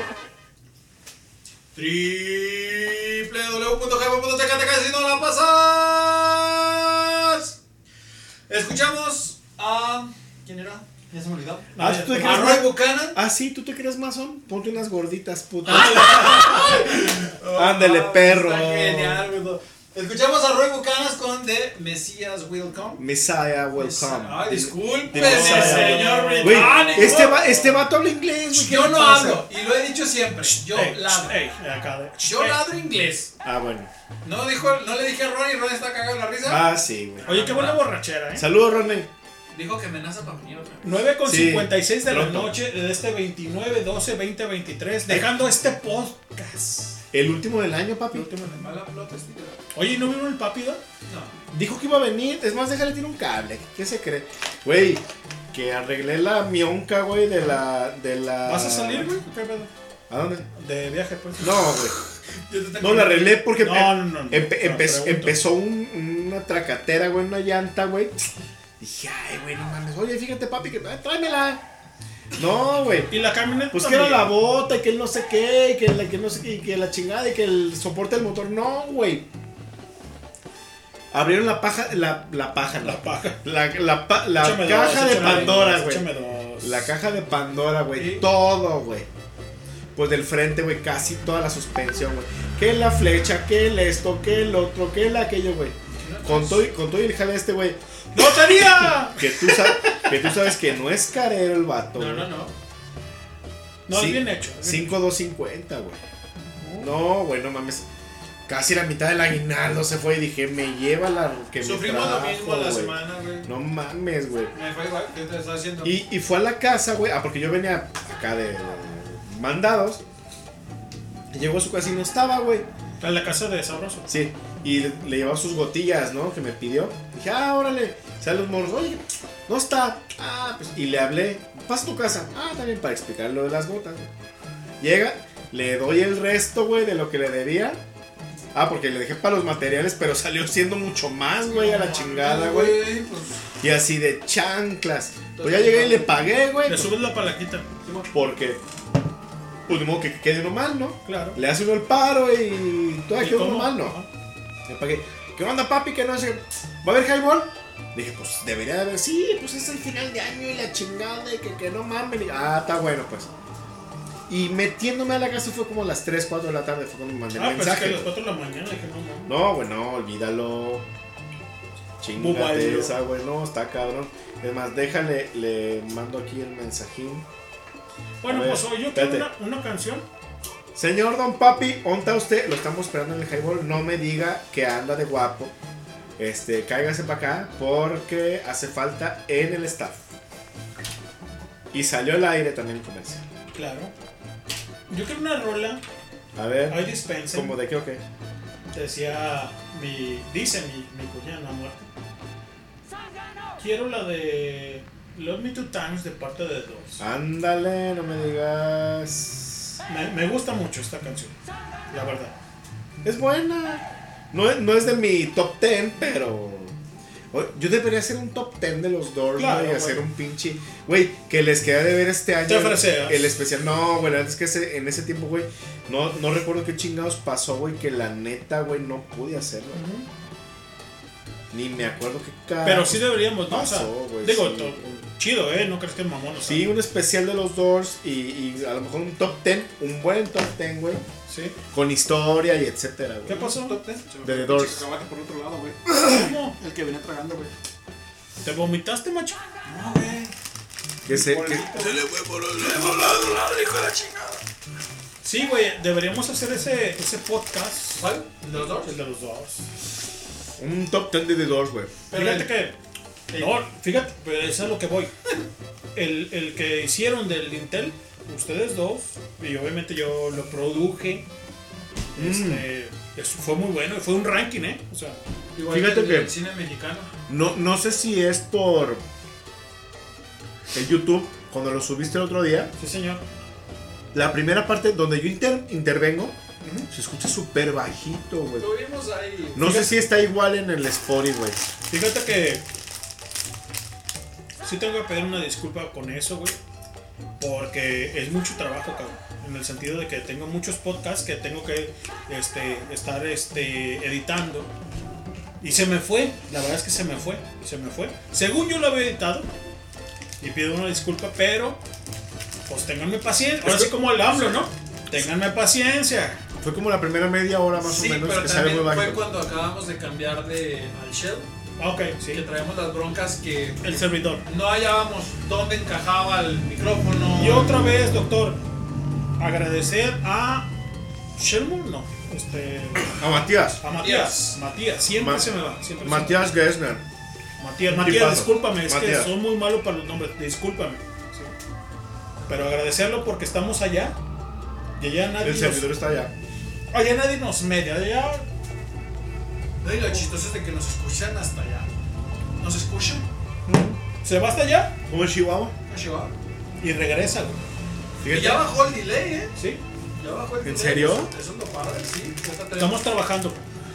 ¿Tú te crees Roy Buchanan. Ah, sí, ¿tú te crees masón? Ponte unas gorditas, puta. Ándale, perro. Está genial. Escuchamos a Roy Buchanan con The Messiah Will Come. Messiah welcome. Ay, discúlpeme, The Messiah. señor británico. este, va, este vato habla inglés, güey. ¿qué Yo no pasa? hablo, y lo he dicho siempre. Yo Ey, ladro. ey, acá de- Yo ey. ladro inglés. Ah, bueno. No, dijo, no le dije a Ron y Ron está cagado en la risa. Ah, sí, güey. Oye, qué buena borrachera, ¿eh? Saludos, Ronnie. Dijo que amenaza para venir otra vez. 9 con Sí, 56 de la noche de este 29, 12, 20, 23, dejando este podcast. El último del año, papi. Mala pelota, este tío. Oye, ¿no vieron el papi? da? No. Dijo que iba a venir. Es más, déjale tirar un cable. ¿Qué se cree? Güey, que arreglé la mionca, güey, de la. De la... ¿Vas a salir, güey? ¿Qué pedo? ¿A dónde? De viaje, pues. No, güey. No, la arreglé porque No, no, no, no. empe- No, empe- pregunto. empezó un- una tracatera, güey, una llanta, güey. Dije, ay, güey, no mames. Oye, fíjate, papi, que ah, tráemela. No, güey. Y la camioneta. Pues que era la bota y que el no sé qué, y que la, que no sé qué, y que la chingada y que el soporte del motor. No, güey. Abrieron la paja, la, la paja, La paja. La, la, la caja dos, de Pandora, güey. La caja de Pandora, güey. Todo, güey. Pues del frente, güey, casi toda la suspensión, güey. Que la flecha, que el esto, que el otro, que el aquello, güey. Con todo, y- con todo y el jale este, güey. Tú, sabes, que tú sabes que no es carero el vato, No, no, no. No, es bien hecho. es bien 5250, güey. No, güey, no mames. Casi la mitad del aguinaldo se fue y dije, me lleva la que me Sufrimos lo trajo, mismo a la semana, güey. No mames, güey. Me fue igual, ¿qué te estás haciendo? Y, y fue a la casa, güey. Ah, porque yo venía acá de, de mandados. Llegó a su casa y no estaba, güey. A la casa de Sabroso. Sí. Y le, le llevaba sus gotillas, ¿no? Que me pidió. Dije, ah, órale. Sale los morros. Oye, no está. Ah, pues. Y le hablé. Pasa a tu casa. Ah, también para explicar lo de las gotas, güey. Llega, le doy el resto, güey, de lo que le debía. Ah, porque le dejé para los materiales, pero salió siendo mucho más, güey, a la chingada, güey. pues, Y así de chanclas. Pues ya llegué y le pagué, güey. Le subes la palaquita. Porque, pues de modo que quede uno mal, ¿no? Claro. Le hace uno el paro y ¿Y queda uno mal, ¿no? Le pagué. ¿Qué onda, papi? Que no sé. ¿Va a haber highball? Dije, pues debería de haber. Sí, pues es el final de año y la chingada y que, que no mames. Ah, está bueno, pues. Y metiéndome a la casa fue como a las 3, 4 de la tarde. Fue cuando me mandé Ah, el pues es que mensaje. a las 4 de la mañana dije, no, mames. No, no, olvídalo. Chingate esa, güey, no, está cabrón. Es más, déjale, le mando aquí el mensajín. Bueno, ver, pues yo una, una canción. Señor Don Papi, ¿onta usted? Lo estamos esperando en el highball. No me diga que anda de guapo. Este, cáigase para acá porque hace falta en el staff. Y salió al aire también el comercial. Claro. Yo quiero una rola. A ver, Hay dispensen. ¿cómo de qué o qué? Decía mi. Dice mi, mi cuñada muerta. Quiero la de. Love Me Two Times de parte de dos. Ándale, no me digas. Me, me gusta mucho esta canción. La verdad. Es buena. No, es- no es de mi top 10, pero. Yo debería hacer un top 10 de los Doors, Claro, y hacer un pinche. Güey, que les queda de ver este año. Te ofreceas. El especial. No, güey, es que ese- en ese tiempo, güey, no, no recuerdo qué chingados pasó, güey, que la neta, güey, no pude hacerlo. Ni me acuerdo qué cara. Pero sí deberíamos, ¿no? O sea, pasó, güey, digo, sí. Chido, ¿eh? No crees que es mamón. O sea, Sí, un especial de los Doors y, y a lo mejor un top 10, un buen top 10, güey. Sí. Con historia y etcétera, güey. ¿Qué pasó? De The Doors. Por otro lado, güey. ¿Cómo? El que venía tragando, güey. ¿Te vomitaste, macho? No, güey. Que se, que- Se le fue por el lado, lado, hijo de la chingada. Sí, güey, deberíamos hacer ese, ese podcast. ¿Cuál? ¿El de los dos? El de los dos. un top 10 de The Doors, güey. Fíjate que. No, fíjate, pero eso es lo que voy. El, el que hicieron del Intel ustedes dos, y obviamente yo lo produje. Mm. Este, eso fue muy bueno, y fue un ranking, ¿eh? O sea, Igual Fíjate el que- del cine mexicano. No, no sé si es por el YouTube, cuando lo subiste el otro día. Sí, señor. La primera parte donde yo inter- intervengo, se escucha súper bajito, güey. Lo vimos ahí. No sé si está igual en el Spotify, güey. Fíjate que sí tengo que pedir una disculpa con eso, güey. Porque es mucho trabajo, cabrón. En el sentido de que tengo muchos podcasts que tengo que este, estar este, editando. Y se me fue, la verdad es que se me fue, se me fue. Según yo lo había editado, y pido una disculpa, pero pues ténganme paciencia. Ahora sí como el AMLO, ¿no? Ténganme paciencia. Fue como la primera media hora más Sí, o menos pero que sale también muy fue cuando acabamos de cambiar de al shell. Ah, ok, sí. Que traemos las broncas que El servidor. no hallábamos dónde encajaba el micrófono. Y otra vez, doctor, agradecer a Shelmon, no, este, A Matías. a Matías. Matías, siempre Ma- se me va. Siempre Matías Gessner. Matías, Matías, discúlpame, es Matías. que soy muy malo para los nombres, discúlpame. sí. Pero agradecerlo porque estamos allá. Y allá nadie El nos, servidor está allá. allá nadie nos media, allá No, y lo chistoso es de que nos escuchan hasta allá. ¿Nos escuchan? se va hasta allá ¿Cómo es Chihuahua? ¿No, Chihuahua? y regresa, güey. Y Fíjate. ya bajó el delay, ¿eh? Sí, Ya bajó el ¿En delay. serio? Eso, eso es lo padre, sí. Ya está estamos trabajando.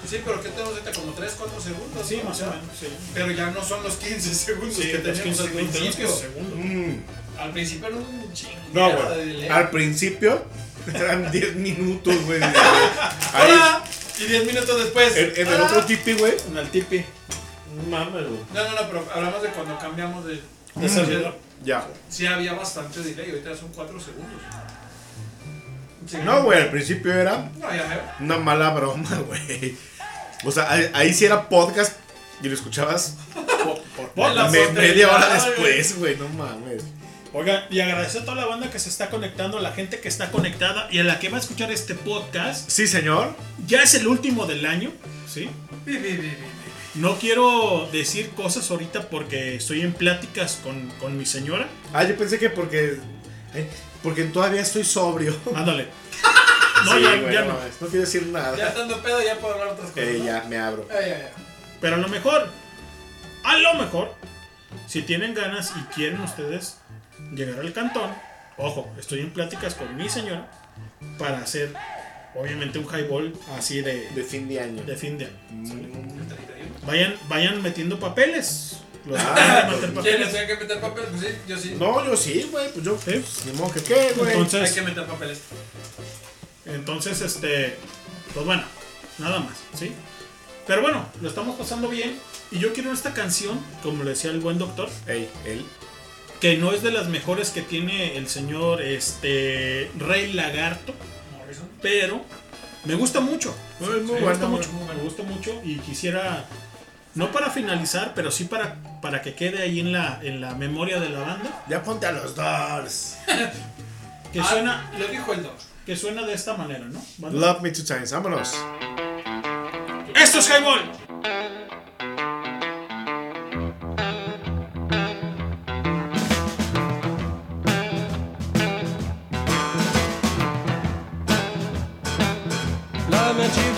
Sí, pero ¿qué tenemos ahorita? Como 3, 4 segundos. Sí, ¿no? más o menos, sí. Pero ya no son los 15 segundos Sí, que los teníamos 15 al segundos, tenemos principio. 15 segundos. Mm. Al principio era un chingo. No, de güey. delay. Al principio eran 10 minutos, güey. Ahí, ¡Hola! Y 10 minutos después. en, en el ¡Hola! otro tipi, güey. En el tipi. No mames, güey. No, no, no, pero hablamos de cuando cambiamos de, De servidor. Ya. Sí, había bastante delay. Ahorita son 4 segundos. Sí. No, güey, al principio era No, ya veo. una mala broma, güey. O sea, ahí, ahí sí era podcast y lo escuchabas Por la me- posteridad, media hora después, güey. No mames. Oigan, y agradecer a toda la banda que se está conectando, a la gente que está conectada y a la que va a escuchar este podcast. Sí, señor. Ya es el último del año, ¿sí? No quiero decir cosas ahorita porque estoy en pláticas con, con mi señora. Ah, yo pensé que porque. eh, porque todavía estoy sobrio. Ándale. No, Sí, ya, güey, ya no no. mames, no quiero decir nada. Ya estando pedo, ya puedo hablar otras cosas. Eh, ¿no? ya, me abro. Ya, ya, ya. Pero a lo mejor, a lo mejor, si tienen ganas y quieren ustedes llegar al cantón, ojo, estoy en pláticas con mi señora para hacer, obviamente, un highball así de, De fin de año. de fin de año. Mm. Vayan, vayan metiendo papeles. Los Ah, a meter ¿Quiénes papeles. tienen que meter papel? Pues sí, yo sí. No, yo sí, güey. Pues yo. Sí. Ni modo que qué, güey. Entonces- Hay que meter papeles. Entonces, este, pues bueno, nada más, ¿sí? Pero bueno, lo estamos pasando bien. Y yo quiero esta canción, como le decía el buen doctor, Ey, él. Que no es de las mejores que tiene el señor este Rey Lagarto, Morrison. pero me gusta mucho. Me bueno, gusta mucho, me gusta mucho y quisiera no para finalizar, pero sí para, para que quede ahí en la, en la memoria de la banda, Ya ponte a los Doors. que Ah, suena Lo dijo el doc. que suena de esta manera, ¿no? Banda? Love me two times. Vámonos. Esto es Highball.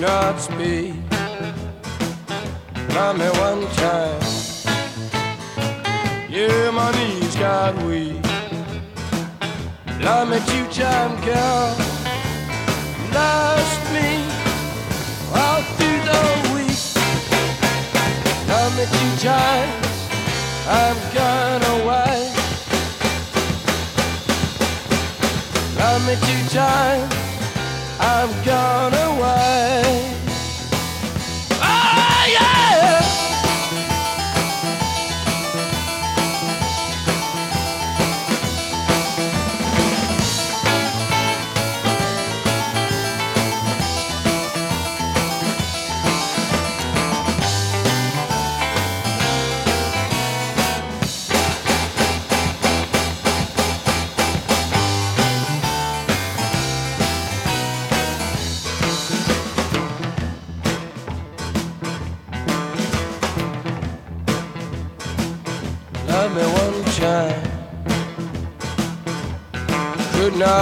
Not speak. Love me one time. Yeah, my knees got weak. Love me two time, girl. Lost me all through the week. Love me two times. I'm gone away. Love me two times, I'm gone away.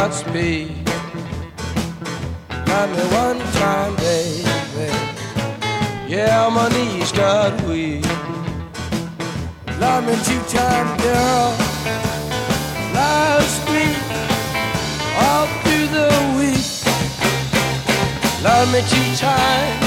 Not speak. Love me one time, baby. Yeah, my knees got weak. Love me two time, girl. Last week, all through the week. Love me two times.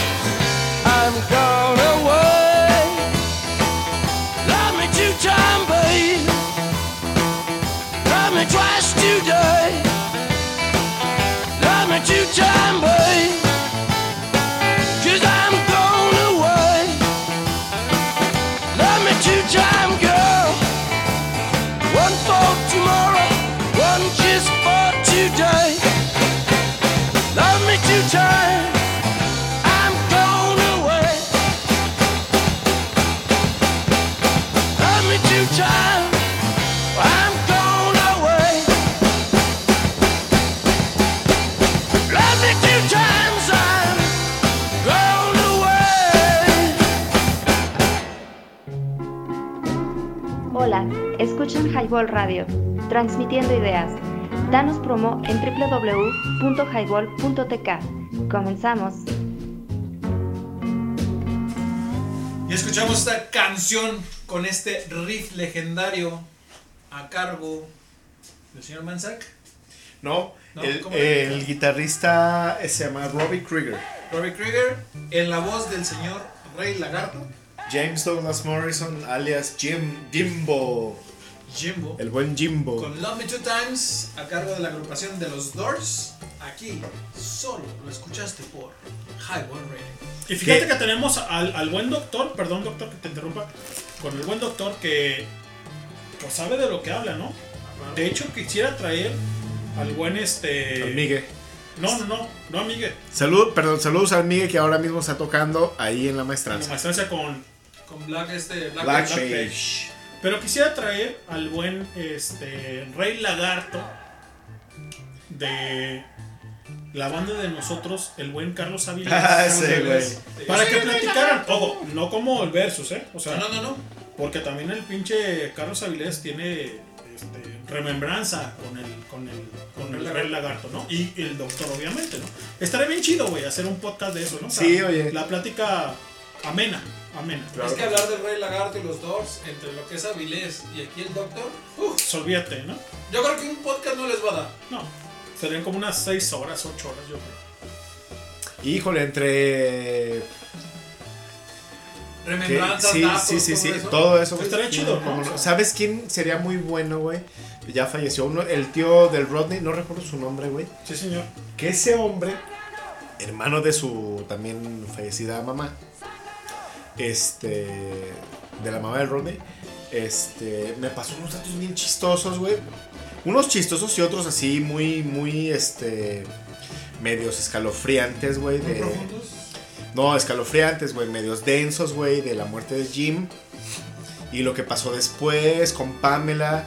Transmitiendo ideas. Danos promo en www.highball.tk. Comenzamos. Y escuchamos esta canción con este riff legendario a cargo del señor Manzak. No, No, el, ¿cómo el le- guitarrista se llama Robbie Krieger. Robbie Krieger en la voz del señor Rey Lagarto. James Douglas Morrison, alias Jim Jimbo. Jimbo. El buen Jimbo. Con Love Me Two Times a cargo de la agrupación de los Doors. Aquí solo lo escuchaste por Highball Radio. Y fíjate que tenemos al, al buen doctor, perdón doctor que te interrumpa, con el buen doctor que pues sabe de lo que habla, ¿no? De hecho quisiera traer al buen este... Al Migue. No, no, no, no a Migue. Salud, perdón, saludos al Migue que ahora mismo está tocando ahí en la La maestranza. maestranza con Con Black este Black, Black Page. Page. Pero quisiera traer al buen este Rey Lagarto de la banda de nosotros, el buen Carlos Avilés. Ah, ese, güey. Para que platicaran, ojo, no como el versus, ¿eh? O sea, No, no, no. Porque también el pinche Carlos Avilés tiene este, remembranza con el, con el, con el Rey Lagarto, ¿no? Y el doctor, obviamente, ¿no? Estaría bien chido, güey, hacer un podcast de eso, ¿no? O sea, Sí, oye. La plática amena, Es que hablar del Rey Lagarto y los Doors, entre lo que es Avilés y aquí el Doctor, Uf, olvídate, ¿no? yo creo que un podcast no les va a dar. No, serían como unas 6 horas, 8 horas, yo creo. Híjole, entre. Remembranzas, sí, datos, sí, sí, todo sí, eso. todo eso. Estaría chido, ¿no? Cómo ¿Sabes quién sería muy bueno, güey? Ya falleció uno, el tío del Rodney, no recuerdo su nombre, güey. Sí, señor. Que ese hombre, hermano de su también fallecida mamá, este, de la mamá del Rodney, este, me pasó unos datos bien chistosos, güey. Unos chistosos y otros así muy, muy, este, medios escalofriantes, güey. De- profundos. no, escalofriantes, güey, medios densos, güey, de la muerte de Jim. Y lo que pasó después con Pamela,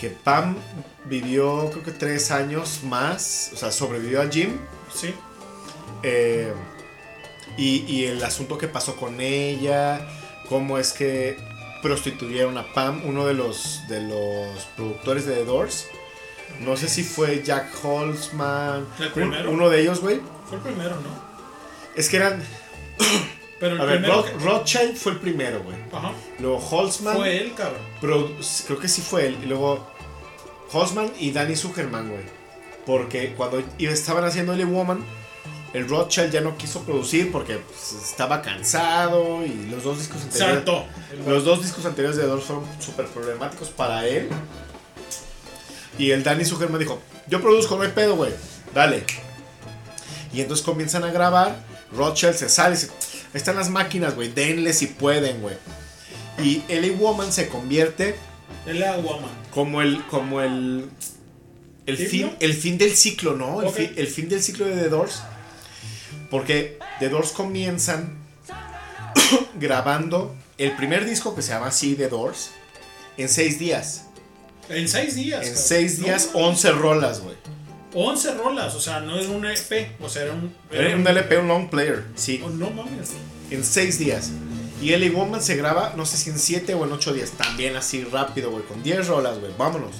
que Pam vivió creo que tres años más, o sea, sobrevivió a Jim. Sí. Eh, y, y el asunto que pasó con ella, cómo es que prostituyeron a Pam, uno de los, de los productores de The Doors. No sé si fue Jack Holzman, ¿El un- primero? uno de ellos, güey. Fue el primero, ¿no? Es que eran Pero el a ver. Roth- que- Rothschild fue el primero, güey. Ajá. Luego Holzman. Fue él, cabrón. produ- creo que sí fue él. Y luego Holzman y Danny Zuckerman, güey. Porque cuando estaban haciendo Only Woman, el Rothschild ya no quiso producir porque pues, estaba cansado y los dos discos anteriores. Los dos discos anteriores de Doors fueron súper problemáticos para él. Y el Danny Zuckerman dijo: Yo produzco, no hay pedo, güey. Dale. Y entonces comienzan a grabar. Rothschild se sale y dice: Ahí están las máquinas, güey. Denle si pueden, güey. Y LA Woman se convierte El Woman. como el. como el. El fin, el fin del ciclo, ¿no? El, Ok. fi- el fin del ciclo de The Doors. Porque The Doors comienzan grabando el primer disco que se llama así The Doors en seis días. En seis días. En cabrón. seis No, días, no, no. 11 rolas, güey. 11 rolas, o sea, no era un EP, o sea, era un. Era un LP, un long player, sí. Oh, no mames. En seis días. Y LA Woman se graba, no sé si en 7 o en 8 días. También así rápido, güey. Con 10 rolas, güey. Vámonos.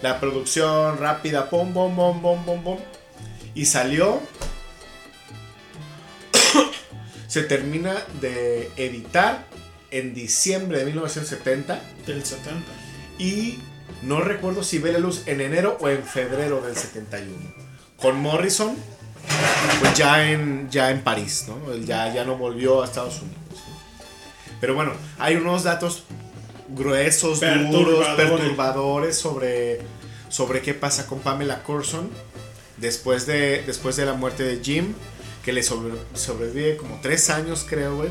La producción rápida, pom, pom, pom, pom, pom, pom. Y salió. se termina de editar en diciembre de 1970. Del 70. Y no recuerdo si ve la luz en enero o en febrero del 71. Con Morrison, pues ya en, ya en París, ¿no? Él ya, ya no volvió a Estados Unidos. Pero bueno, hay unos datos gruesos, duros, Perturbadores. perturbadores sobre, sobre qué pasa con Pamela Corson después de, después de la muerte de Jim, que le sobre- sobrevive como tres años, creo, güey.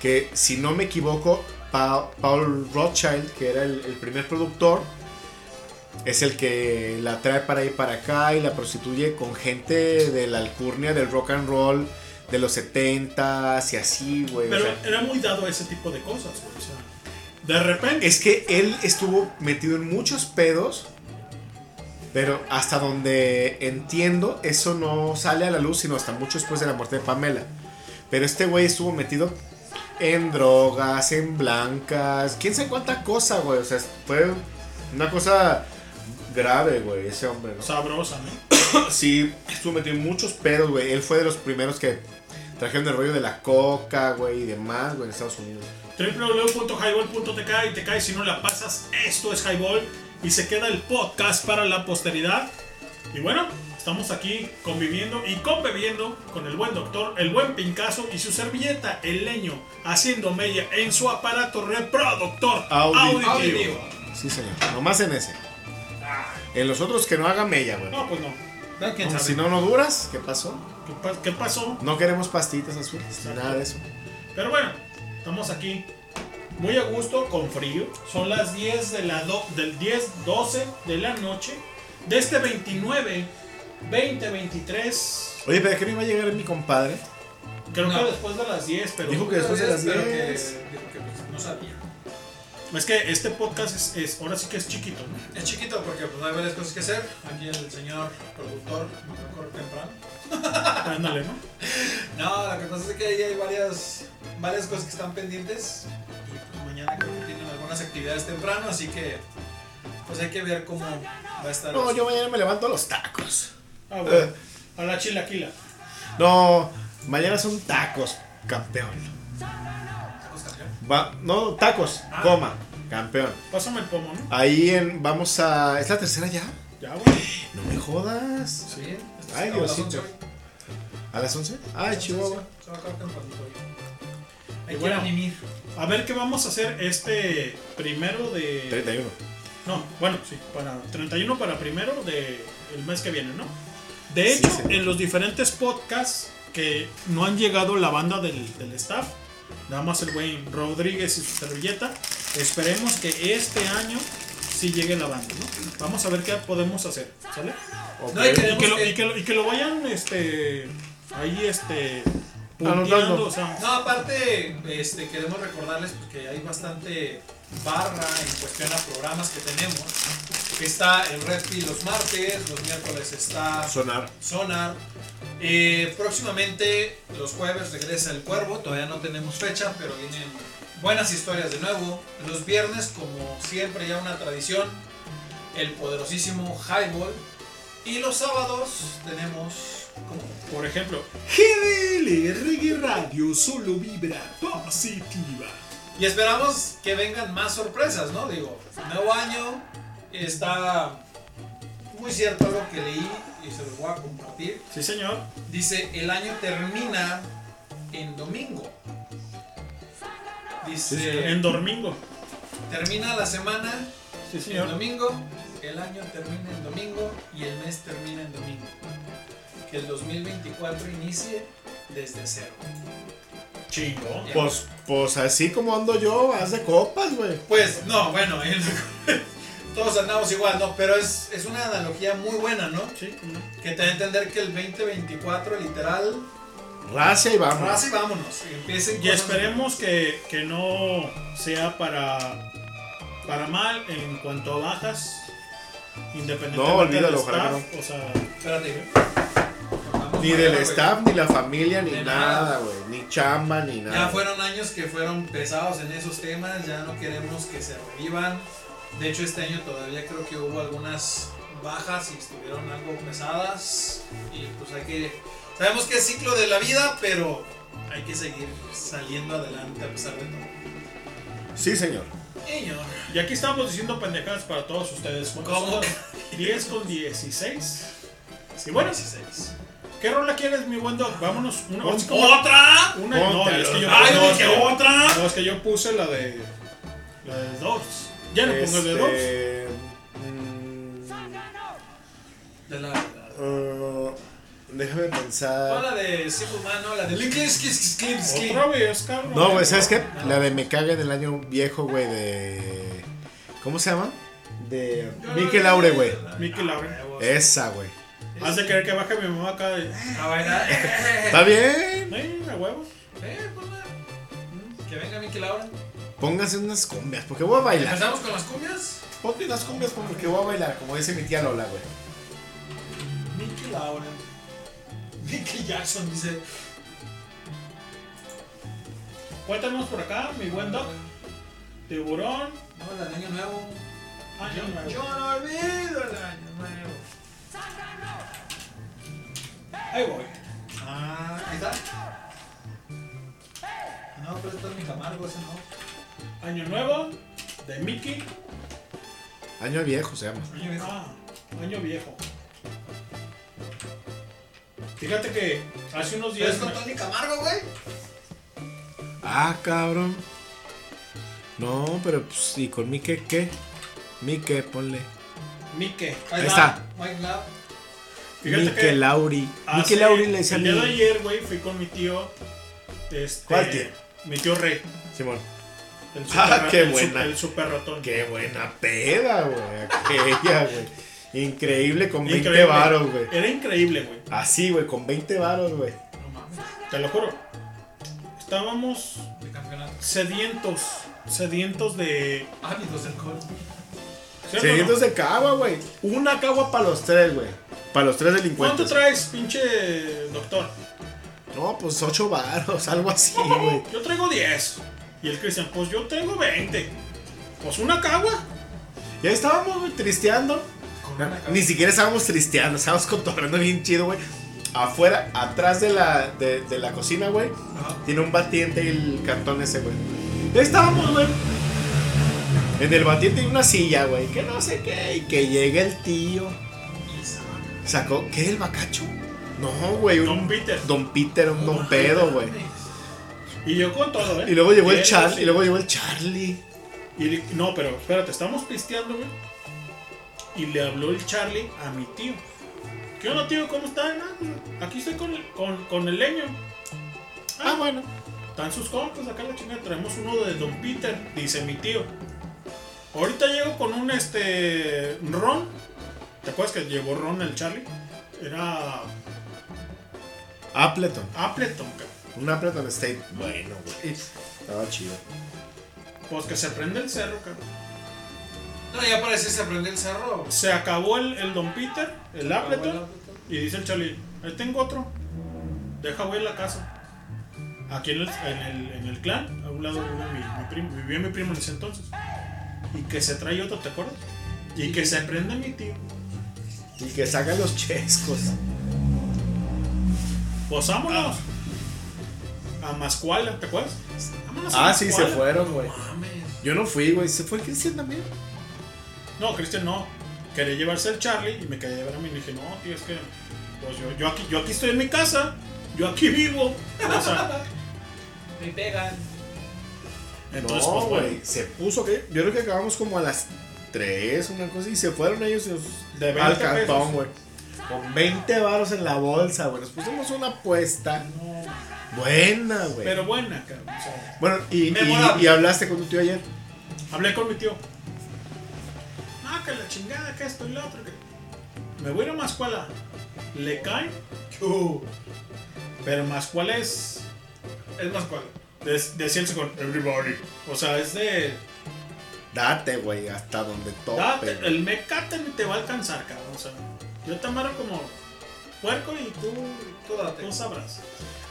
Que si no me equivoco, Pa- Paul Rothschild, que era el, el primer productor, es el que la trae para ahí para acá y la prostituye con gente de la alcurnia del rock and roll de los 70s y así, güey. o Pero sea. era muy dado a ese tipo de cosas, güey. O sea, de repente. Es que él estuvo metido en muchos pedos, pero hasta donde entiendo, eso no sale a la luz, sino hasta mucho después de la muerte de Pamela. Pero este güey estuvo metido en drogas, en blancas, quién sabe cuánta cosa, güey. O sea, fue una cosa grave, güey, ese hombre, ¿no? Sabrosa, ¿no? sí, estuvo metido en muchos pedos, güey. Él fue de los primeros que trajeron el rollo de la coca, güey, y demás, güey, en Estados Unidos. www.highball.tk y te cae si no la pasas. Esto es Highball y se queda el podcast para la posteridad. Y bueno, estamos aquí conviviendo y conviviendo con el buen doctor, el buen Pincaso y su servilleta, el leño, haciendo mella en su aparato reproductor Auditivo. auditivo. Sí, señor. Nomás en ese. En los otros que no haga mella, güey. No, pues no. No, si no, no duras. ¿Qué pasó? ¿Qué, pa- qué pasó? No queremos pastitas azules, ni nada de eso. Pero bueno, estamos aquí muy a gusto, con frío. Son las 10 de la do- del 10, 12 de la noche de este 29, 20, 23. Oye, pero que no iba a llegar mi compadre. Creo No. que después de las 10, pero. Dijo que después de las Pero que- 10. dijo que pues, no sabía. Es que este podcast es, es- ahora sí que es chiquito, ¿no? Es chiquito porque pues, hay varias cosas que hacer. Aquí el señor productor no corre temprano. Ándale, ¿no? No, lo que pasa es que ahí hay varias, varias cosas que están pendientes. Y pues, mañana creo que tienen algunas actividades temprano, así que pues hay que ver cómo va a estar. No, yo mañana me levanto a los tacos. Ah, bueno. Eh. A la chilaquila. No, mañana son tacos, campeón. Va, no, tacos, Ah. coma, campeón. Pásame el pomo, ¿no? Ahí en, vamos a... ¿Es la tercera ya? Ya, güey. No me jodas. Sí, Ay, es a las Diosito. 11 hoy. ¿A las 11? Ay, Chihuahua. Hay bueno, a ver qué vamos a hacer este primero de. 31. No, bueno, sí, para 31 para primero del mes que viene, ¿no? De Sí, hecho, en los diferentes podcasts que no han llegado la banda del, del staff, nada más el buen Rodríguez y su servilleta, esperemos que este año sí llegue la banda, ¿no? Vamos a ver qué podemos hacer, ¿sale? No, y que lo, que- y que lo- y que lo vayan, este, ahí, este, Anotando. punteando, o sea, No, aparte, este, queremos recordarles que hay bastante barra en cuestión a programas que tenemos. Que está el Red Pill los martes, los miércoles está Sonar. Sonar. Eh, próximamente, los jueves regresa el Cuervo, todavía no tenemos fecha, pero vienen buenas historias de nuevo. Los viernes, como siempre, ya una tradición, el poderosísimo Highball. Y los sábados tenemos... ¿cómo? por ejemplo, GDL Reggae Radio solo vibra positiva. Y esperamos que vengan más sorpresas, ¿no? Digo, nuevo año, está muy cierto lo que leí y se los voy a compartir. Sí, señor. Dice, el año termina en domingo. Dice, En domingo. termina la semana Sí, señor. domingo, el año termina en domingo y el mes termina en domingo. Que el 2024 inicie desde cero. Chingo. Pues, pues así como ando yo, haz de copas, güey. Pues no, bueno, el- todos andamos igual, ¿no? Pero es, es una analogía muy buena, ¿no? Sí. Que te da a entender que el 2024 literal, Racia y vamos. raza y vámonos. y Empiecen Y cosas- esperemos que, que no sea para, para mal en cuanto a bajas. Independientemente No, olvídalo, del staff, O sea, Espérate, Ni del staff, ni la familia, ni De nada, güey. Ni chamba, ni Ya nada. fueron años que fueron pesados en esos temas, ya no queremos que se revivan. De hecho, este año todavía creo que hubo algunas bajas y estuvieron algo pesadas. Y pues hay que. Sabemos que es ciclo de la vida, pero hay que seguir saliendo adelante a pesar de todo. Sí, señor. Señor. Y aquí estamos diciendo pendejadas para todos ustedes. ¿Cuántos ¿Cómo? son? 10 con 16. Y bueno, ¿qué rola quieres, mi buen Doc? Vámonos. Una, ¿Ot- así como- otra? Una, no, es que yo, Ay, no, dije es que- otra. No, es que yo puse la de. La de Dogs. Ya no pongo el de Dogs. Este, De la. uh, déjame No, pensar. la de Simple Man, no, la de Linkis Kiss Kiss Kiss Otra vez, cabrón. No, güey, ¿sabes qué? La de Me caga en el año viejo, güey, de. ¿Cómo se llama? De Mikel Laure, güey. Mickey Laure. Esa, güey. Has de querer que baje mi mamá acá de. A bailar. Está bien. Sí, a huevo. Eh, pues, va. Que venga Mickey Laura. Pónganse unas cumbias, porque voy a bailar. ¿Empezamos con las cumbias? Ponte unas cumbias porque voy a bailar, como dice mi tía Lola, güey. Mickey Laura. Mickey Jackson dice. Cuéntanos por acá, mi buen Doc. Tiburón. No, la de Año Nuevo. Año Yo- Nuevo. Yo no olvido el Año Nuevo. Ahí voy. Ah, ahí está. No, pero esto es mi Camargo, ese no. Año Nuevo de Mickey. Año viejo se llama. Año Viejo. Ah, año viejo. Fíjate que hace unos ¿Pero días. es con Tony Camargo, güey? Ah, cabrón. No, pero pues, ¿y con Mike qué? Mike, ponle. Mike. Ahí está. Mike Love. Fíjate Mike que Lauri. hace- Mike Lauri le decía El día de ayer, güey, fui con mi tío. Este, ¿Cuál tío? Mi tío Rey. Simón. El Ah, qué el buena. el super ratón. Qué buena peda, güey. Aquella, güey. Increíble con 20 Increíble. varos, güey. Era increíble, güey. Así, güey, con 20 varos, güey. Te lo juro. Estábamos De campeonato. sedientos. Sedientos de. Ávidos de alcohol. ¿cierto o Sedientos no? de cagua, güey. Una cagua para los tres, güey. Para los tres ¿Cuánto delincuentes. traes, pinche doctor? No, pues 8 varos, algo así, güey. Yo traigo 10. Y el Cristian, pues yo tengo 20. Pues una cagua. Ya estábamos, güey, tristeando. Ni siquiera estábamos tristeando, estábamos cotorreando bien chido, güey. Afuera, atrás de la, de, de la cocina, güey, tiene un batiente y el cartón ese, güey. Ya estábamos, güey. En el batiente hay una silla, güey, que no sé qué, y que llega el tío. Sacó, ¿qué? ¿El bacacho? No, güey, un Don Peter. Don Peter, un Don Pedo, güey. Y yo con todo, ¿eh? Y luego llegó el sí. y luego llegó el Charlie. Y no, pero espérate, estamos pisteando, güey. Y le habló el Charlie a mi tío. ¿Qué onda, tío? ¿Cómo está? "Ah, aquí estoy con el, con, con el leño. Ah, bueno. Están sus compas acá la chingada. Traemos uno de Don Peter, dice mi tío. Ahorita llego con un este ron. ¿Te acuerdas que llevó ron el Charlie? Era Appleton. Appleton, cabrón. Un Appleton State. Bueno, güey. Estaba chido. Pues que se prende el cerro, cabrón. No, ya parece que se prendió el cerro. Se acabó el, el Don Peter, el Appleton. Y dice el Charlie, ahí tengo otro. Deja voy a la casa. Aquí en el, en el, en el clan, a un lado vive mi, mi primo, vivía mi primo en ese entonces. Y que se trae otro, ¿te acuerdas? Y que se prende mi tío. Y que sacan los chescos. Pues vámonos. A Mascuala, ¿te acuerdas? Vámonos a Ah, sí, se fueron, güey. Yo no fui, güey. Se fue Cristian también. No, Cristian no. Quería llevarse al Charlie y me quería llevar a mí. Y le dije, no, tío, es que pues yo, yo, aquí, yo aquí estoy en mi casa. Yo aquí vivo. O sea, Me pegan. entonces, no, pues güey. bueno. Se puso que. Yo creo que acabamos como a las 3, una cosa. Y se fueron ellos De 20 al cantón, güey. Con 20 varos en la bolsa, güey. Nos pusimos una apuesta. Buena, güey. Pero buena, cabrón. o sea, Bueno, y, y hablaste con tu tío ayer. Hablé con mi tío. Que la chingada, que esto y lo otro. que- Me voy a ir a Mascuala. ¿Le cae? Uh. Pero Mascuala es. Es Mascuala. De- el con everybody. O sea, es de. Date, güey, hasta donde tope. Date, el mecate ni te va a alcanzar, cabrón. O sea, yo te amarro como puerco y tú, tú, tú sabrás.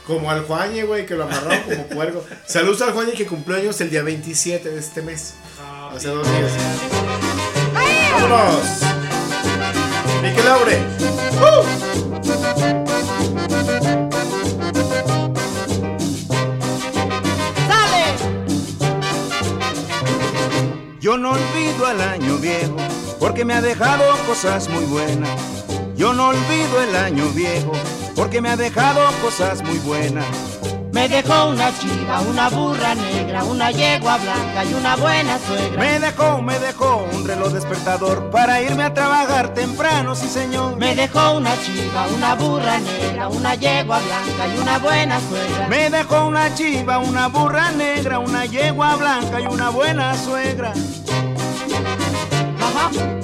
Como al Juañe, güey, que lo amarraron como puerco. Saludos al Juañe que cumplió años el día 27 de este mes. Hace dos días. ¡Vámonos! Miquel Laure. Yo no olvido al año viejo, porque me ha dejado cosas muy buenas. Yo no olvido el año viejo, porque me ha dejado cosas muy buenas. Me dejó una chiva, una burra negra, una yegua blanca y una buena suegra. Me dejó, me dejó un reloj despertador para irme a trabajar temprano, sí señor. Me dejó una chiva, una burra negra, una yegua blanca y una buena suegra. Me dejó una chiva, una burra negra, una yegua blanca y una buena suegra. Ajá.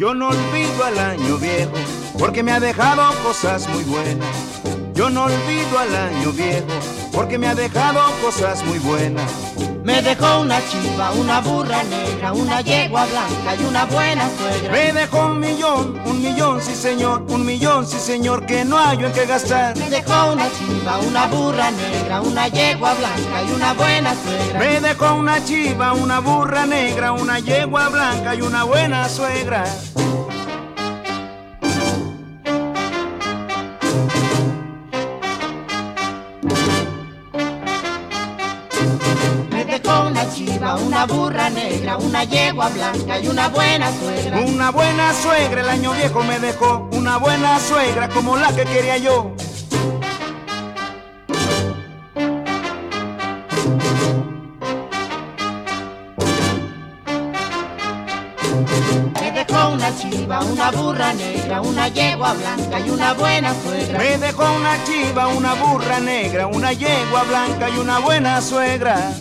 Yo no olvido al año viejo, porque me ha dejado cosas muy buenas. Yo no olvido al año viejo, porque me ha dejado cosas muy buenas. Me dejó una chiva, una burra negra, una yegua blanca y una buena suegra. Me dejó un millón, un millón, sí señor, un millón, sí señor, que no hay en qué gastar. Me dejó una chiva, una burra negra, una yegua blanca y una buena suegra. Me dejó una chiva, una burra negra, una yegua blanca y una buena suegra. Una burra negra, una yegua blanca y una buena suegra. Una buena suegra el año viejo me dejó, una buena suegra como la que quería yo. Me dejó una chiva, una burra negra, una yegua blanca y una buena suegra. Me dejó una chiva, una burra negra, una yegua blanca y una buena suegra.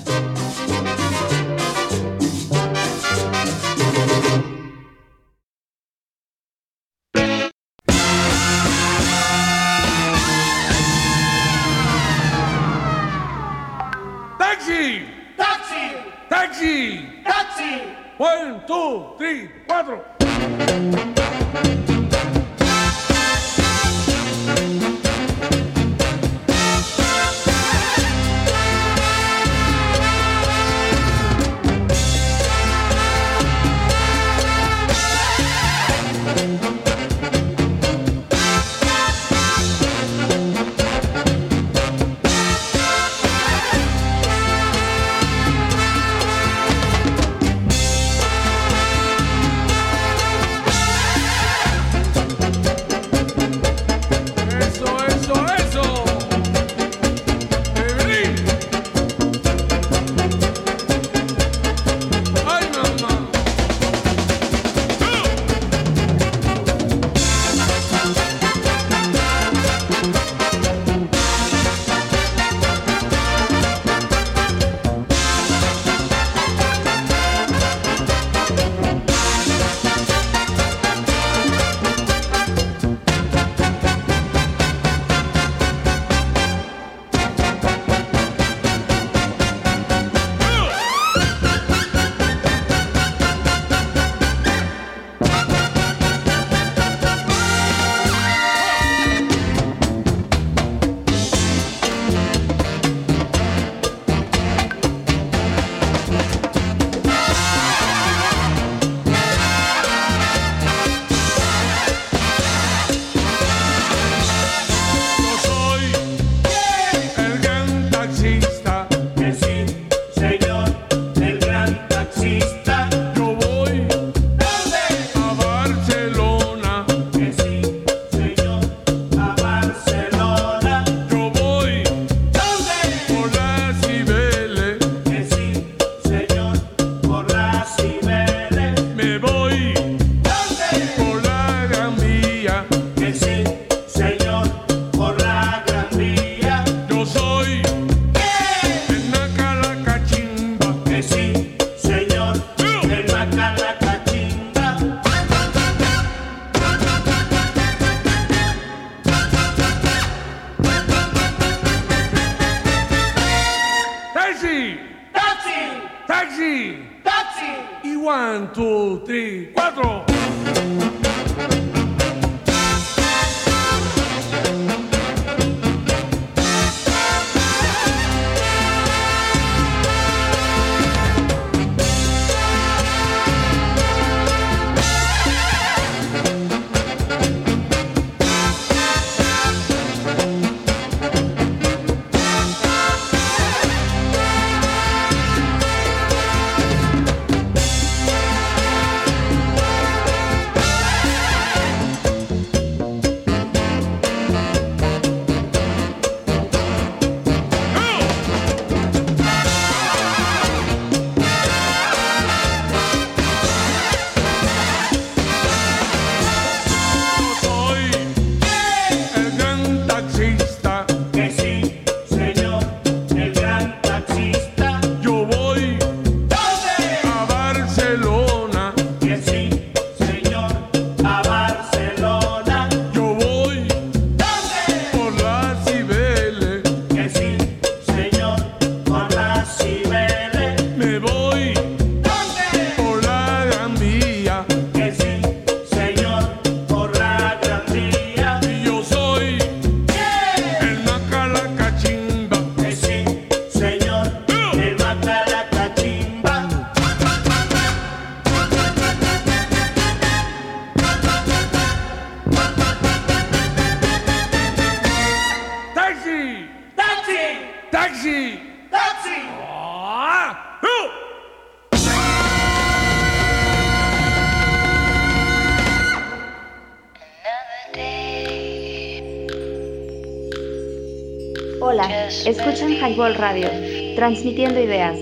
Radio, transmitiendo ideas.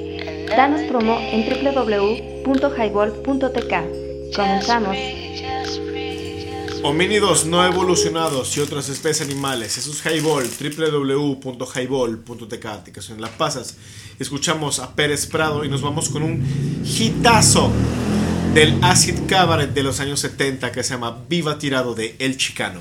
Danos promo en www.highball.tk. Comenzamos. Homínidos no evolucionados y otras especies animales. Eso es Highball, www.highball.tk. Las pasas. Escuchamos a Pérez Prado y nos vamos con un hitazo del Acid Cabaret de los años 70 que se llama Viva Tirado de El Chicano.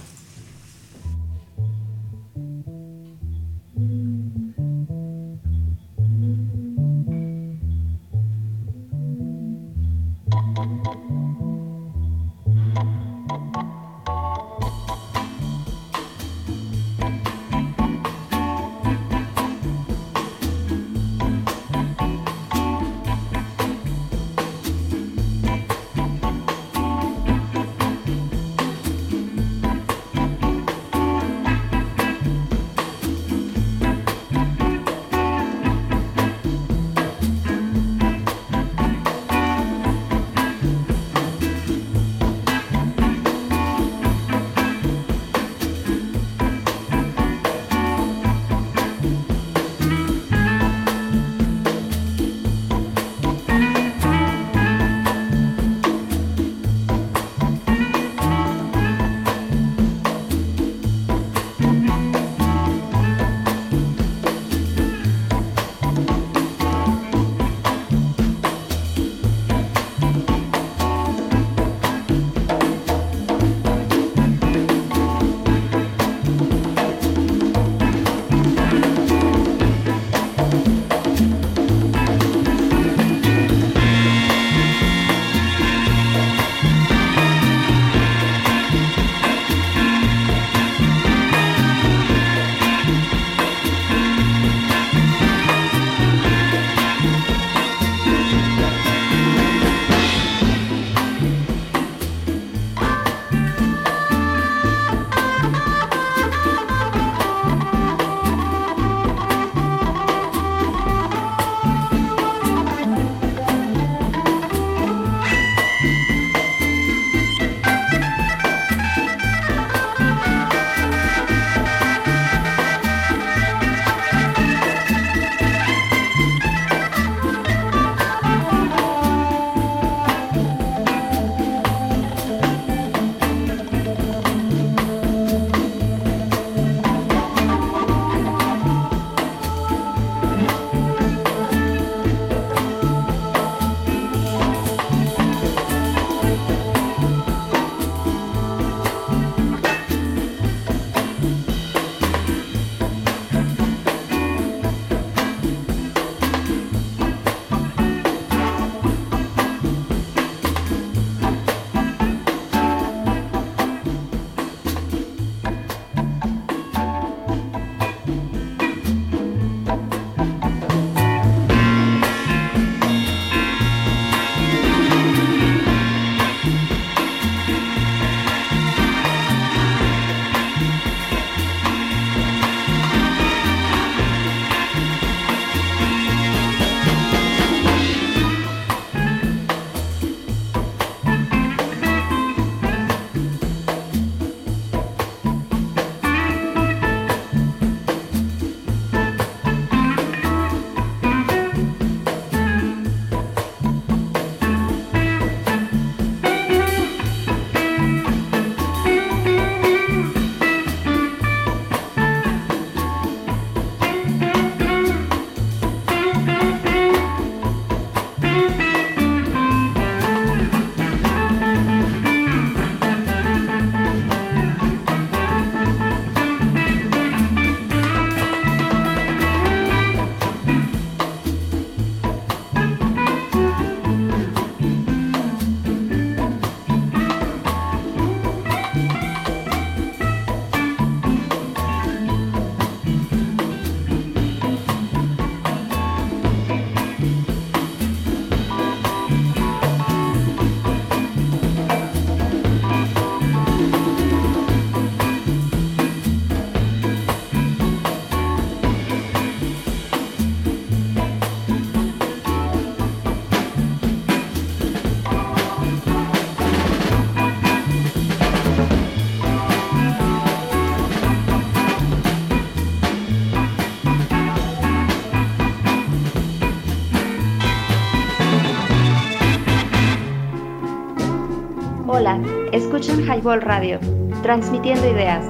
Highball Radio, transmitiendo ideas.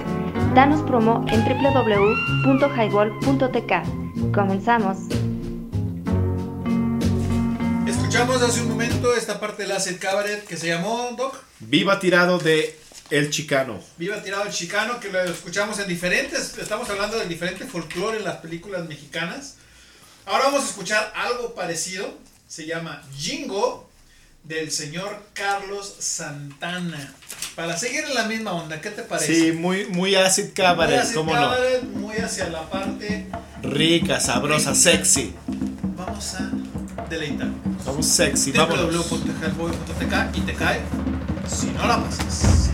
Danos promo en www.highball.tk. Comenzamos. Escuchamos hace un momento esta parte del Acid Cabaret que se llamó, Doc, Viva tirado de El Chicano. Viva Tirado el Chicano, que lo escuchamos en diferentes, estamos hablando de diferente folclore en las películas mexicanas. Ahora vamos a escuchar algo parecido, se llama Jingo, del señor Carlos Santana. Para seguir en la misma onda, ¿qué te parece? Sí, muy, muy acid cabaret, Muy acid ¿cómo no? cabaret, muy hacia la parte, Rica, sabrosa, sexy. vamos a deleitar. Vamos sexy, vámonos. www.hellboy.tk y te cae si no la pasas.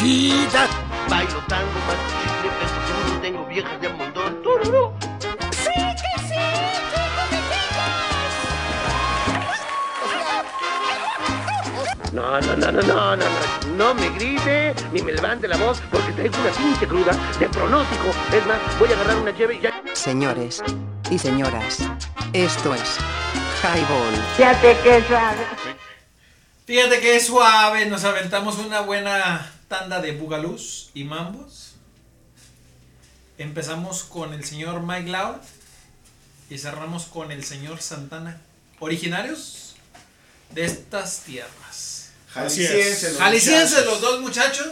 ¡Ay, mamachita! Bailo tango, machicle, peso duro, tengo viejas de montón. ¡Tururú! ¡Sí, que sí! No, no, no, no, no, no, no, no me grite ni me levante la voz porque traigo una pinche cruda de pronóstico. Es más, voy a agarrar una llave y ya. Señores y señoras, esto es Highball. Fíjate que suave. Fíjate que suave, nos aventamos una buena tanda de bugalús y mambos. Empezamos con el señor Mike Loud y cerramos con el señor Santana. Originarios de estas tierras. Jaliscienses, los los dos muchachos,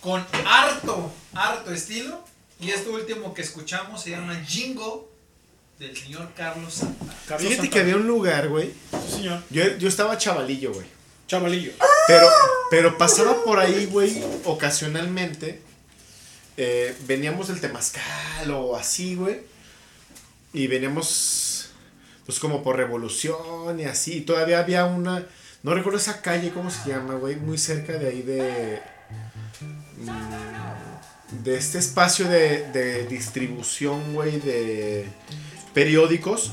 con harto, harto estilo. Y este último que escuchamos se llama Jingo del señor Carlos Santana. Fíjate que había un lugar, güey. señor. Yo, yo estaba chavalillo, güey. Chavalillo. Pero, pero pasaba por ahí, güey, ocasionalmente. Eh, veníamos del Temazcal o así, güey. Y veníamos, pues como por revolución y así. Y todavía había una, no recuerdo esa calle, ¿cómo se llama, güey? Muy cerca de ahí de... mm, De este espacio de, de distribución, güey, de periódicos.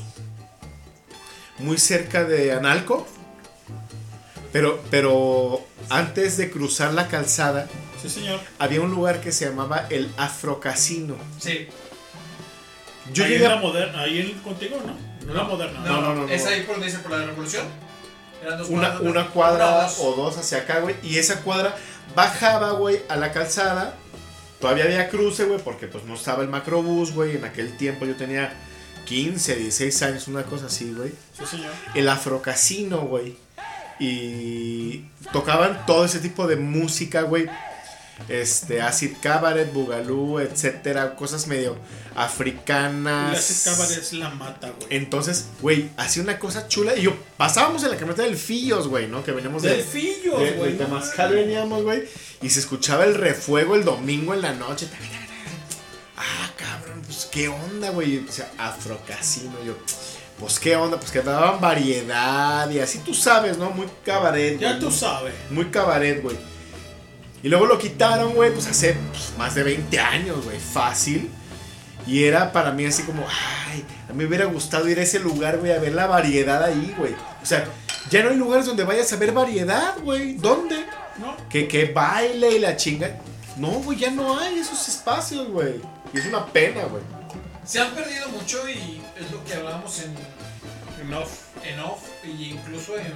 Muy cerca de Analco. Pero, pero antes de cruzar la calzada, Sí, señor. había un lugar que se llamaba el Afrocasino. Sí. Yo ahí llegué en a- la moderna, ahí en contigo, ¿no? No, la moderna. No, no, no. Es ahí por donde dice por la revolución. Eran dos Una, cuadras, una ¿no? cuadra Una, dos. o dos hacia acá, güey. Y esa cuadra bajaba, güey, a la calzada. Todavía había cruce, güey, porque pues no estaba el macrobús, güey. En aquel tiempo yo tenía 15, 16 años, una cosa así, güey. Sí, señor. El Afrocasino, güey. Y tocaban todo ese tipo de música, güey. Este, acid cabaret, bugalú, etcétera, cosas medio africanas. La secábara es la mata, güey. Entonces, güey, hacía una cosa chula. Y yo pasábamos en la camioneta del Fillos, güey, ¿no? Que veníamos de. Del Fillos, de- güey, De Temazcal veníamos, güey. Y se escuchaba el refuego el domingo en la noche. Ah, cabrón, pues qué onda, güey. O sea, afrocasino. Yo, pues qué onda, pues que daban variedad y así tú sabes, ¿no? Muy cabaret. Ya tú sabes. Muy cabaret, güey. Y luego lo quitaron, güey, pues hace pues, más de 20 años, güey, fácil. Y era para mí así como, ay, a mí me hubiera gustado ir a ese lugar, güey, a ver la variedad ahí, güey. O sea, ya no hay lugares donde vayas a ver variedad, güey. ¿Dónde? No. Que, que baile y la chinga. No, güey, ya no hay esos espacios, güey. Y es una pena, güey. Se han perdido mucho y es lo que hablábamos en, En off. en off e incluso en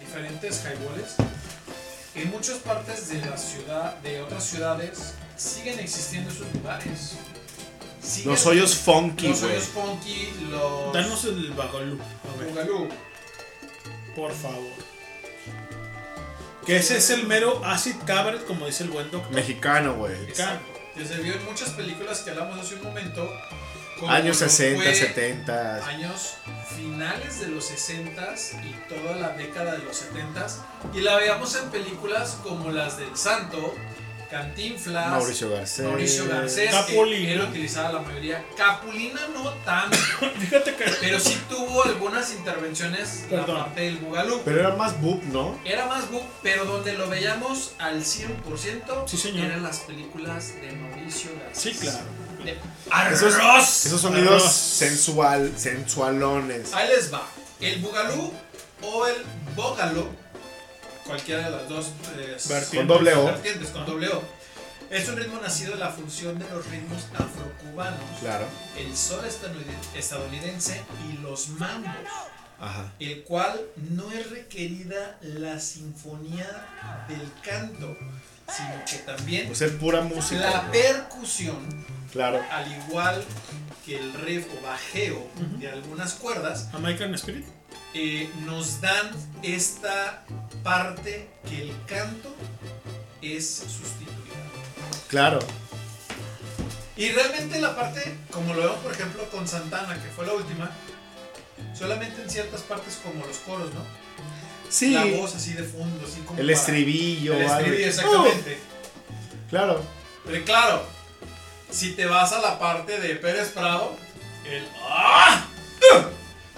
diferentes highballs. En muchas partes de la ciudad, de otras ciudades, siguen existiendo esos lugares. Siguen- Los hoyos funky, Los hoyos funky, los. Danos el bagalú. Bugalú. por favor. Que ese es el mero acid cabaret, como dice el buen doctor. Mexicano, güey. Mexicano. Que se vio en muchas películas que hablamos hace un momento. Años lo 60, fue 70. Años finales de los 60s y toda la década de los 70s. Y la veíamos en películas como las del Santo, Cantinflas, Mauricio Garcés. Mauricio Garcés, Capulina. que él utilizaba la mayoría. Capulina no tanto, Fíjate que. pero sí tuvo algunas intervenciones la Perdón. parte del Bugalú. Pero era más boop, ¿no? Era más book, pero donde lo veíamos al 100% Sí, señor. eran las películas de Mauricio Garcés. Sí, claro. De Esos, arroz. esos sonidos Arroz. sensual, sensualones. Ahí les va. El bugalú o el bógalo, cualquiera de las dos eh. Con doble O. con doble O, es un ritmo nacido de la función de los ritmos afrocubanos, Claro. el sol estadounid- estadounidense y los mambos, Ajá. el cual no es requerida la sinfonía del canto, sino que también Pues es pura música. la ¿no? percusión Claro. al igual que el riff o bajeo de algunas cuerdas, American Spirit. eh, nos dan esta parte que el canto es sustituida. Claro. Y realmente la parte, como lo vemos por ejemplo con Santana, que fue la última, solamente en ciertas partes como los coros, ¿no? Sí. La voz así de fondo, así como El para- estribillo. El algo. estribillo, exactamente. Uh, claro. Pero claro, si te vas a la parte de Pérez Prado, el ¡Ah!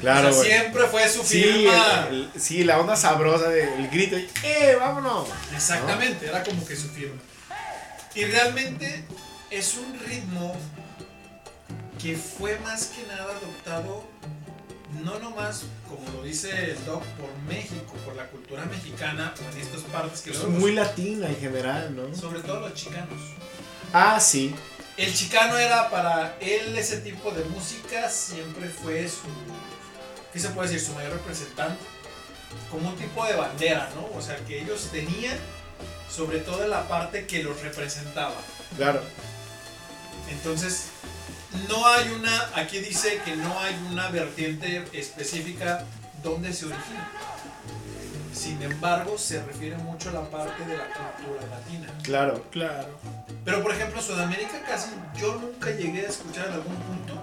Claro, O sea, güey. siempre fue su Sí, firma. el- el- sí, la onda sabrosa del grito. y, ¡Eh, vámonos! Exactamente, era como que su firma. Y realmente es un ritmo que fue más que nada adoptado no nomás, como lo dice el Doc, por México, por la cultura mexicana en estas partes que Es luego muy los- latina en general, ¿no? sobre todo los chicanos. Ah, sí. El chicano era para él ese tipo de música, siempre fue su, ¿qué se puede decir? Su mayor representante, como un tipo de bandera, ¿no? O sea, que ellos tenían, sobre todo en la parte que los representaba. Claro. Entonces, no hay una, aquí dice que no hay una vertiente específica donde se origina. Sin embargo, se refiere mucho a la parte de la cultura latina. Claro. Claro. Pero por ejemplo, Sudamérica casi yo nunca llegué a escuchar en algún punto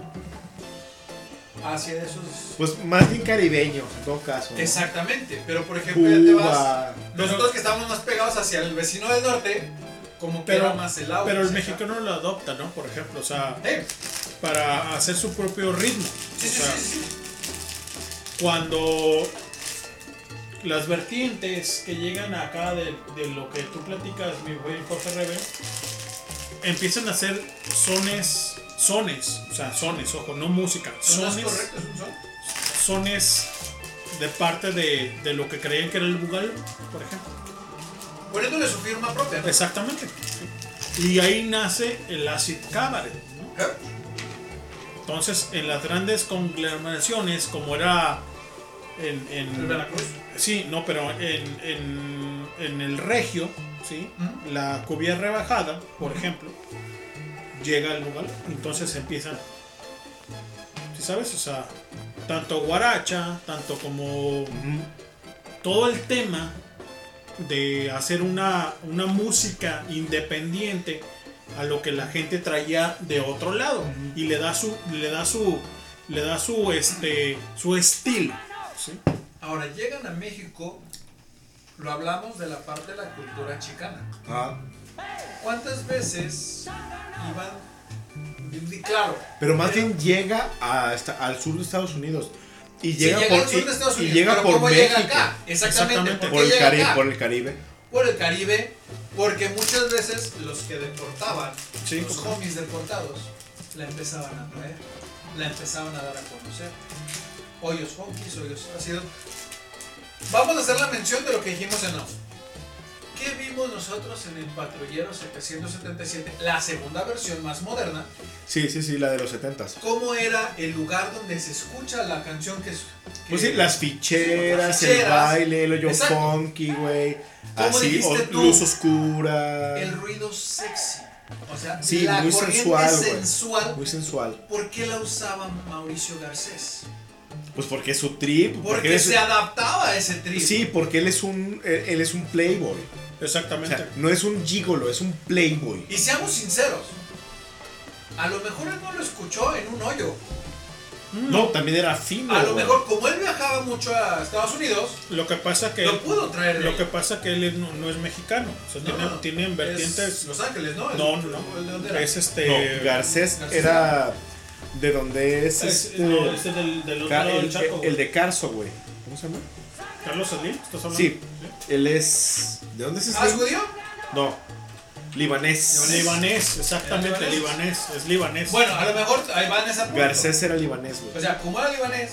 hacia esos. Pues más bien caribeño, en todo caso. ¿no? Exactamente, pero por ejemplo, ya te vas. Nosotros que estamos más pegados hacia el vecino del norte, como que Pero, era más el auge. pero el mexicano lo adopta, ¿no? Por ejemplo, o sea, para hacer su propio ritmo. O sea, Cuando las vertientes que llegan acá de, de lo que tú platicas, mi buen Jorge Rebe, empiezan a hacer sones, sones, o sea, sones, ojo, no música, sones, sones de parte de, de lo que creían que era el bugal, por ejemplo. Poniéndole su firma propia. ¿no? Exactamente. Y ahí nace el acid cabaret. ¿no? Entonces, en las grandes conglomeraciones, como era en, en-. Sí, no, pero en, en, en el regio, ¿sí? la cubierta rebajada, por ejemplo, llega al lugar, entonces empiezan. ¿Sí sabes? O sea, tanto guaracha, tanto como todo el tema de hacer una, una música independiente a lo que la gente traía de otro lado y le da su le da su le da su este su estilo ¿sí? Ahora llegan a México, lo hablamos de la parte de la cultura chicana. Ah. ¿Cuántas veces iban? Claro. Pero más bien llega hasta al sur de Estados Unidos. Y llega, llega por, al sur de y- Estados y Unidos, llega por ¿cómo México. llega acá? Exactamente, ¿por qué Por el, llega Caribe, acá? por el Caribe. Por el Caribe, porque muchas veces los que deportaban, Sí, los como- homies deportados, la empezaban a traer, la empezaban a dar a conocer. Hoyos funkies, hoyos ácidos. Vamos a hacer la mención de lo que dijimos en off. ¿Qué vimos nosotros en el patrullero 777, la segunda versión más moderna? Sí, sí, sí, la de los 70s. ¿Cómo era el lugar donde se escucha la canción que es... Pues sí, las ficheras, las el ficheras. baile, el hoyo Exacto. funky, güey. ¿Cómo Así, tú? luz oscura. El ruido sexy. O sea, Sí, la muy corriente sensual, sensual. Muy sensual. ¿Por qué la usaba Mauricio Garcés? Pues porque es su trip. Porque es- se adaptaba a ese trip. Sí, porque él es un él, él es un playboy. Exactamente. O sea, no es un gigolo, es un playboy. Y seamos sinceros. A lo mejor él no lo escuchó en un hoyo. No, también era fino. A lo güey. mejor, como él viajaba mucho a Estados Unidos, Lo que pasa que Lo pudo traer lo ahí. que pasa que él no, no es mexicano, o sea, No, tiene, no, tienen vertientes. es Los Ángeles, ¿no? No, Es- no, ¿de dónde no. era? Es este. No, Garcés Garcés era de donde es, Es- este. no, este del- del otro Ca- lado del el, charco, güey. el de Carso, güey. ¿Cómo se llama? Carlos Slim, ¿estás hablando? Sí, él es. ¿De dónde es ese? ¿Ah, es judío? No, libanés. Libanés, exactamente, ¿Libanés? libanés, es libanés. Bueno, a lo mejor ahí van esa punto. Garcés era libanés, güey. O sea, como era libanés,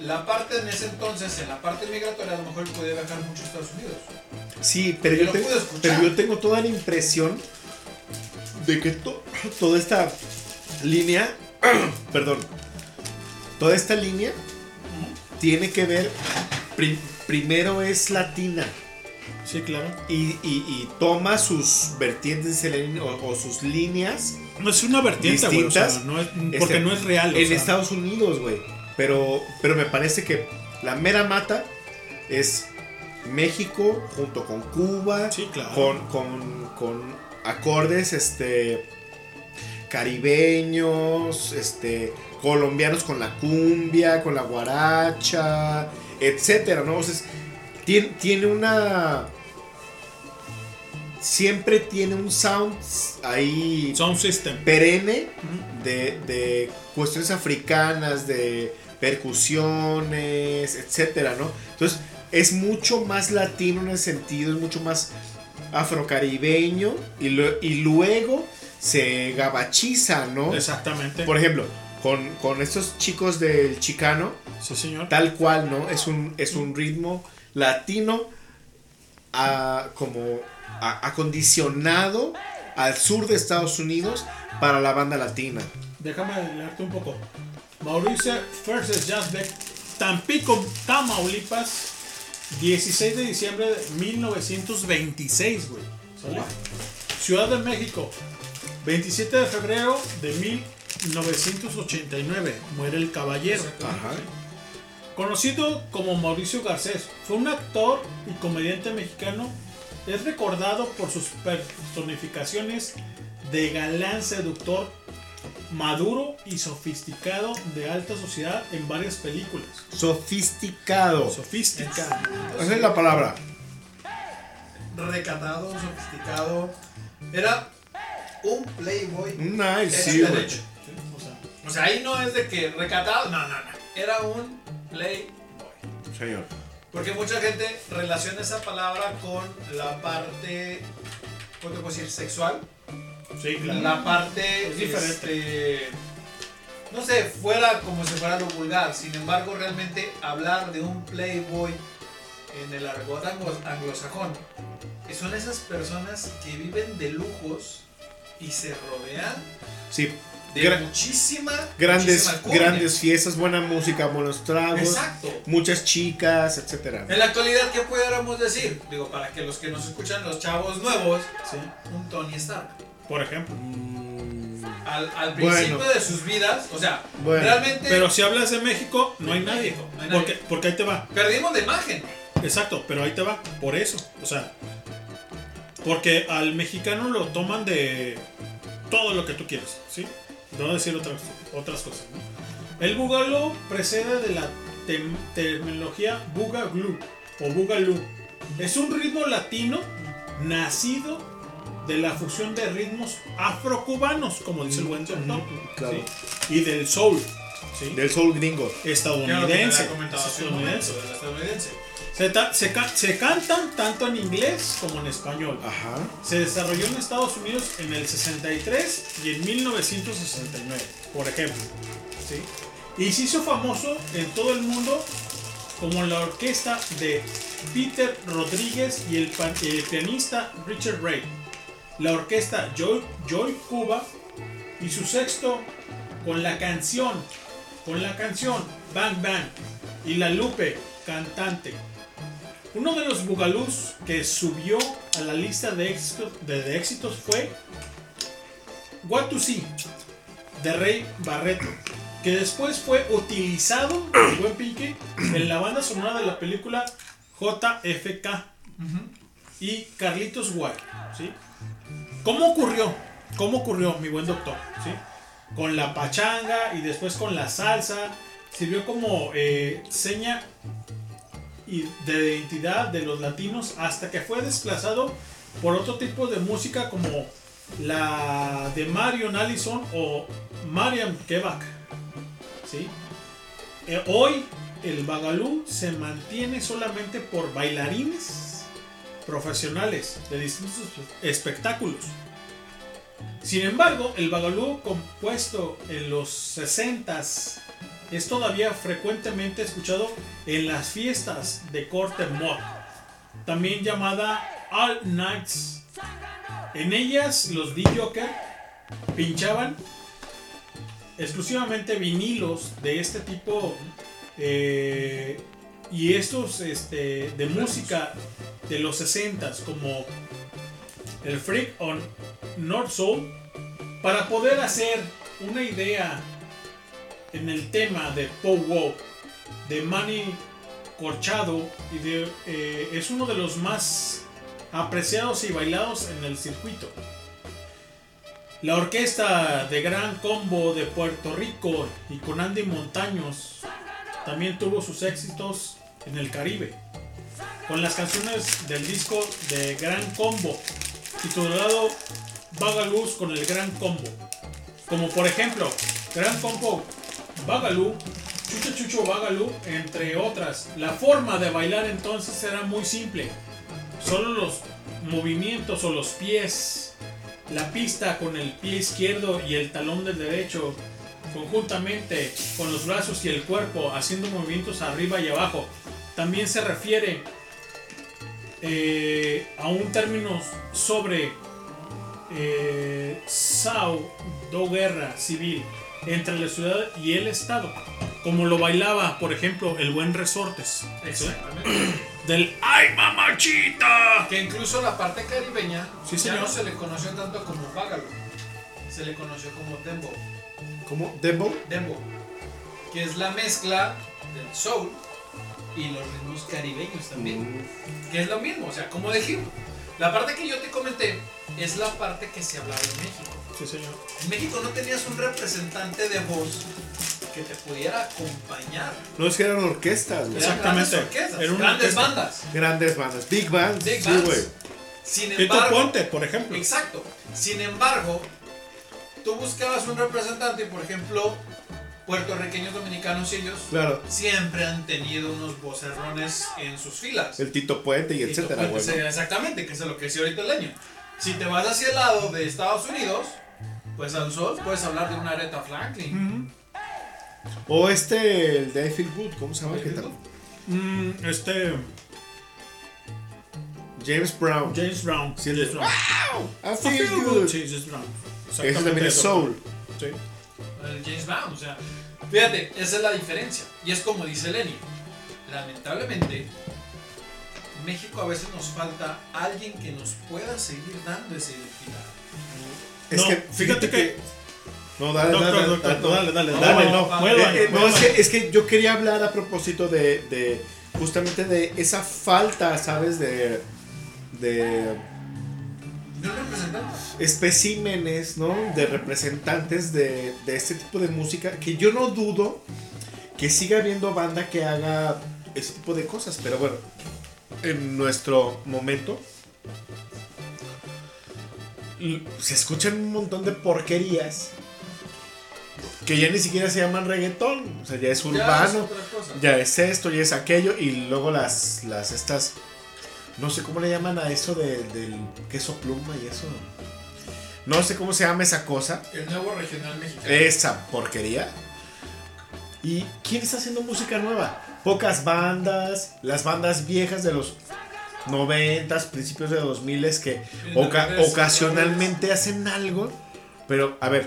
la parte en ese entonces, en la parte migratoria, a lo mejor él podía viajar mucho a Estados Unidos. Sí, pero yo, lo tengo, pude escuchar. pero yo tengo toda la impresión de que to- toda esta línea, perdón, toda esta línea tiene que ver, pri- primero es latina Sí, claro. y, y- y toma sus vertientes o, o sus líneas No es una vertiente, güey, o sea, distintas. no es- porque este, no es real. En sea. Estados Unidos, güey. Pero, pero me parece que la mera mata es México junto con Cuba. Sí, claro. Con, con, con acordes este, caribeños, este, colombianos con la cumbia, con la guaracha, etcétera, ¿no? O sea, tiene, tiene una. Siempre tiene un sound ahí. Sound system. Perenne de, de cuestiones africanas, de percusiones, etcétera, ¿no? Entonces, es mucho más latino en ese sentido, es mucho más afrocaribeño y, lo- y luego se gabachiza, ¿no? Exactamente. Por ejemplo, con, con estos chicos del chicano. Sí, señor. Tal cual, ¿no? Es un, es un ritmo latino a- como acondicionado al sur de Estados Unidos para la banda latina. Déjame leerte un poco. Mauricio First Jazzbeck, Tampico, Tamaulipas, 16 de diciembre de 1926, güey. ¿Sale? Ciudad de México, 27 de febrero de 1989. Muere el caballero. Conocido como Mauricio Garcés, fue un actor y comediante mexicano. Es recordado por sus personificaciones de galán seductor, maduro y sofisticado de alta sociedad en varias películas. Sofisticado. Sofisticado. Esa es la palabra. Recatado, sofisticado. Era un playboy. Nice, sí. O sea, ahí no es de que recatado, no, no, no. Era un playboy. Señor. Porque mucha gente relaciona esa palabra con la parte, ¿cómo te puedo decir? Sexual. Sí, claro. La parte, Es diferente. este, no sé, fuera como si fuera lo vulgar. Sin embargo, realmente hablar de un playboy en el argot anglo- anglosajón que son esas personas que viven de lujos y se rodean Sí. De muchísima, grandes, muchísima grandes fiestas, buena música, buenos tragos. Exacto. Muchas chicas, etcétera. En la actualidad, ¿qué pudiéramos decir? Digo, para que los que nos escuchan, los chavos nuevos, un Tony Stark. Por ejemplo. Al, al Bueno. principio de sus vidas, o sea, Bueno, realmente Pero si hablas de México, no hay De nadie. México, no hay nadie. Porque, porque ahí te va. perdimos de imagen. Exacto, pero ahí te va. Por eso. O sea. Porque al mexicano lo toman de todo lo que tú quieras, ¿sí? No decir otras, otras cosas, ¿no? El Boogaloo precede de la tem- terminología Boogaloo o Boogaloo. Es un ritmo latino nacido de la fusión de ritmos afrocubanos, como dice el buen doctor, claro. ¿sí? y del soul, ¿sí? Del soul gringo. estadounidense. Momento, estadounidense. Se, se ca- se cantan tanto en inglés como en español. Se desarrolló en Estados Unidos en el 63 y en 1969, por ejemplo. ¿sí? Y se hizo famoso en todo el mundo como la orquesta de Peter Rodríguez y el, el pianista Richard Ray. La orquesta Joy, Joy Cuba y su sexto con la canción, con la canción Bang Bang y la Lupe, cantante. Uno de los bugalús que subió a la lista de éxitos, de, de éxitos fue What to See de Rey Barreto, que después fue utilizado, el buen Pinky, en la banda sonora de la película JFK y Carlitos Guay. ¿sí? ¿Cómo ocurrió? ¿Cómo ocurrió, mi buen doctor? ¿sí? Con la pachanga y después con la salsa, sirvió como eh, seña y de identidad de los latinos hasta que fue desplazado por otro tipo de música como la de Marion Allison o Mariam Kebak. Eh, hoy el bagalú se mantiene solamente por bailarines profesionales de distintos espectáculos. Sin embargo, el bagalú compuesto en los 60s es todavía frecuentemente escuchado en las fiestas de corte mod, también llamada All Nights. En ellas los D-Joker pinchaban exclusivamente vinilos de este tipo eh, y estos este, de música de los 60s como el Freak on North Soul para poder hacer una idea en el tema de Pow Wow de Manny Corchado y de, eh, es uno de los más apreciados y bailados en el circuito. La orquesta de Gran Combo de Puerto Rico y con Andy Montaños también tuvo sus éxitos en el Caribe, con las canciones del disco de Gran Combo, titulado Bagalús con el Gran Combo, como por ejemplo Gran Combo Bagalú, Chucho Chucho Bagalú, entre otras. La forma de bailar entonces era muy simple, solo los movimientos o los pies, la pista con el pie izquierdo y el talón del derecho conjuntamente con los brazos y el cuerpo haciendo movimientos arriba y abajo. También se refiere eh, a un término sobre eh, pseudo guerra civil entre la ciudad y el Estado, como lo bailaba, por ejemplo, el buen Resortes. Exactamente. Del ¡Ay, mamachita! Que incluso la parte caribeña Sí, ya señor. no se le conoció tanto como Bágalo. Se le conoció como Dembo. ¿Cómo? ¿Dembo? Dembo. Que es la mezcla del soul y los ritmos caribeños también. Que es lo mismo, o sea, como dijimos. La parte que yo te comenté es la parte que se hablaba en México. Sí, señor. En México no tenías un representante de voz que te pudiera acompañar. No es que eran orquestas, güey. Eran grandes orquestas, Era una grandes orquesta. bandas. Grandes bandas. Big bands. Big sí, bands. güey. Sin Tito embargo, Ponte, por ejemplo. Exacto. Sin embargo, tú buscabas un representante, por ejemplo, puertorriqueños, dominicanos, ellos Claro. siempre han tenido unos vocerrones en sus filas. El Tito Puente y Tito etcétera, Puente, sí, Exactamente, que es lo que decía ahorita el leño. Si te vas hacia el lado de Estados Unidos, pues al sol puedes hablar de una Aretha Franklin. O este, el de I Feel Good, ¿cómo se llama? ¿Qué tal? Mm, este. James Brown. James Brown. Sí, James Brown. I feel good. Sí, James Brown. Ese también es soul. Sí. El James Brown, o sea, fíjate, esa es la diferencia. Y es como dice Lenny, lamentablemente, México a veces nos falta alguien que nos pueda seguir dando esa identidad. Es No, que fíjate que- No, dale, Doctor, dale, doctor, dale, no, dale, dale, no, dale, no, Eh, eh, no, es que, es que yo quería hablar a propósito de, de justamente de esa falta, ¿sabes? De, de especímenes, ¿no? De representantes de, de este tipo de música, que yo no dudo que siga habiendo banda que haga ese tipo de cosas, pero bueno, en nuestro momento se escuchan un montón de porquerías que ya ni siquiera se llaman reggaetón, o sea, ya es Ya urbano, es ya es esto, ya es aquello, y luego las, las estas, no sé cómo le llaman a eso de- del queso pluma y eso. No sé cómo se llama esa cosa. El nuevo regional mexicano. Esa porquería. ¿Y quién está haciendo música nueva? Pocas bandas, las bandas viejas de los 90s, principios de 2000 que oca- Independencia, ocasionalmente hacen algo. Pero, a ver,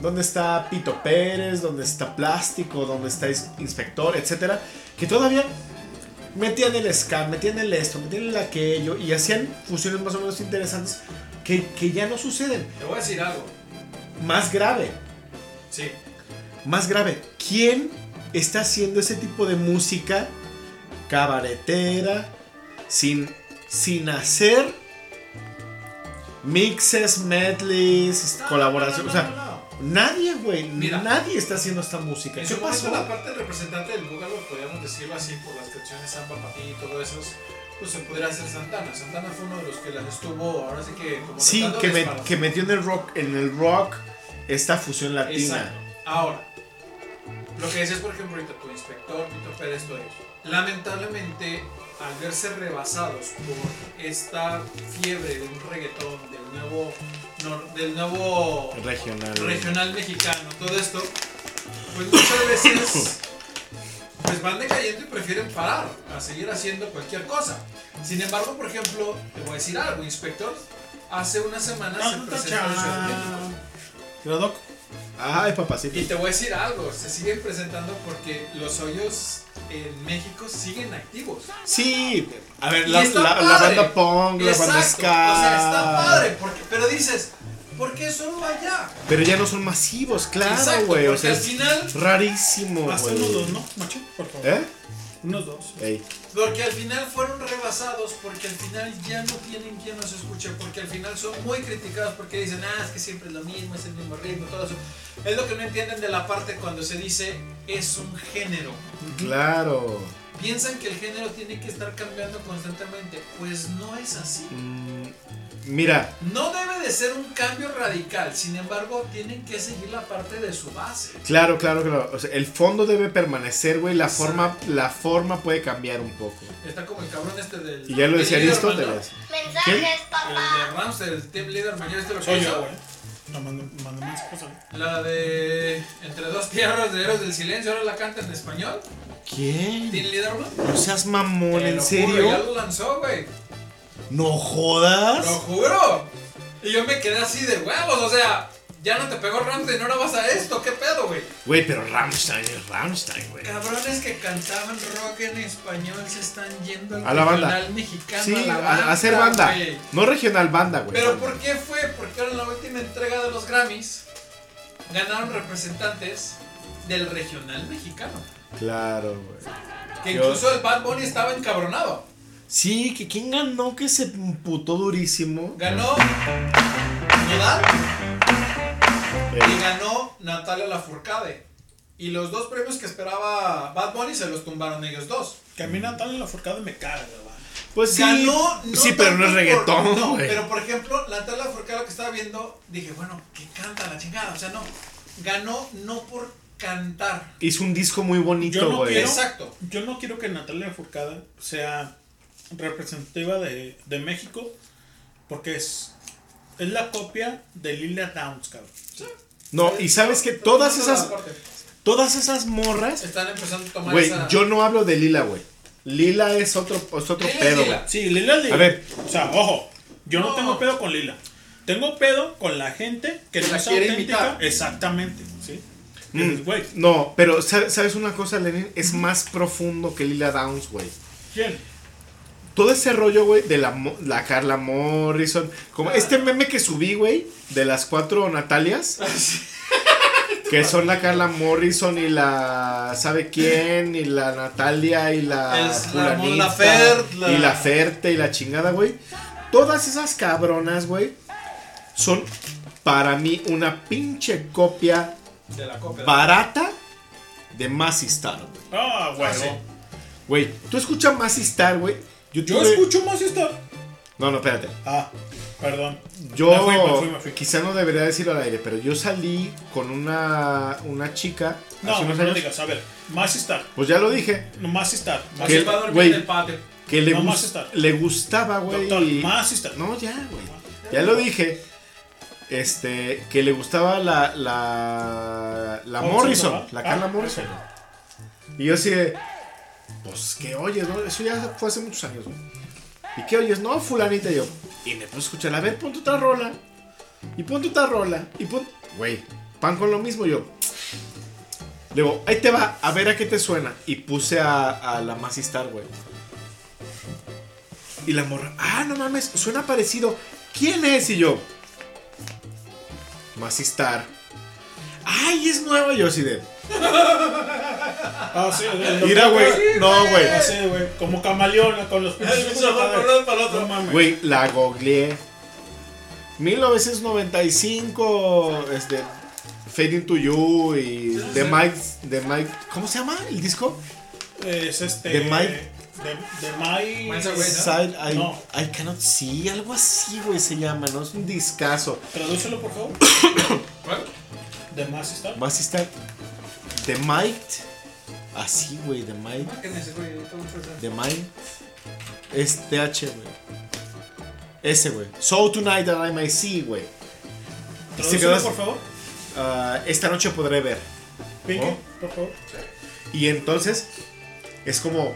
¿dónde está Pito Pérez? ¿Dónde está Plástico? ¿Dónde está Inspector? Etcétera. Que todavía metían el ska, metían el esto, metían el aquello y hacían fusiones más o menos interesantes que, que ya no suceden. Te voy a decir algo. Más grave, Sí. más grave, ¿quién está haciendo ese tipo de música cabaretera sin, sin hacer mixes, medleys, colaboraciones? o sea, nadie, güey, nadie está haciendo esta música. En ¿Qué su momento pasó? la parte representante del Búgalo, podríamos decirlo así, por las canciones Samba Patí y todo eso, pues se pudiera hacer Santana. Santana fue uno de los que las estuvo, ahora sí que como Sí, que, me- que metió en el rock, en el rock esta fusión latina. Exacto. Ahora, lo que decías, por ejemplo, ahorita tu inspector, Tito Pérez, todo eso. Lamentablemente, al verse rebasados por esta fiebre de un reggaetón, del nuevo, nor- del nuevo Regional. regional mexicano, todo esto, pues muchas veces pues van decayendo y prefieren parar a seguir haciendo cualquier cosa. Sin embargo, por ejemplo, te voy a decir algo, inspector, hace unas semanas se presentó en Ciudad de México. Ay, papacito. Y te voy a decir algo, se siguen presentando porque los hoyos en México siguen activos. Sí, a ver, la, banda punk, la banda ska. O sea, está padre, porque, pero dices, ¿por qué solo allá? Pero ya no son masivos, claro, güey. O sea, al final- rarísimo, dos, ¿no, macho? Por favor. ¿Eh? Unos dos. Ey. Porque al final fueron rebasados, porque al final ya no tienen quien los escuche, porque al final son muy criticados porque dicen, ah, es que siempre es lo mismo, es el mismo ritmo, todo eso. Es lo que no entienden de la parte cuando se dice es un género. Claro. Piensan que el género tiene que estar cambiando constantemente. Pues no es así. Mira, No debe de ser un cambio radical, sin embargo, tienen que seguir la parte de su base. claro, claro, claro. O sea, el fondo debe permanecer, güey. La forma, la forma puede cambiar un poco. Está como el cabrón este del. Y ya lo decía Aristóteles. ¿no? ¿Quién? El de Ramsey, el team leader mayor, este lo Soy yo, güey. No, manda, manda más cosas. La de Entre dos tierras de héroes del silencio, ahora la canta en español. ¿Quién? ¿Tiene Liderman? No seas mamón, ¿en serio? juro, ya lo lanzó, güey. No jodas. Lo juro. Y yo me quedé así de huevos, o sea, ya no te pegó Ramstein, ahora vas a esto, ¿qué pedo, güey? Güey, pero Rammstein es Rammstein, güey. Cabrones que cantaban rock en español se están yendo al A la banda. regional mexicano Sí, a la banda, a hacer banda. güey. No regional banda, güey. Pero ¿por qué fue? Porque ahora en la última entrega de los Grammys ganaron representantes del regional mexicano. Claro, güey. Que incluso el Bad Bunny estaba encabronado. Sí, que quién ganó que se putó durísimo. Ganó Nodal Eh, y ganó Natalia Lafourcade. Y los dos premios que esperaba Bad Bunny se los tumbaron ellos dos. Que a mí Natalia Lafourcade me caga, güey. Pues sí. Ganó, sí, pero no es tanto por- reggaetón, no, güey. pero por ejemplo, Natalia Lafourcade lo que estaba viendo, dije, bueno, que canta la chingada. O sea, no. Ganó no por cantar. Hizo un disco muy bonito, no güey. quiero, Exacto. yo no quiero que Natalia Lafourcade sea representativa de, de México porque es, es la copia de Lila Downs, cabrón. No, y sabes que todas esas. Todas esas morras. Están empezando a tomar Güey, esa... yo no hablo de Lila, güey. Lila es otro, es otro Lila pedo, Lila. güey. Sí, Lila es Lila. A ver. O sea, ojo, yo no, No. tengo pedo con Lila. Tengo pedo con la gente que no es auténtica. imitar. Exactamente, ¿sí? Mm, No, pero ¿sabes sabes una cosa, Lenin? Es más profundo que Lila Downs, güey. ¿quién? Todo ese rollo, güey, de la, la Carla Morrison. Como este meme que subí, güey, de las cuatro Natalias. que son la Carla Morrison y la. ¿Sabe quién? Y la Natalia y la. Es la la- Y la Ferte y la chingada, güey. Todas esas cabronas, güey, son para mí una pinche copia De la copia. barata de Massy Star, güey. Ah, güey. Ah. Güey, tú escuchas Massy Star, güey. Yo, Yo tuve- escucho más esta. No, no, espérate. Ah, perdón. Yo Me fui, me fui, me fui. quizá no debería decirlo al aire, pero yo salí con una, una chica No, hace no unos lo años. digas. A ver, más Star. Pues ya lo dije. No, más Star. Más Que- dormir en el patio. Que le, No, gus- más Star. le gustaba, güey. Más. No, ya, güey. Ya lo dije. Este, que le gustaba la, la, la Morrison, la Ah, Carla Morrison. Y yo así de, pues, ¿qué oyes, no? Eso ya fue hace muchos años, güey. ¿Y qué oyes? No, fulanita y yo. Y me puse a escuchar, a ver, pon tu otra rola. Y pon tu otra rola. Y pon, güey, pan con lo mismo yo. Le digo, ahí te va, a ver a qué te suena. Y puse a, a la Massy Star, güey. Y la morra, ah, no mames, suena parecido. ¿Quién es? Y yo, Massy Star. Ay, es nueva. Yo así de, Ah, sí, Mira, güey, no, güey. Ah, sí, güey. Como camaleona con los pinches. Güey, la googleé. 1995, este, Fade Into You y The Mike, The Mike, ¿cómo se llama el disco? Es este. De Mike. De, de ¿no? Side, I, No. I Cannot See, algo así, güey, se llama, ¿no? Es un discazo. Tradúcelo, por favor. ¿Cuál? De más Star. Vas a estar The Might, así, güey, The Might, Márquenme ese, güey, ahorita voy a pasar. The Might, es TH, güey. Ese, güey. So Tonight That I Might See, güey. Se quedó- por favor. Ah, esta noche podré ver. Pinky, por favor. Y entonces es como,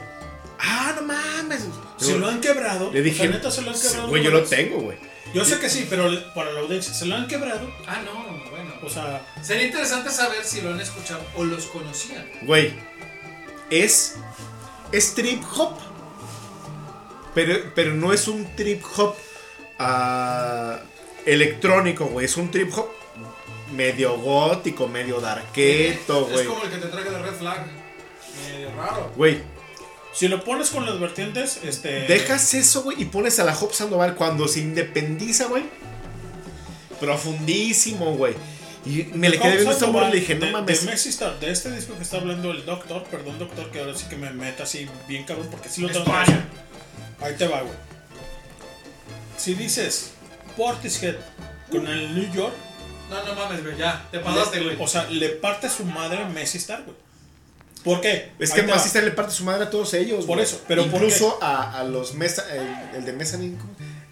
ah, no mames. Si lo han quebrado. Le dije, neta, se lo han sí, quebrado. güey, yo lo tengo, güey. Yo sé que sí, pero para la audiencia, ¿se lo han quebrado? Ah, no, bueno. O sea, Sería interesante saber si lo han escuchado o los conocían. Güey, es, es trip hop. Pero, pero no es un trip hop ah, electrónico, güey. Es un trip hop medio gótico, medio darketo, Es güey. como el que te traje de Red Flag. Medio raro. Güey, si lo pones con las vertientes, este. dejas eso, güey, y pones a la Hop Sandoval cuando se independiza, güey. Profundísimo, güey. Y me le quedé viendo esta morra y le dije, no de, mames. De, Messi Star, de este disco que está hablando el doctor, perdón, doctor, que ahora sí que me meta así bien cabrón, porque sí lo tengo. Ahí te va, güey. Si dices Portishead con el New York, No, no mames, güey, ya. Te pasaste, güey. o sea, le parte su madre a Messi Star, güey. ¿Por qué? Es Ahí que va. Masista le parte su madre a todos ellos, Por güey. eso, pero ¿por Incluso a, a los mesa, el, el de Mezzanine.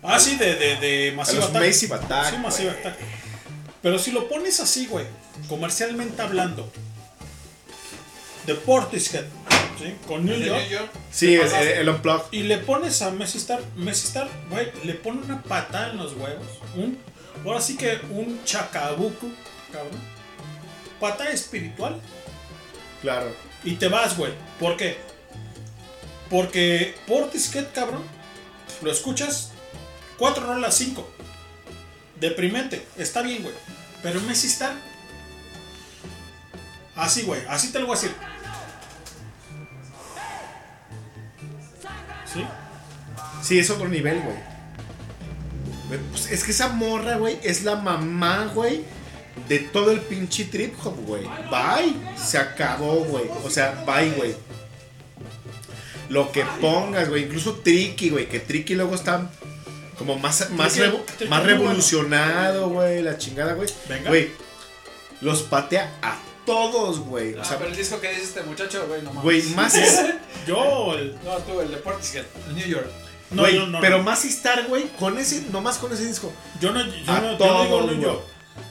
Ah, sí, de, de, de Massive los Attack. Massive Attack, Sí, Massive. Attack. Pero si lo pones así, güey, comercialmente hablando, de Portishead, ¿sí? Con New York. New York. Sí, es el, el Unplugged. Y le pones a Messi Star, Messi Star, güey, le pone una patada en los huevos. Un, ahora sí que un chacabuco, cabrón. Pata espiritual. Claro. Y te vas, güey. ¿Por qué? Porque Portishead, cabrón, lo escuchas 4 rolas 5. Deprimente. Está bien, güey. Pero Messi Star. Así, güey. Así te lo voy a decir. ¿Sí? Sí, es otro nivel. Güey, pues, es que esa morra, güey, es la mamá, güey, de todo el pinche trip hop, güey. Bye. Se acabó, güey. O sea, bye, güey. Lo que pongas, güey. Incluso Tricky, güey. Que Tricky luego está como más, más, revo- más revolucionado, güey. La chingada, güey. Venga. Güey. Los patea a todos, güey. O Ah, sea, pero el disco que dice este muchacho, güey, no mames. Güey, más es- Yo, el. No, tú, el de Portishead, el New York. No, güey, yo no, pero no. más estar, güey, con ese, nomás con ese disco. Yo no, yo A no, yo digo New. York.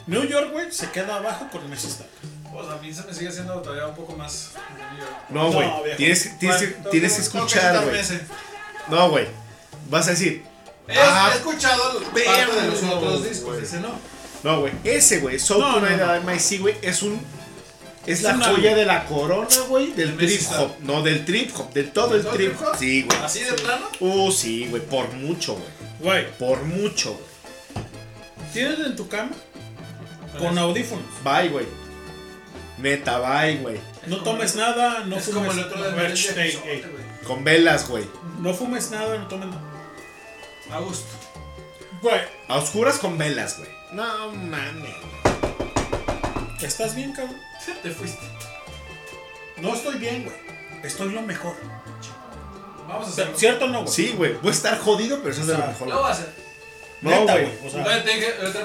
New York, güey, se queda abajo con Messi Star. Pues a mí se me sigue haciendo todavía un poco más. New York. No, güey. tienes, tienes, Bueno, tienes que escuchar, güey. No, güey. Vas a decir. He, "Ah, he escuchado parte de los otros discos, güey". ese no. No, güey. Ese, güey. Soul No, Tonight no, no. MIC, güey, es un. Es la una- joya de la corona, güey, del trip hop. No, del trip hop, del todo el trip hop? Sí, güey. ¿Así de plano? Uh, sí, güey, por mucho, güey. Güey, Por mucho, güey. tienes en tu cama con audífonos. Bye, güey. Neta, bye, güey. No tomes nada, no es fumes como el otro de. Con velas, güey. No fumes nada, no tomes nada. A gusto. Güey, A oscuras con velas, güey. No mames. ¿estás bien, cabrón? Te fuiste. No estoy bien, güey. Estoy lo mejor. Vamos a hacerlo. ¿Cierto o no, güey? Sí, güey. Puede estar jodido, pero eso es de lo mejor. Lo voy a hacer. No, güey. O sea, otra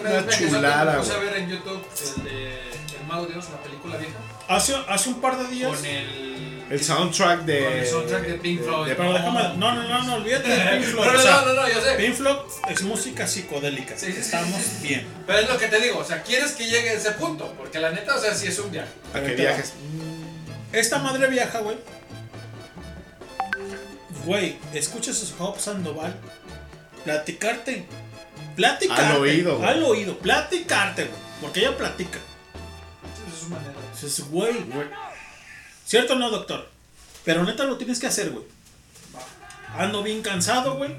vez me chulada, puse a güey. ver en YouTube el de El Mago Dios, la película vieja. hace, hace un par de días. Con el. El soundtrack de. El soundtrack de Pink Floyd. Pero déjame. No, no, no, no, olvídate de Pink Floyd. No, no, o sea, no, no, yo sé. Pink Floyd es música psicodélica. Sí, sí, sí, Estamos sí, sí. bien. Pero es lo que te digo, o sea, quieres que llegue a ese punto, porque la neta, o sea, sí es un viaje. ¿A qué viajes? Esta madre viaja, güey. Güey, escuchas a Hop Sandoval platicarte. Platicarte. Al oído. Al oído. Platicarte, güey. Porque ella platica. Esa es su manera. Dices, güey. ¿Cierto o no, doctor? Pero neta lo tienes que hacer, güey. Ando bien cansado, güey.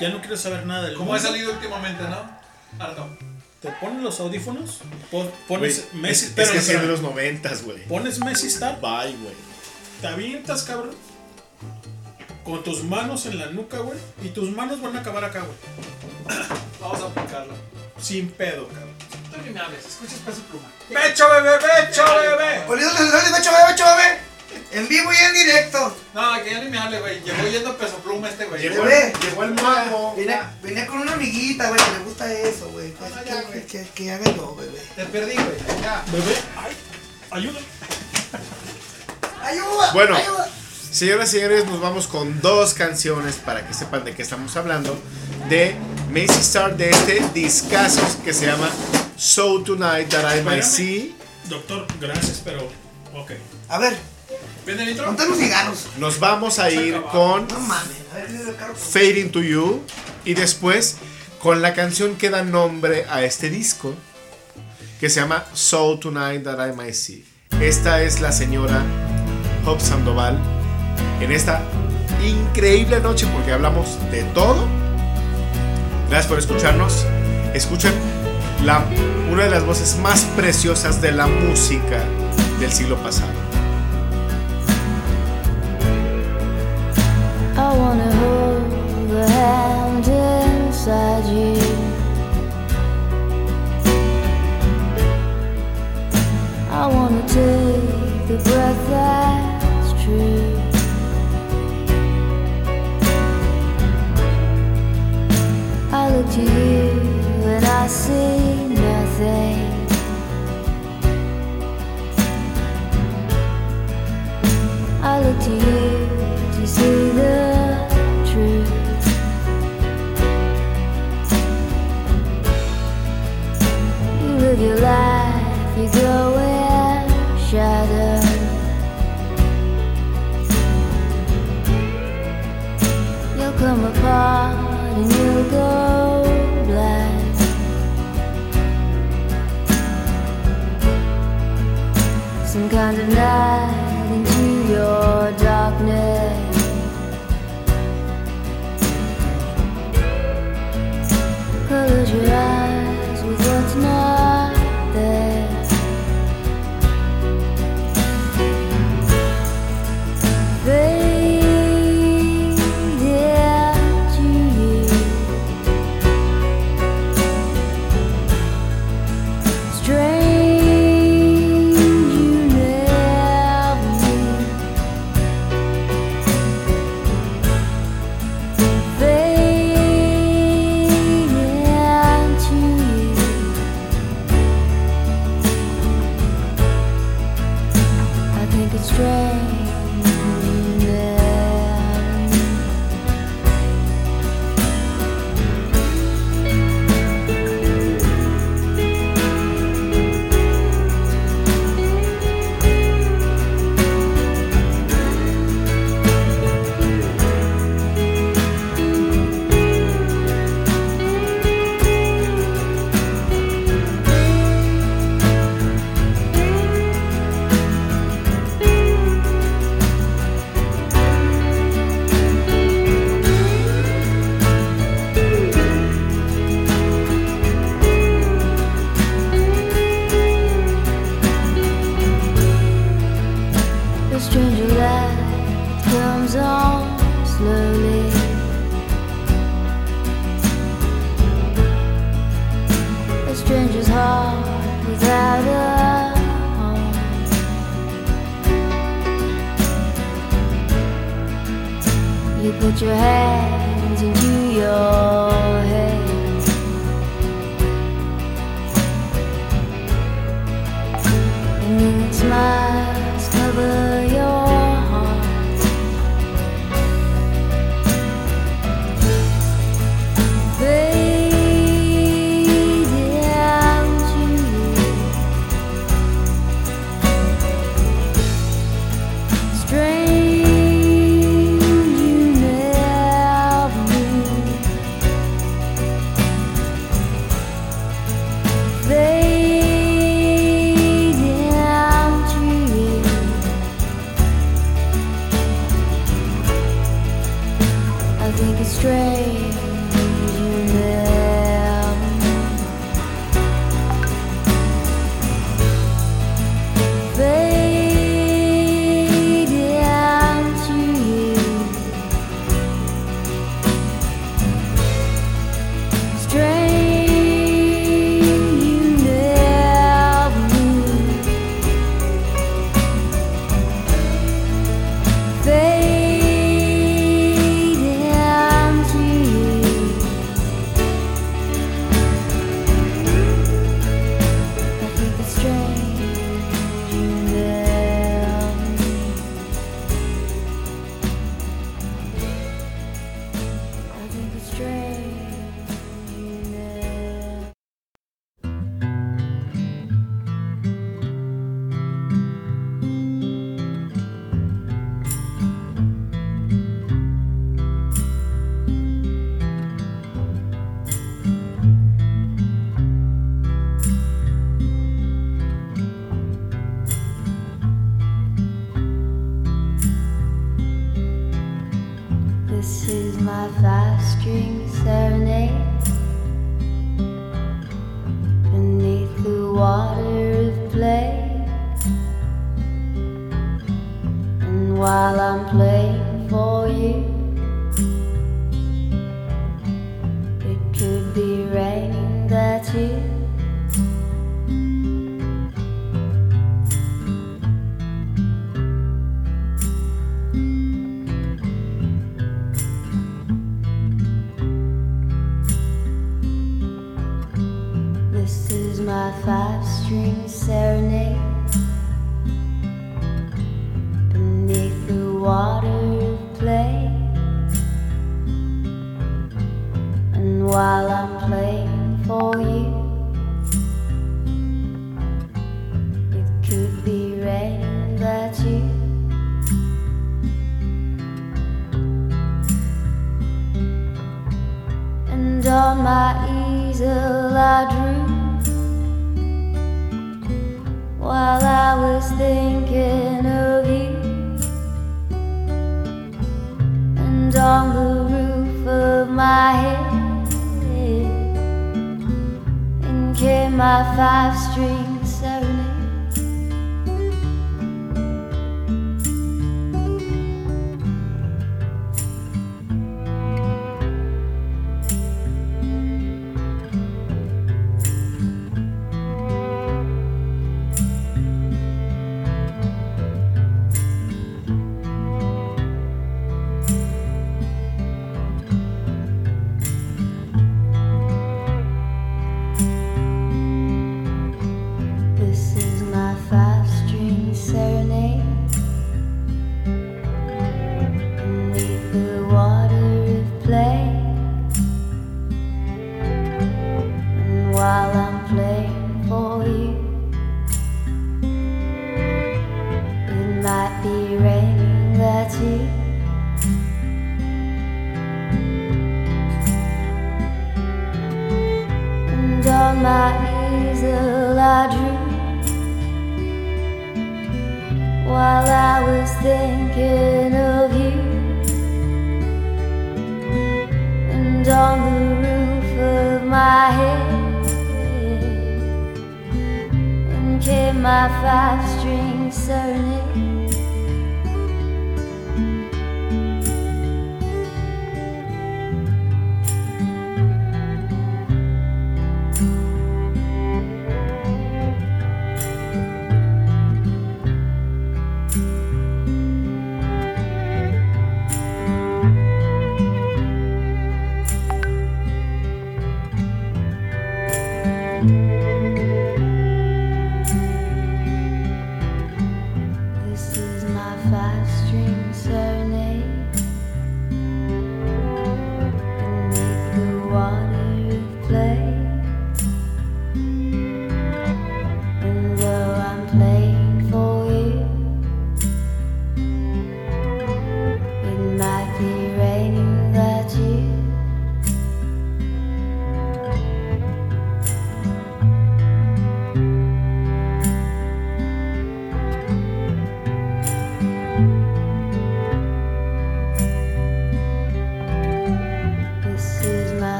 Ya no quiero saber nada del Como ha salido últimamente, ¿no? Harto. Te pones los audífonos. po- Pones Messi. es, espérame, es que en espérame. los noventas, güey. Pones Messi Star. Bye, güey. Te avientas, cabrón. Con tus manos en la nuca, güey. Y tus manos van a acabar acá, güey. Vamos a aplicarlo. Sin pedo, cabrón. Tú ni me hables, escuchas peso pluma. ¡Becho, bebé! ¡Becho, bebé! Olidos sensuales, becho bebé, becho bebé. En vivo y en directo. No, que ya ni me hable, güey. Llegó yendo peso pluma este güey. Llegó, Bebé. llegó el mago. Venía, venía con una amiguita, güey, que le gusta eso, güey. Que, No, ya, que- güey. que, que haga yo, bebé. Te perdí, güey. Ya. Bebé, ay, ayúdame. ¡Ayuda! Bueno. ¡Ayuda! Señoras y señores, nos vamos con dos canciones para que sepan de qué estamos hablando. De Macy Star, de este discazo que se llama So Tonight That I Might. See. Doctor, gracias, pero. Ok. A ver, ponte los cigarros. Nos vamos a ir con No mames. A ver, carro. Fade Into You. Y después con la canción que da nombre a este disco. Que se llama So Tonight That I Might See. Esta es la señora Hop Sandoval. En esta increíble noche porque hablamos de todo. Gracias por escucharnos. Escuchen la, una de las voces más preciosas de la música del siglo pasado. I wanna take the breath that's true. Look to you and I see nothing. I look to you to see the truth. You live your life you go in shadow. You'll come apart and you'll go kind of night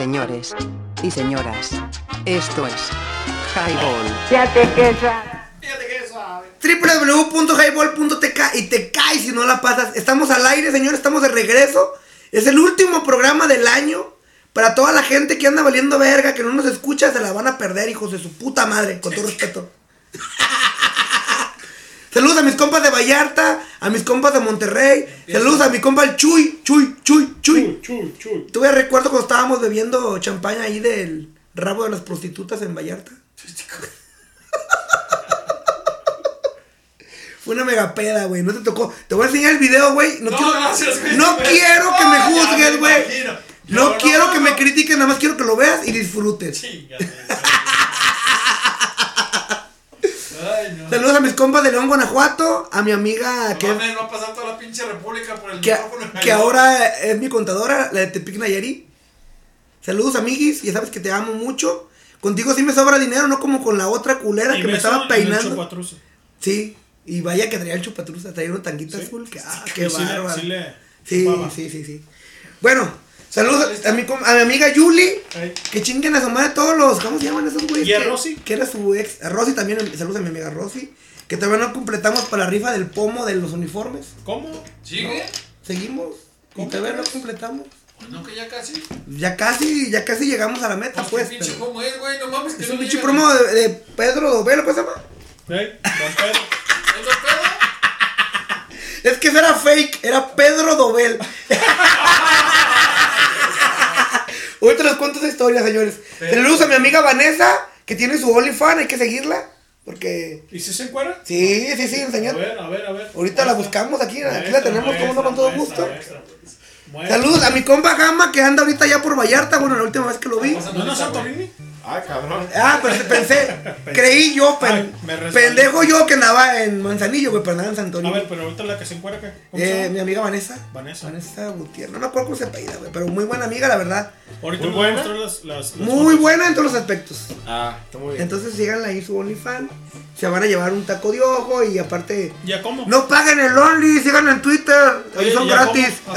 Señores y señoras, esto es Highball. Fíjate que esa. www.highball.tk y te caes si no la pasas. Estamos al aire, señor, estamos de regreso. Es el último programa del año. Para toda la gente que anda valiendo verga, que no nos escucha, se la van a perder, hijos de su puta madre, con todo respeto. Saludos a mis compas de Vallarta, a mis compas de Monterrey. Saludos a mi compa el Chuy, Chuy, Chuy, Chuy. Todavía recuerdo cuando estábamos bebiendo champaña ahí del rabo de las prostitutas en Vallarta. Fue una mega peda, güey. No te tocó. Te voy a enseñar el video, güey. No, No, quiero, gracias, güey. no quiero que me juzgues, güey. No quiero que me critiques, nada más quiero que lo veas y disfrutes. Ay, no. Saludos a mis compas de León, Guanajuato. A mi amiga que, No mames, va a pasar toda la pinche república por el que, micrófono. que ahora es mi contadora, la de Tepic Nayarit. Saludos, amiguis. Ya sabes que te amo mucho. Contigo sí me sobra dinero, no como con la otra culera Y que me estaba el peinando. Sí, y vaya que traía el chupatruza, traía una tanguita azul. Que, ah, qué sí bárbaro. sí Sí, sí, sí, sí. Bueno, saludos a mi, a mi amiga Yuli. Que chinguen a su madre todos los. ¿Cómo se llaman esos güeyes? ¿Y a Que- Rosy? Que era su ex. A Rosy también, saludos a mi amiga Rosy. Que todavía no completamos para la rifa del pomo de los uniformes. ¿Cómo? ¿Sigue? Seguimos. Y todavía no completamos. No, que ya casi. Ya casi, ya casi llegamos a la meta, pues. ¿Qué pinche cómo es, güey? No mames, que Es no un pinche promo de, de Pedro Dobelo, ¿cómo se llama? Don Pedro. ¿Es don Pedro? Es que eso era fake, era Pedro Dobel. Ahorita les cuento esa historia, señores. Saludos a mi amiga Vanessa, que tiene su OnlyFans, hay que seguirla. Porque. ¿Y si se encuera? Sí, sí, sí, A señor. ver, a ver, a ver. Ahorita la buscamos aquí, aquí la tenemos como no con todo gusto. Muestra. Saludos a mi compa Gama que anda ahorita ya por Vallarta. Bueno, la última vez que lo vi. ¿No no Santorini? Ah, cabrón. Ah, pero pensé, creí yo, pen- me resbalé. pendejo yo que andaba en Manzanillo, güey, pero andaba en A Santorini. ver, pero ahorita la que se encuera, ¿qué? ¿Cómo se Eh, mi amiga Vanessa. Vanessa. Vanessa Gutiérrez. No me acuerdo cómo se apellida, güey, pero muy buena amiga, la verdad. Ahorita Muy a buena. las, las, las Muy fotos. buena en todos los aspectos. Ah, está muy bien. Entonces síganla ahí su OnlyFans. Se van a llevar un taco de ojo y aparte. ¿Ya cómo? No paguen el Only, sigan en Twitter. Ahí son ¿ya gratis.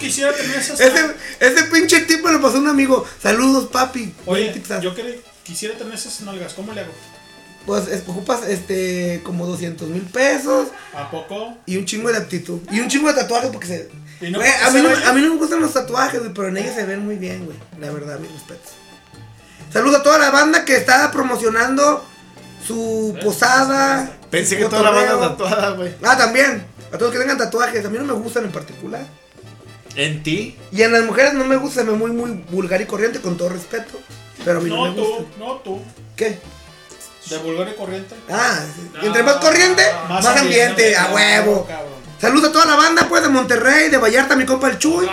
quisiera tener esas. Ese, ese pinche tipo me lo pasó un amigo. Saludos, papi. Oye, yo quería- quisiera tener esas nalgas. ¿Cómo le hago? Pues es- ocupas este como 200 mil pesos ¿A poco? y un chingo de aptitud. Y un chingo de tatuajes porque se. ¿Y no Güey, porque a, mí no, vaya? a mí no me gustan los tatuajes, güey, pero en ellos se ven muy bien, güey. La verdad, mis respetos. Saludos a toda la banda que está promocionando su posada. Pensé su que toda la banda tatuada, güey. Ah, también. A todos que tengan tatuajes. A mí no me gustan en particular. ¿En ti? Y en las mujeres no me gusta, me muy, muy vulgar y corriente, con todo respeto. Pero a mí no, No me gusta. tú, no tú. ¿Qué? De vulgar y corriente. Ah, sí. entre más corriente, más, Más ambiente, ambiente, a huevo. cabrón. Saludos a toda la banda, pues, de Monterrey, de Vallarta, mi compa el Chuy.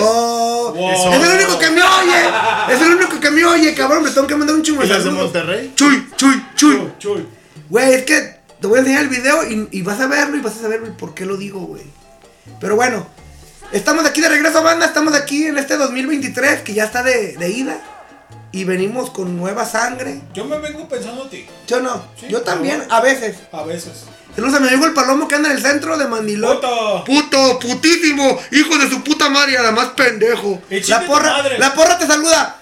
Oh, Wow. Es el único que me oye. Es el único que me oye, cabrón. Me tengo que mandar un chingo ¿Y las de saludos. Monterrey? Chuy, Chuy, Chuy. Chuy. Güey, es que te voy a enseñar el video y, y vas a verlo y vas a saber por qué lo digo, güey. Pero bueno, estamos aquí de regreso, banda. Estamos aquí en este 2023 que ya está de, de ida. Y venimos con nueva sangre. Yo me vengo pensando a ti. Yo no. Sí, Yo también, a veces. A veces. Saludos a mi amigo el Palomo que anda en el centro de Mandilón. Puto. Puto, putísimo, hijo de su puta madre, además pendejo. La porra, madre. la porra te saluda.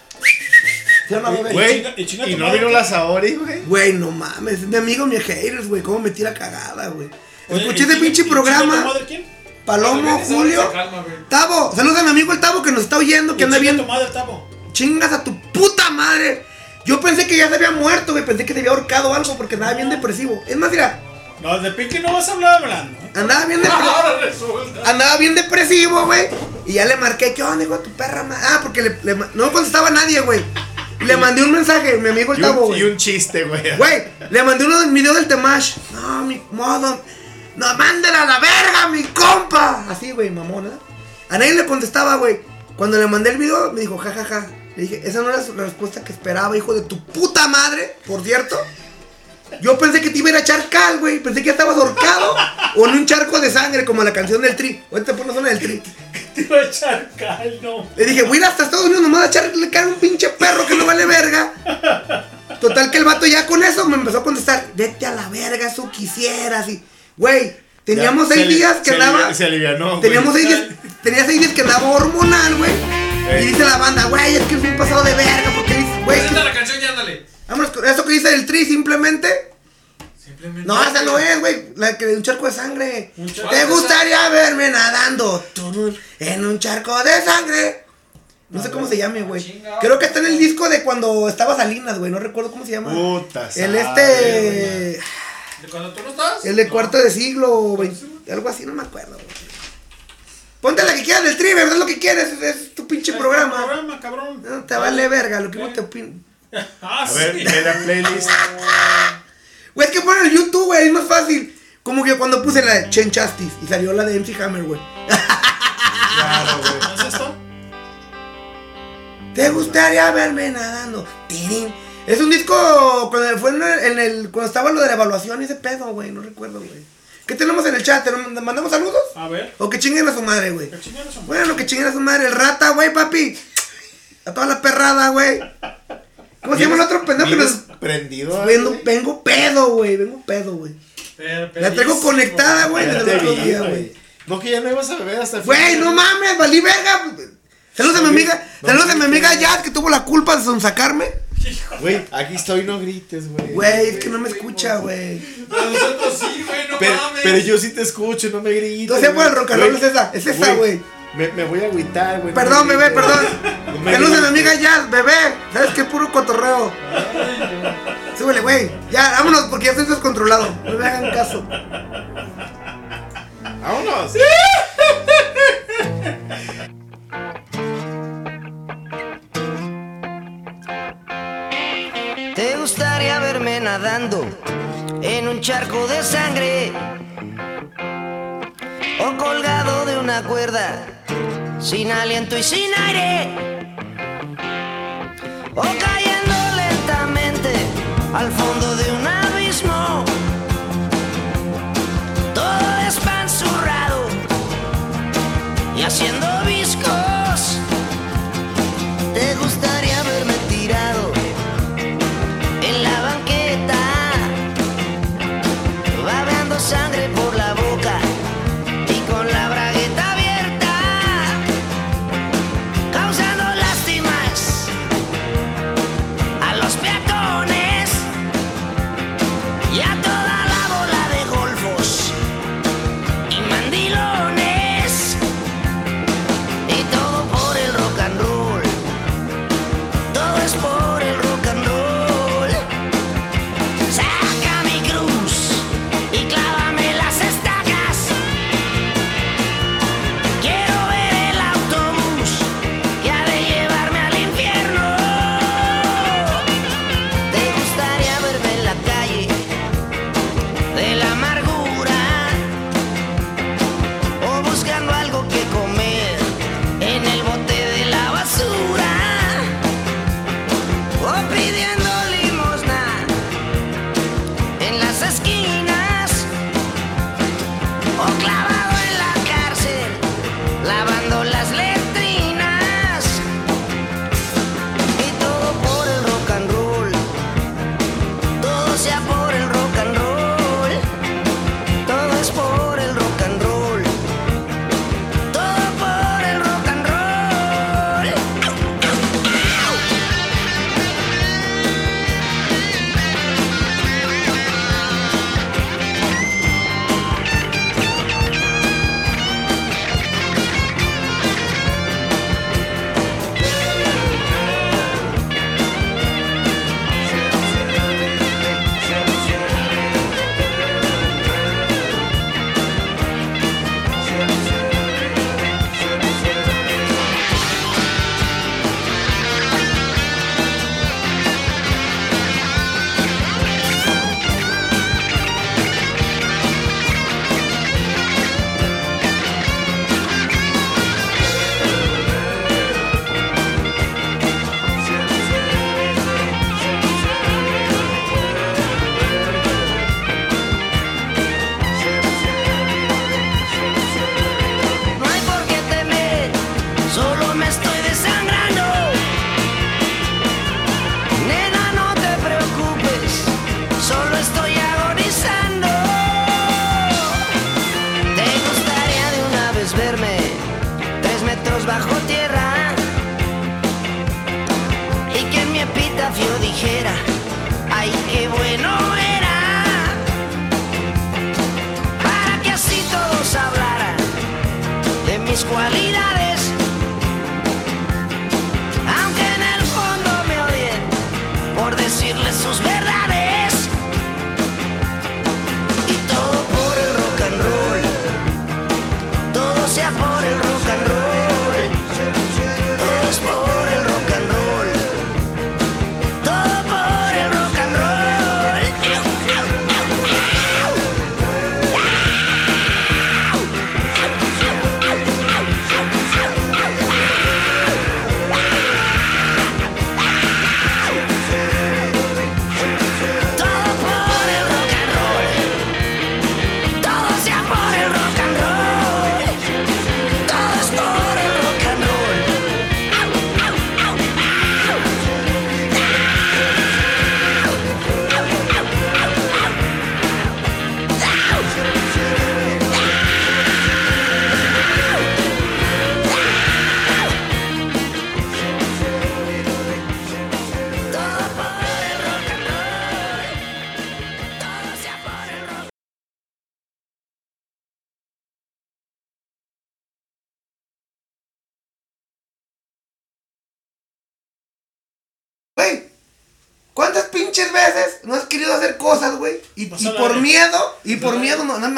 Güey, chinga- y chinga ¿y tu no vino la Saori, güey? Güey, no mames, es mi amigo, mi haters, güey, cómo me tira cagada, güey. Escuché ¿y ese pinche programa. madre quién? Palomo, Julio. Calma. Tavo, saludos a mi amigo el Tavo que nos está oyendo, que ¿Y anda Tavo? Chingas a tu puta madre. Yo pensé que ya se había muerto, güey. Pensé que se había ahorcado o algo porque andaba bien depresivo. Es más, mira, No, de Pinky no vas a hablar hablando. andaba bien depresivo. Andaba bien depresivo, güey. Y ya le marqué, ¿qué onda, hijo tu perra? ma-?" Ah, porque le, le no contestaba a nadie, güey. Le mandé un mensaje, mi amigo el Tavo, güey. y un chiste, güey. Güey, le mandé uno del video del Temash. No, mi modo. No, mándala a la verga, mi compa. Así, güey, mamona. A nadie le contestaba, güey. Cuando le mandé el video, me dijo, jajaja. Le dije, esa no era la respuesta que esperaba, hijo de tu puta madre, por cierto. Yo pensé que te iba a ir a echar cal, güey. Pensé que ya estabas ahorcado. o en un charco de sangre, como la canción del tri. Ahorita pones una del tri. Te iba a echar cal, no. Le dije, voy a ir hasta Estados Unidos nomás a echarle cara a un pinche perro que no vale verga. Total que el vato ya con eso me empezó a contestar, vete a la verga, eso quisieras. Y, güey, teníamos Ya, seis se días que se andaba. Se alivianó, güey. Teníamos seis días, tenía seis días que andaba hormonal, güey. Y dice la banda, güey, es que fui pasado de verga, porque dice, güey. Presenta la canción y ándale. Vámonos eso que dice el tri, simplemente. Simplemente. No, esa no es, güey. La que de un charco de sangre. charco ¿Te gustaría verme nadando en un charco de sangre? No sé cómo se llame, güey. Creo que está en el disco de cuando estaba Salinas, güey. No recuerdo cómo se llama. Puta El sabe, este. ¿De cuando tú no estás? El de cuarto de siglo, veinte- algo así, no me acuerdo, güey. Ponte la que quieras del tri, ¿verdad? Lo que quieres, es, es tu pinche programa. programa, cabrón. No te vale verga, lo que no te opino. Ah, A ver, ve la playlist. Güey, es que ponen el YouTube, güey, es más fácil. Como que cuando puse la de Chen Justice y salió la de MC Hammer, güey. Claro, güey. ¿No es esto? ¿Te gustaría verme nadando? Tirín. Es un disco cuando fue en el, en el- cuando estaba lo de la evaluación y ese pedo, güey, no recuerdo, güey. ¿Qué tenemos en el chat? ¿Te mandamos saludos? A ver. O que chinguen a su madre, güey. Que chinguen a su madre. Bueno, que chinguen a su madre, el rata, güey, papi. A toda la perrada, güey. ¿Cómo se llama el otro pendejo que nos... prendido. Vengo, pedo, güey, vengo pedo, güey. La pedísimo. conectada, güey, desde el otro día, güey. No, que ya no ibas a beber hasta el Güey, final. no mames, valí verga. Saludos a mi amiga, No saludos a mi amiga Jazz que tuvo la culpa de sonsacarme. Güey, aquí estoy, no grites, güey. Güey, es que no me escucha, güey. A nosotros sí, güey, no Pero, mames. pero yo sí te escucho, no me grites. No sé por el güey. rock and roll es esa, es esa, güey. Me, me voy a agüitar, güey. Perdón, bebé, perdón. No me Saludos a mi amiga Jazz, bebé. ¿Sabes qué? Puro cotorreo. Súbele, güey. Ya, vámonos porque ya estoy descontrolado. No me hagan caso. Vámonos. verme nadando en un charco de sangre? O colgado de una cuerda, sin aliento y sin aire. O cayendo lentamente al fondo de un abismo. Todo despanzurrado y haciendo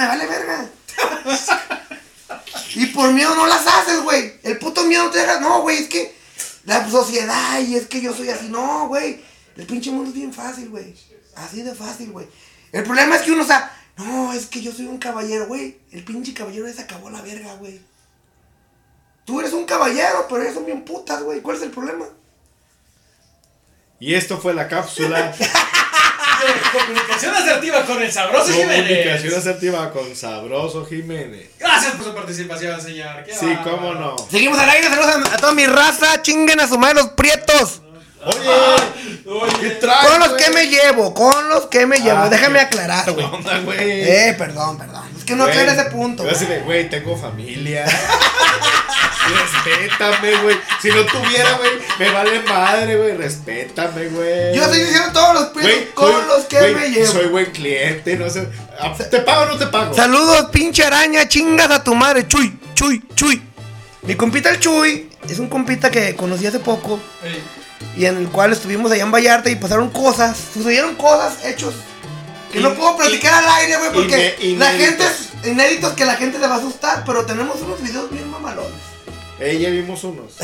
me vale verga. y por miedo no las haces, güey. El puto miedo no te deja. No, güey, es que la sociedad y es que yo soy así. No, güey. El pinche mundo es bien fácil, güey. Así de fácil, güey. El problema es que uno, o sea, no, es que yo soy un caballero, güey. El pinche caballero ya se acabó la verga, güey. Tú eres un caballero, pero ellos son bien putas, güey. ¿Cuál es el problema? Y esto fue la cápsula. Comunicación asertiva con el sabroso Jiménez. Comunicación asertiva con Sabroso Jiménez. Gracias por su participación, señor. Qué Sí, cómo no. Seguimos al aire, saludos a, a toda mi raza, chinguen a su madre los prietos. Oye, ¿qué traes? Con los güey? que me llevo, con los que me llevo. Ah, Déjame qué- aclarar, ¿Qué güey. onda, güey? Eh, perdón, perdón. Es que no Güey, aclaré ese punto. yo güey. así de, güey, tengo familia. Respétame, güey. Si no tuviera, güey, me vale madre, güey. Respétame, güey. Yo estoy diciendo todos los Güey, con soy- los que me llevo. Soy buen cliente, no sé. ¿Te pago o no te pago? Saludos, pinche araña, chingas a tu madre, Chuy, Chuy, Chuy. Mi compita el Chuy es un compita que conocí hace poco y en el cual estuvimos allá en Vallarta y pasaron cosas, sucedieron cosas, hechos que no puedo platicar al aire, güey, porque la gente, inéditos que la gente se va a asustar, pero tenemos unos videos bien mamalones. Eh, ya vimos unos.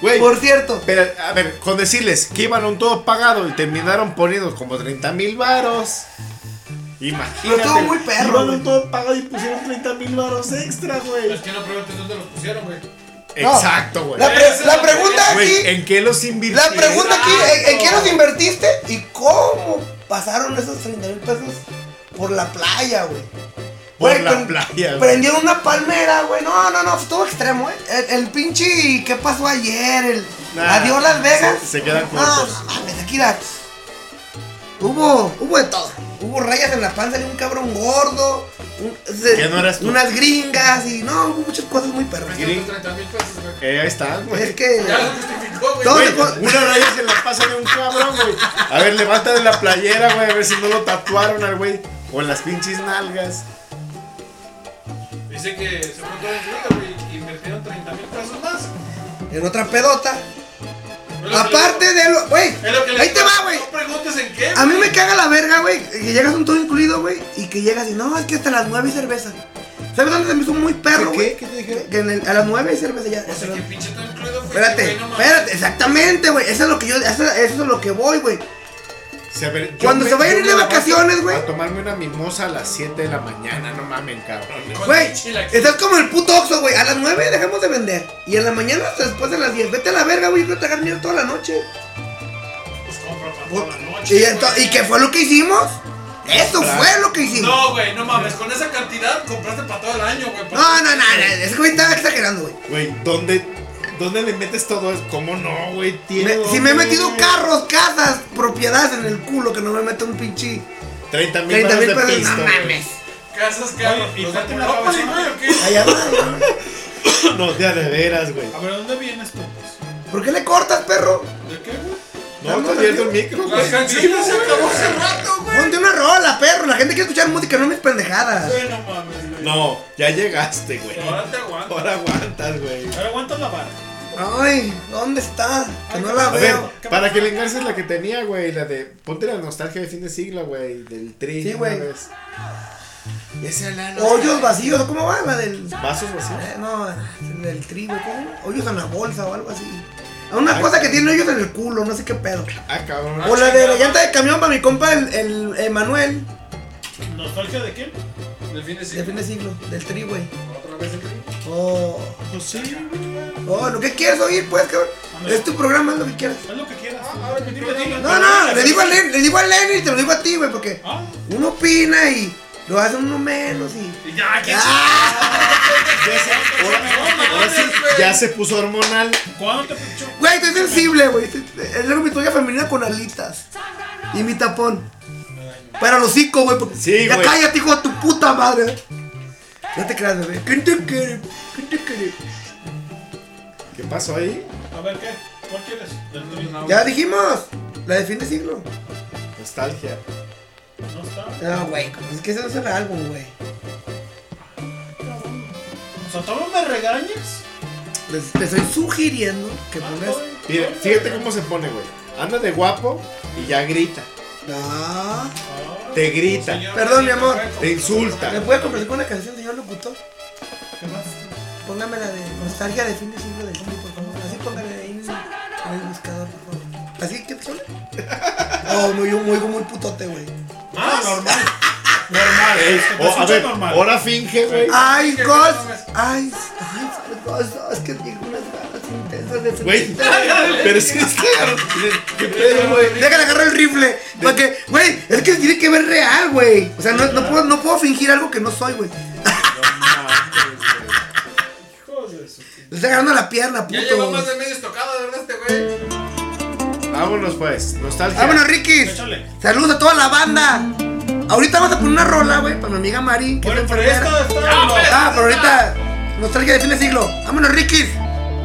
Güey. Por cierto. Pero, a ver, con decirles que iban a un todo pagado y terminaron poniendo como 30 mil varos. Imagínate. Pero estuvo muy perro, Iban güey. un todo pagado y pusieron 30 mil varos extra, güey. Es que no preguntes dónde los pusieron, güey. Exacto, güey. La, pre- la pregunta aquí, ¿en qué los invirtieron? la pregunta aquí, ¿en, en qué los invertiste y cómo pasaron esos 30 mil pesos por la playa, güey? Por Güey, la pre- playa, güey. Prendieron una palmera, güey. No, no, no, estuvo extremo, eh. El, el pinche, ¿qué pasó ayer? El Nah, adiós Las Vegas. Se, se quedan No, cortos. no mames, aquí la- Hubo, hubo de todo. Hubo rayas en la panza de un cabrón gordo. un- se- ¿Qué no eras tú? Unas gringas y no, hubo muchas cosas muy perras. Gring- 30 mil pesos, güey. Eh, ahí está, güey. Es que. Ya lo justificó, güey. Todo Güey, se co- una raya se la pasa de un cabrón, güey. A ver, levanta de la playera, güey, a ver si no lo tatuaron al güey. O en las pinches nalgas. Dice que se fue todo incluido, güey. Invirtieron 30 mil pesos más. En otra pedota. Aparte de lo. Güey, ahí te va, güey. No preguntes en qué. A mí me caga la verga, güey. Que llegas un todo incluido, güey. Y que llegas y no, es que hasta las 9 hay cerveza. ¿Sabes dónde se me hizo muy perro, ¿Qué, güey? qué te dijeron? Que en el- a las 9 hay cerveza ya. O sea, que pinche todo incluido. Espérate, espérate, exactamente, güey. Eso es lo que yo, eso, eso es lo que voy, güey. Cuando me- se vayan a ir de vacaciones, güey. A tomarme una mimosa a las 7 de la mañana, no mamen, cabrón. Güey, estás como el puto Oxxo, güey. A las 9 dejamos de vender. Y en la mañana hasta después de las 10. Vete a la verga, güey. Yo quiero tragar mierda toda la noche. Pues compra para toda la noche. ¿Y, ento- ¿Y qué fue lo que hicimos? Eso fue lo que hicimos. No, güey, no mames. Con esa cantidad compraste para todo el año, güey. No, no, no, no. Ese güey estaba exagerando, güey. Güey, ¿dónde, ¿dónde le metes todo eso? ¿Cómo no, güey? Si me he metido carros, casas, propiedades en el culo que no me mete un pinche 30 mil 30 mil de pesos. pisto, No güey. mames. Casas, carros. ¿y la cabeza? o qué? Allá va, güey. No, de veras, güey. A ver, ¿dónde vienes tú? Pues? ¿Por qué le cortas, perro? ¿De qué, güey? No, te abierto el micro, güey. canciones se acabó hace rato, güey. Ponte una rola, perro. La gente quiere escuchar música, no mis pendejadas. Güey, no mames, güey. No, ya llegaste, güey. Ahora te aguanto. Ahora aguantas, güey. Ahora aguantas la vara. Ay, ¿dónde está? Que no la A ver, veo. para que le engarces la que tenía, güey, la de ponte la nostalgia de fin de siglo, güey, del tri. Sí, güey. es Hoyos vacíos, ¿cómo va? La del. Vasos vacíos. Eh, no, el del trigo, ¿cómo? Hoyos en la bolsa o algo así. Una Ay, cosa que tiene hoyos en el culo, no sé qué pedo. Ah, cabrón. O la de la llanta de camión para mi compa, el, el Emanuel, ¿Nostalgia de quién? Del fin de siglo. fin de siglo, del tri, güey. Oh, Pues sí, güey. oh, lo que quieres oír, pues, cabrón. Es tu programa, es lo que quieras. Haz lo que quieras. Dime, dime. No, no, le digo a Lenny, le digo a Lenny y te lo digo a ti, güey, porque Ah, uno opina y lo hace uno menos y. Y ya, ¿quién Ya se, ahora, ahora sí, ya se puso hormonal. ¿Cuándo te pinchó? Güey, estoy sensible, güey. Es luego mi toalla femenina con alitas. Y mi tapón. Para los hocico, güey. porque- Sí, ya güey. cállate, hijo de tu puta madre. No te creas, bebé. ¿Quién te quiere? ¿Quién te quiere? ¿Qué pasó ahí? A ver, ¿qué? ¿Cuál quieres? Del. Ya dijimos. La de fin de siglo. Nostalgia. No está. No, güey. Es que ese no es el álbum, güey. O sea, ¿tú no me regañas? Les- Te estoy sugiriendo que pongas. Mira, fíjate cómo se pone, güey. anda de guapo y ya grita. No. Te grita. Perdón, mi amor. Te insulta. ¿Me puede complacer con una canción, señor locutor? Póngame la de nostalgia de fin de siglo de Zombie, por favor. Así póngale ahí en el buscador, por favor. ¿Así que son? Oh, muy, muy, muy putote, güey. Ah, normal. Normal. O- a ver, normal. ahora finge, güey. Ay, Ghost. Ay, ay, Ghost. Es que tengo unas ganas Güey, pero es claro. ¿Qué pedo, güey? Déjale agarrar el rifle. Porque, güey, es que tiene que ver real, güey. O sea, no, no, puedo, no puedo fingir algo que no soy, güey. Le está agarrando la pierna, puto. Ya llegó más de medio estocado, de verdad, este güey. Vámonos, pues. Nostalgia. Vámonos, Rikis. Saludos a toda la banda. Ahorita vamos a poner una rola, güey, para mi amiga Mari. Que es enfermera. Ah, pero ahorita. Nostalgia de fin de siglo. Vámonos, Rikis.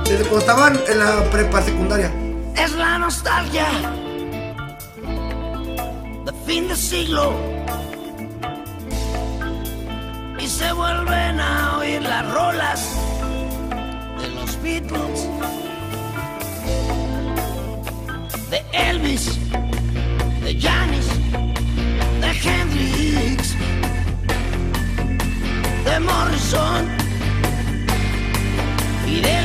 Desde cuando estaban en la prepa secundaria. Es la nostalgia. De fin de siglo. Y se vuelven a oír las rolas de los Beatles, de Elvis, de Janis, de Hendrix, de Morrison. Y de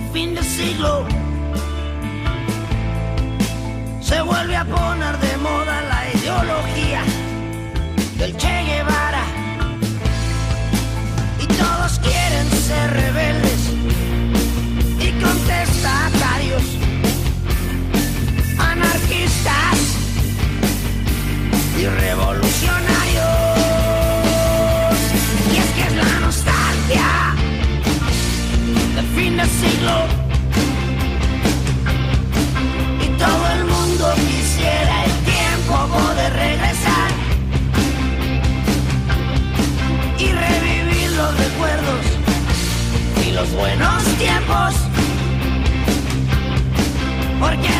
de fin de siglo. Se vuelve a poner de moda la ideología del Che Guevara. Y todos quieren ser rebeldes y contestatarios, anarquistas y revolucionarios. Siglo. Y todo el mundo quisiera el tiempo poder regresar y revivir los recuerdos y los buenos tiempos. Porque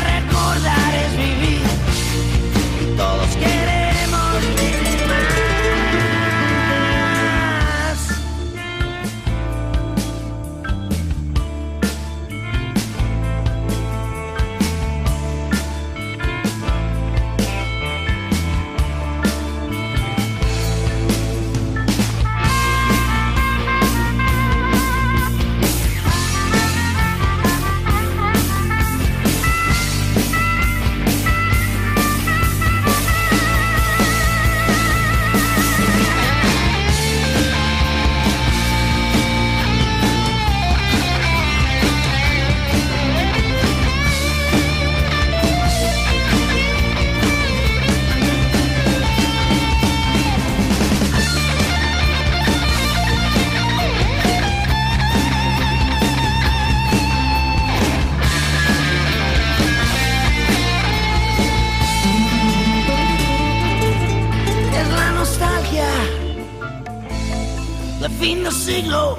fin de siglo.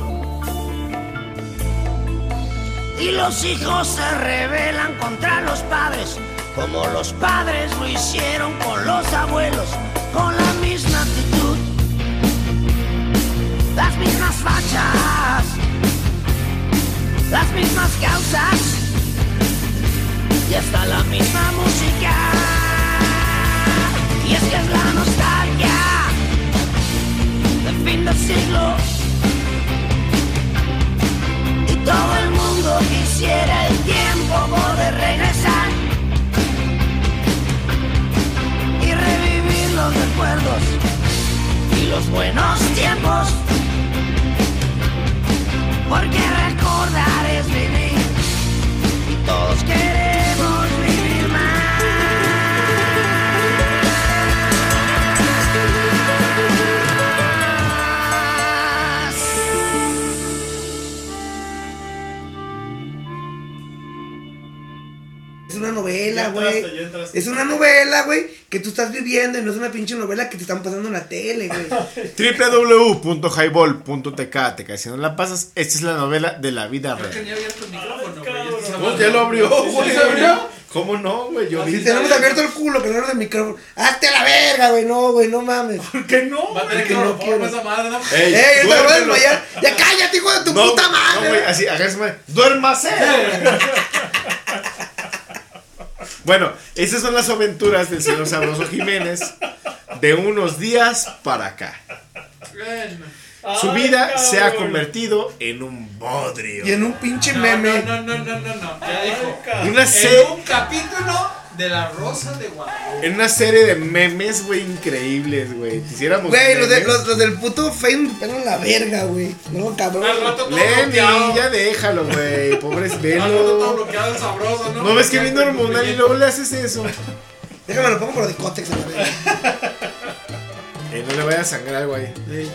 Y los hijos se rebelan contra los padres, como los padres lo hicieron con los abuelos, con la misma actitud, las mismas fachas, las mismas causas y hasta la misma música. Y es que es la nostalgia del fin del siglo. Todo el mundo quisiera el tiempo poder regresar y revivir los recuerdos y los buenos tiempos. Porque recordar es vivir y todos queremos güey. ya entraste. Es una novela, güey, que tú estás viviendo y no es una pinche novela que te están pasando en la tele, güey. www.highball.tk te cae. Si no la pasas, esta es la novela de la vida real. ni abierto el micrófono, güey. ya lo abrió, güey. ¿Sí se abrió? ¿Cómo no, güey? Yo Si tenemos abierto el culo, que no eres el micrófono. Hazte a la verga, güey, no, güey, no mames. ¿Por qué no? Va a tener que no no quiero. esa madre, ¿no? Ey, ¡Ey, yo te voy a desmayar! ¡Ya cállate, hijo de tu No, puta No, madre! güey, así, agárrame. ¡Duérmase! bueno, esas son las aventuras del señor Sabroso Jiménez de unos días para acá. Bueno. Su vida se ha convertido en un bodrio. Y en un pinche meme. no, no, no, no, no, no. Ya dijo. Una En un capítulo de La Rosa de Guadalupe. En una serie de memes, güey, increíbles, güey. Quisiéramos. Güey, los, de- los, los del puto Facebook me pelan la verga, güey. No, cabrón. Al rato todo Lenny, bloqueado. ya déjalo, güey. Pobres, Al rato todo velo. bloqueado, sabroso, ¿no? ¿No ves que ya- hormonal y luego le haces eso? Déjame lo pongo por de cótex a la verga. Eh, no le vaya a sangrar, güey. ¿Sí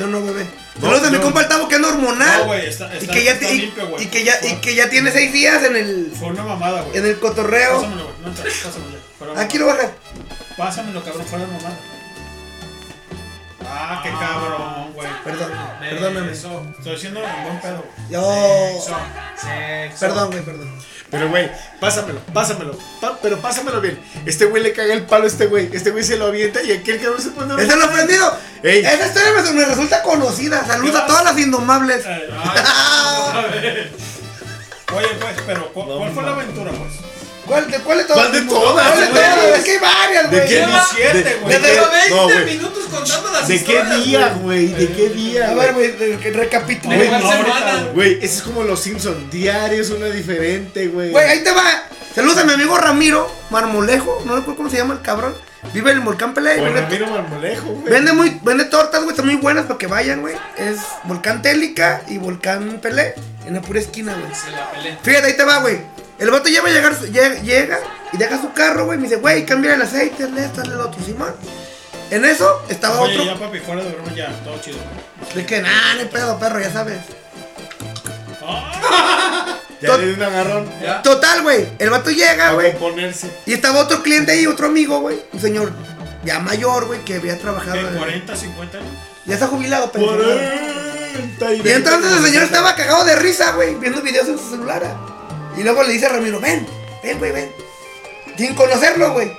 o no, bebé? No, Saludos a mi compa el Tavo que anda hormonal. No, güey, está, y está, que ya está y- limpio, güey. y que ya y que ya tiene seis días en el Fue una mamada, güey. en el cotorreo. Pásamelo, güey. No, entra, pásamelo. Fuera Aquí lo baja. Pásamelo, cabrón, fuera de mamada. Ah, qué cabrón, güey. Perdón, perdóname. Estoy haciendo un buen pedo. Yo. Sexo, sexo. Perdón, güey, perdón. Pero, güey, pásamelo, pásamelo. Pa- pero pásamelo bien. Este güey le caga el palo a este güey. Este güey se lo avienta y aquel cabrón se pone. ¡Es el ofendido! Ey. Esa historia me, me resulta conocida. Saludos a todas las indomables. Eh, ay, a ver. Oye, pues, pero ¿cu- ¿cuál fue la aventura, pues? ¿Cuál de, cuál de todas? ¿Cuál de todas, ¿Cuál de güey? todas? Es que hay varias, ¿De güey. qué Lleva siete, de- güey. de qué- Lleva 20 no, güey. minutos contando las ¿De qué historias, día, güey? ¿De qué día? A ver, güey, de-. ¿De Güey, no? Güey, ese es como los Simpsons. Diarios, una diferente, güey. Güey, ahí te va. Saludos a mi amigo Ramiro Marmolejo. No recuerdo cómo se llama el cabrón. Vive en el Volcán Pelé. Ramiro Marmolejo, güey. vende muy, vende tortas, güey. Están muy buenas para que vayan, güey. Es Volcán Télica y Volcán Pelé. En la pura esquina, güey. Fíjate, ahí te va, güey. El vato lleva a llegar, llega, llega y deja su carro, güey. Me dice, güey, cambia el aceite, hazle esto, lo otro, Simón. En eso estaba Oye, otro. ya, papi, fuera de broma, ya, todo chido. De que, no hay pedo, perro, ya sabes. Ya le di un agarrón. ¿Ya? Total, güey. El vato llega, güey. ponerse. Y estaba otro cliente ahí, otro amigo, güey. Un señor ya mayor, güey, que había trabajado. ¿Qué, en- 40, 50 años? Ya está jubilado, pendejo. 40 Y entonces el señor estaba cagado de risa, güey, viendo videos en su celular. Y luego le dice a Ramiro, ven, ven, güey, ven. Sin conocerlo, güey.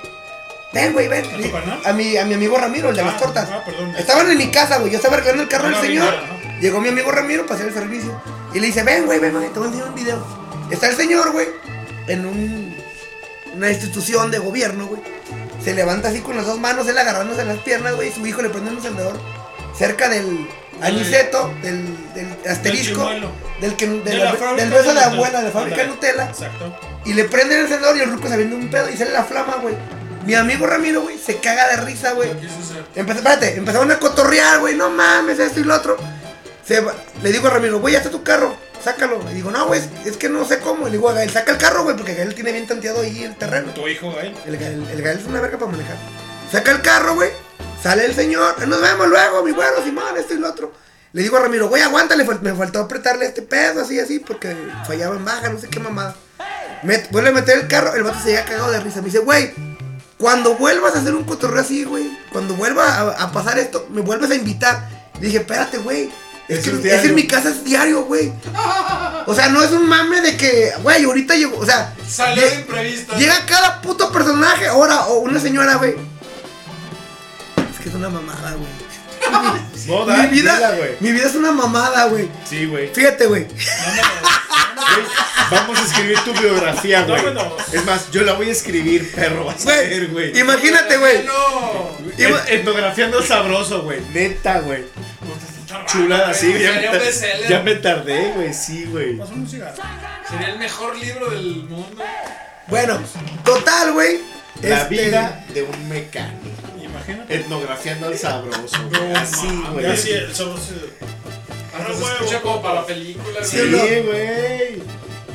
Ven, güey, ven. ¿A tu canal? A mi, a mi amigo Ramiro, el de las Ah, tortas. ah, perdón. Estaban en mi casa, güey. Yo estaba arreglando el carro del señor. Llegó mi amigo Ramiro para hacer el servicio. Y le dice, ven, güey, ven, güey, te voy a enseñar un video. Está el señor, güey, en un, una institución de gobierno, güey. Se levanta así con las dos manos, él agarrándose las piernas, güey. Y su hijo le prende un encendedor cerca del aniceto, del, del asterisco, del, que, de De la- la fábrica del beso de la abuela, de la fábrica de. Nutella. Exacto. Y le prende el encendedor y el ruco se viene un pedo y sale la flama, güey. Mi amigo Ramiro, güey, se caga de risa, güey. Empecé, espérate, empezaron a cotorrear, güey, no mames, esto y lo otro. Se va- le digo a Ramiro, güey, ya está tu carro, sácalo. Le digo, no, güey, es, que no sé cómo. Le digo a Gael, saca el carro, güey, porque Gael tiene bien tanteado ahí el terreno. Tu hijo, Gael. El Gael, el Gael es una verga para manejar. Saca el carro, güey, sale el señor, nos vemos luego, mi güero, Simón, esto y lo otro. Le digo a Ramiro, güey, aguántale, me faltó apretarle este pedo, así, así, porque fallaba en baja, no sé qué mamada. Vuelve a meter el carro, el vato se había cagado de risa. Me dice, güey, cuando vuelvas a hacer un cotorreo así, güey, cuando vuelva a, a pasar esto, me vuelves a invitar. Le dije, espérate, güey. Es, Eso que es es en mi casa es diario, güey. O sea, no es un mame de que, güey, ahorita llegó, o sea, Salió de imprevisto. llega cada puto personaje, ahora, o una señora, güey. Es que es una mamada, güey. No, mi da, vida, dila, güey. mi vida es una mamada, güey. Sí, güey. Fíjate, güey. Güey, Vamos a escribir tu biografía, güey. Es más, yo la voy a escribir, perro. Vas a ver, güey. Imagínate, güey. No. Et- Etnografiando sabroso, güey. Neta, güey. Chulada, sí. Ya me, ya me tardé, güey. Sí, güey. Un cigarro. Sería el mejor libro del mundo. Bueno, total, güey. La este, vida de un mecánico. Imagínate. Etnografiando al sabroso. Así, güey. Ya sí, el sabroso. Se escucha como para la película. Sí, güey.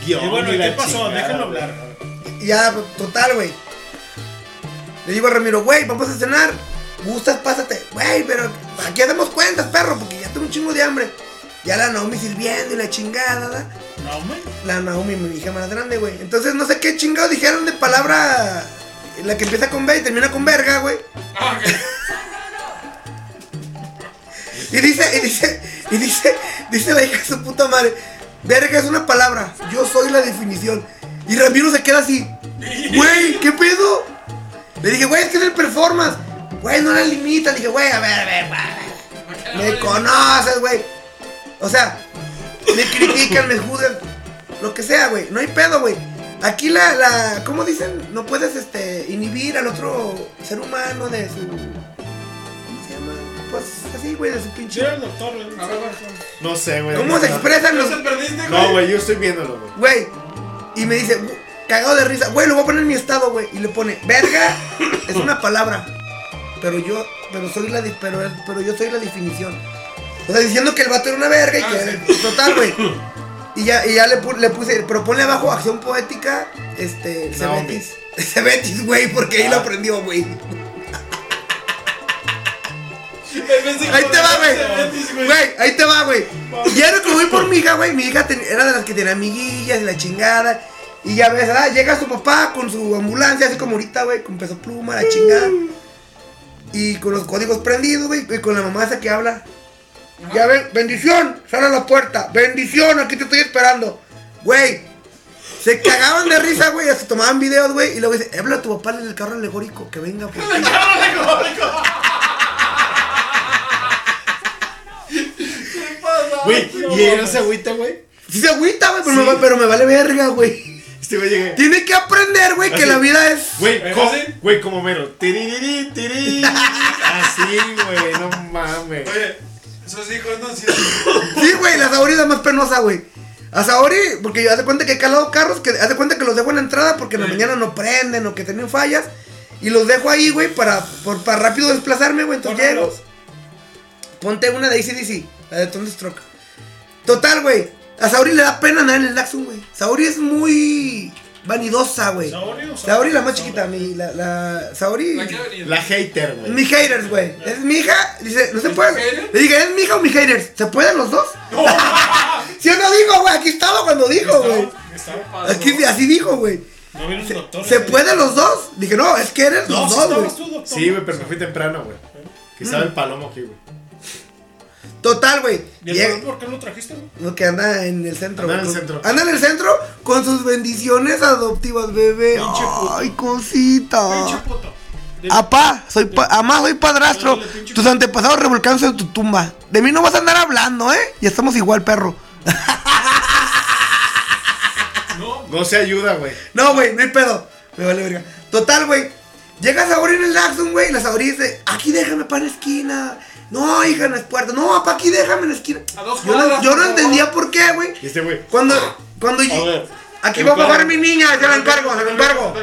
Guión Y bueno, ¿y qué pasó? chingada, Déjenlo güey. hablar. Ya, total, güey. Le digo a Ramiro, güey, vamos a cenar. Gustas, pásate. Güey, pero aquí hacemos cuentas, perro, porque ya tengo un chingo de hambre. Ya la Naomi sirviendo y la chingada, ¿verdad? La Naomi, mi hija más grande, güey. Entonces no sé qué chingados dijeron de palabra. La que empieza con B y termina con verga, güey. Y dice, y dice, y dice, dice la hija de su puta madre. Verga es una palabra. Yo soy la definición. Y Ramiro se queda así. Güey, ¿qué pedo? Le dije, güey, es que es el performance. Güey, no la limita. Le dije, güey, a ver, a ver, güey. Me conoces, güey. O sea, me critican, me juzgan. Lo que sea, güey. No hay pedo, güey. Aquí la, la, ¿cómo dicen? No puedes, este, inhibir al otro ser humano de su, ¿cómo se llama? Pues así, güey, de su pinche. No sé, güey. ¿Cómo se expresan los? No, güey, yo estoy viéndolo, güey. Güey. Y me dice, "Gu- cagado de risa, güey, lo voy a poner en mi estado, güey. Y le pone, verga es una palabra. Pero yo, pero soy la, di- pero, pero yo soy la definición. O sea, diciendo que el vato era una verga y que, total, güey. Y ya, y ya le, pu- le puse, pero ponle abajo acción poética, este. Cebetis. Cebetis, güey, porque ahí lo aprendió, güey. Ahí te va, güey. Güey, ahí te va, güey. Y ya lo que voy por mi hija, güey. Mi hija ten- era de las que tenía amiguillas y la chingada. Y ya ves, ah, llega su papá con su ambulancia, así como ahorita, güey, con peso pluma, la chingada. Y con los códigos prendidos, güey, y con la mamá esa que habla. Ya ven, bendición, sale a la puerta. Bendición, aquí te estoy esperando. Güey, se cagaban de risa, güey, hasta tomaban videos, güey. Y luego dice, habla a tu papá en el carro alegórico, que venga, por ti". Güey, ¿y no se agüita, güey? Sí se agüita, güey, pero, Sí. me, va- pero me vale verga, güey. Este güey llega. Tiene que aprender, güey, que la vida es. Güey, co- güey, como mero. Así, güey, no mames. Oye, esos hijos no sí. Sí, güey, la Saori es la más penosa, güey. A Saori, porque hace cuenta que he calado carros, que hace cuenta que los dejo en la entrada porque en la mañana no prenden o que tienen fallas. Y los dejo ahí, güey, para, por- para rápido desplazarme, güey. Entonces llego. Ponte una de ACDC, la de Thunderstruck. Total, güey. A Saori le da pena andar en el Daxon, güey. Saori es muy vanidosa, güey. ¿Saori o Saori la más chiquita, mi, la, la, Saori. La hater, güey. Mi haters, güey. Es mi hija. Dice, no se puede. Le dije, ¿es mi hija o mi haters? ¿Se pueden los dos? Si no dijo, güey. Aquí estaba cuando dijo, güey. Aquí así dijo, güey. No vieron un doctor. ¿Se pueden los dos? Dije, no, es que eres No, los sí dos, güey. Sí, güey, pero me fui temprano, güey. Que estaba el palomo aquí, güey. Total, güey. ¿Y el Llega- balón por qué lo trajiste, güey? No, que anda en el centro. Anda en el con- centro. Anda en el centro con sus bendiciones adoptivas, bebé. Ay, cosita. Apá, soy pa amá, soy padrastro. Tus antepasados revolcándose en tu tumba. De mí no vas a andar hablando, ¿eh? Y estamos igual, perro. No se ayuda, güey. No, güey, no hay pedo. Me vale verga. Total, güey. Llega Saori en el Daxon, güey. y La Saori dice, aquí déjame para la esquina. No, hija, en las puertas. No, papá, aquí déjame en la esquina. Yo no, cuadras, yo no por favor. entendía por qué, güey. Y este güey. Cuando, cuando yo- Aquí va a bajar mi niña, se la encargo, se la encargo.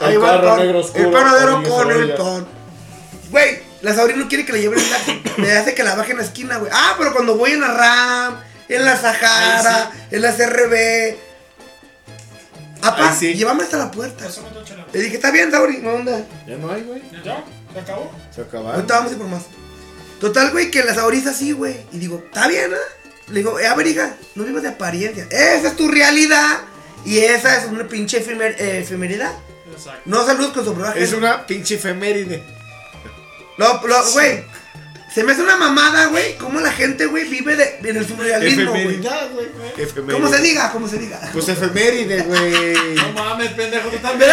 Ahí, va el pan. El panadero con el pan. Güey, la Saori no quiere que la lleven en la Me hace que la baje en la esquina, güey. Ah, pero cuando voy en la RAM, en la Sahara, en la CRB. Apá, sí. llévame hasta la puerta. Le dije, está bien, Saori, no onda. Ya no hay, güey. ¿Ya? ¿Se acabó? Se acabaron. Ahorita vamos a ir por más. Total, güey, que la Saori es así, güey. Y digo, está bien, ¿eh? Le digo, eh, a ver, hija, no vivas de apariencia. Esa es tu realidad. Y esa es una pinche efemer- eh, efemeridad. Exacto. No saludos con su. Es una pinche efeméride. Lo, lo, güey. Se me hace una mamada, güey. Cómo la gente, güey, vive de, en el surrealismo, güey. Efemeridad, güey. Efeméride. Como se diga, como se diga. Pues efeméride, güey. No mames, pendejo, tú también.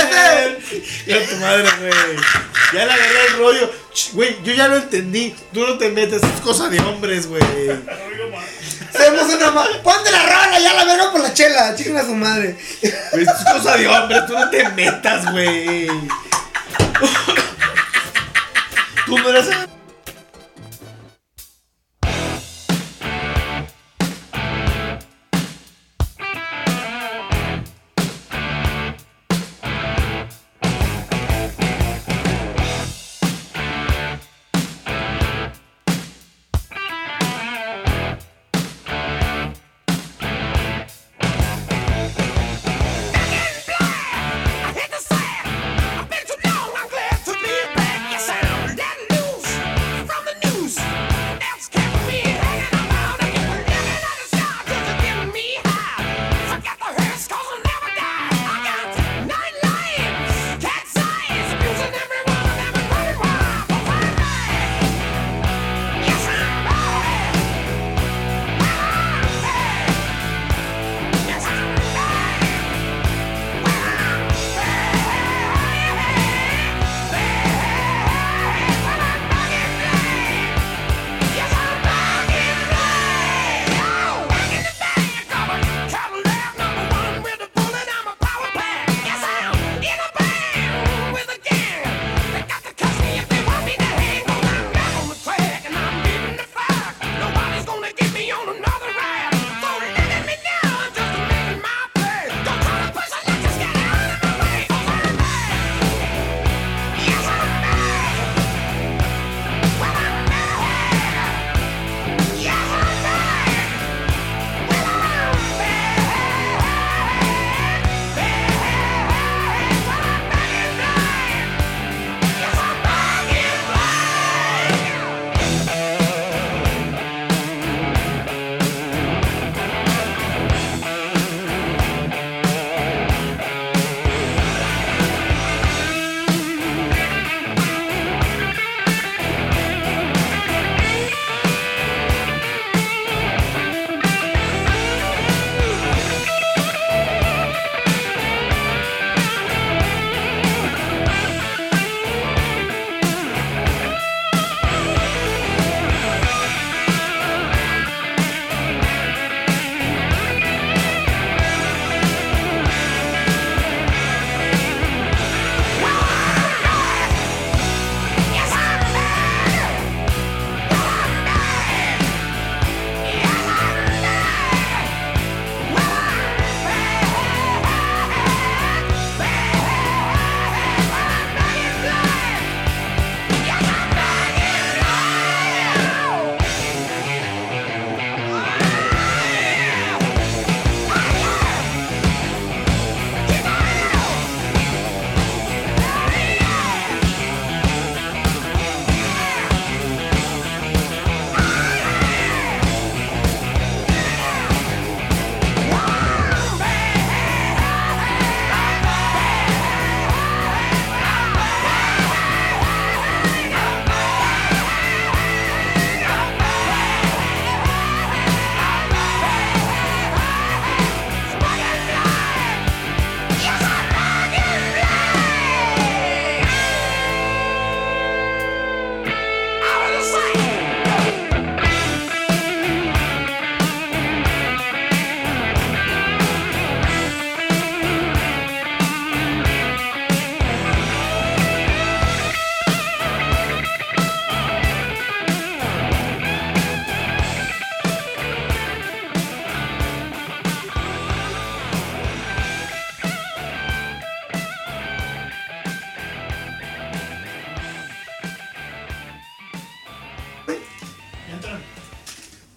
Ya tu madre, güey. Ya le agarré el rollo. Güey, yo ya lo entendí. Tú no te metes, es cosa de hombres, güey. Hacemos una ma- Ponte la rola, ya la verga por la chela. Chiquen a su madre. Es cosa de hombres, tú no te metas, güey. Tú no eres.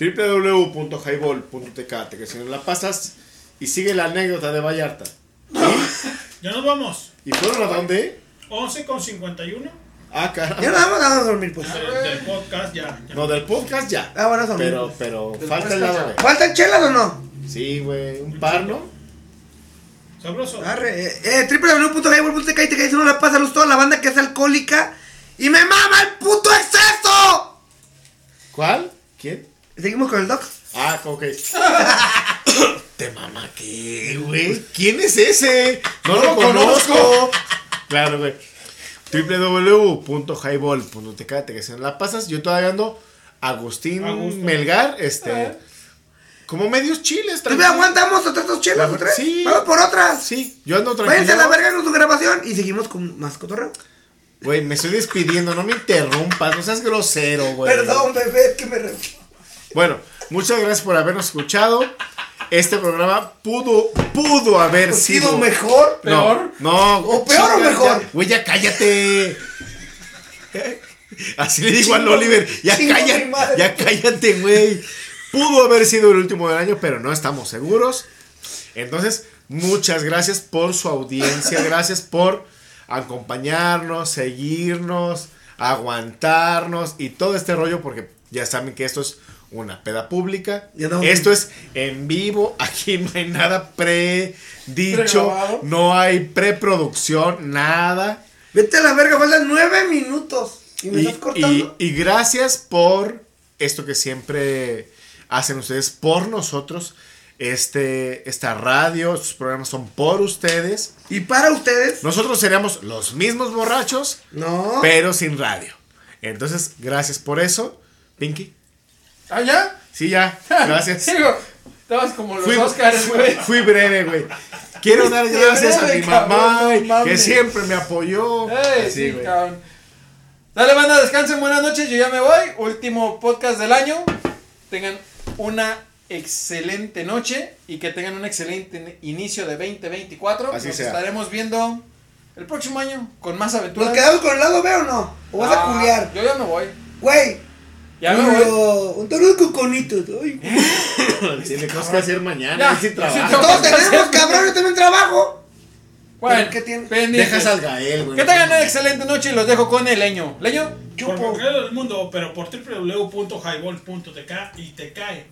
www.highball.tk, te que si no la pasas y sigue la anécdota de Vallarta. Ya nos vamos. ¿Y fueron a dónde? 11 con 51. Ah, caramba. Ya más vamos a dormir, pues. Del, del podcast ya. ya. No, del podcast ya. Ah, bueno, eso Pero, pero Del falta el lado. ¿Faltan chelas o no? Sí, güey, un par, ¿no? Sabroso. Arre, eh, eh, www.highball.tk y te caes si no la pasan toda la banda que es alcohólica y me mama el puto exceso. ¿Cuál? Seguimos con el doc. Ah, ok. ¿Te mama qué, güey? ¿Quién es ese? No, No lo lo conozco. conozco. claro, güey. www.highball.tk, te que si no la pasas. Yo todavía ando Agustín Augusto. Melgar, este. Como medios chiles, ¿Tú me aguantamos otras dos chelas o tres? Sí. Vamos por otras. Sí, yo ando tranquilo. Váyanse a la verga con su grabación y seguimos con más cotorreo. Güey, me estoy despidiendo, no me interrumpas, no seas grosero, güey. Perdón, bebé, que me. Bueno, muchas gracias por habernos escuchado. Este programa pudo, pudo haber ¿Sido sido mejor? No, ¿Peor? No. ¿O peor o mejor? Güey, ya cállate. Así le digo al Oliver, ya cállate, madre. ya cállate, güey. Pudo haber sido el último del año, pero no estamos seguros. Entonces, muchas gracias por su audiencia, gracias por acompañarnos, seguirnos, aguantarnos y todo este rollo, porque ya saben que esto es una peda pública. Esto es en vivo, aquí no hay nada predicho, no hay preproducción, nada. Vete a la verga, faltan nueve minutos. Y me Y, estás cortando. y- y gracias por esto que siempre hacen ustedes por nosotros. Este, esta radio, estos programas son por ustedes. Y para ustedes. Nosotros seríamos los mismos borrachos, No. pero sin radio. Entonces, gracias por eso. Pinky. ¿Ah, ya? Sí, ya. Gracias. Digo, estabas como los Fui, Oscars, güey. fui breve, güey. Quiero dar gracias a mi mamá, cabrón, que siempre me apoyó. Ey, Así, sí, cabrón. Dale, banda, descansen, buenas noches, yo ya me voy. Último podcast del año. Tengan una excelente noche y que tengan un excelente inicio de 2024. Así Nos sea. estaremos viendo el próximo año con más aventuras. ¿Nos quedamos con el lado B o no? ¿O vas a Ah, culiar? Yo ya me voy. Güey. Ya me voy. Un tono de coconitos. Ay, Tiene cosas que hacer mañana. Ya, sí trabajo. Todos tenemos, cabrón, yo también trabajo. Bueno, ¿Qué tiene? Dejas al Gael, güey. Que tengan una excelente noche y los dejo con el leño. Leño. Por cualquier lado del mundo, pero por www.highball.tk y te cae.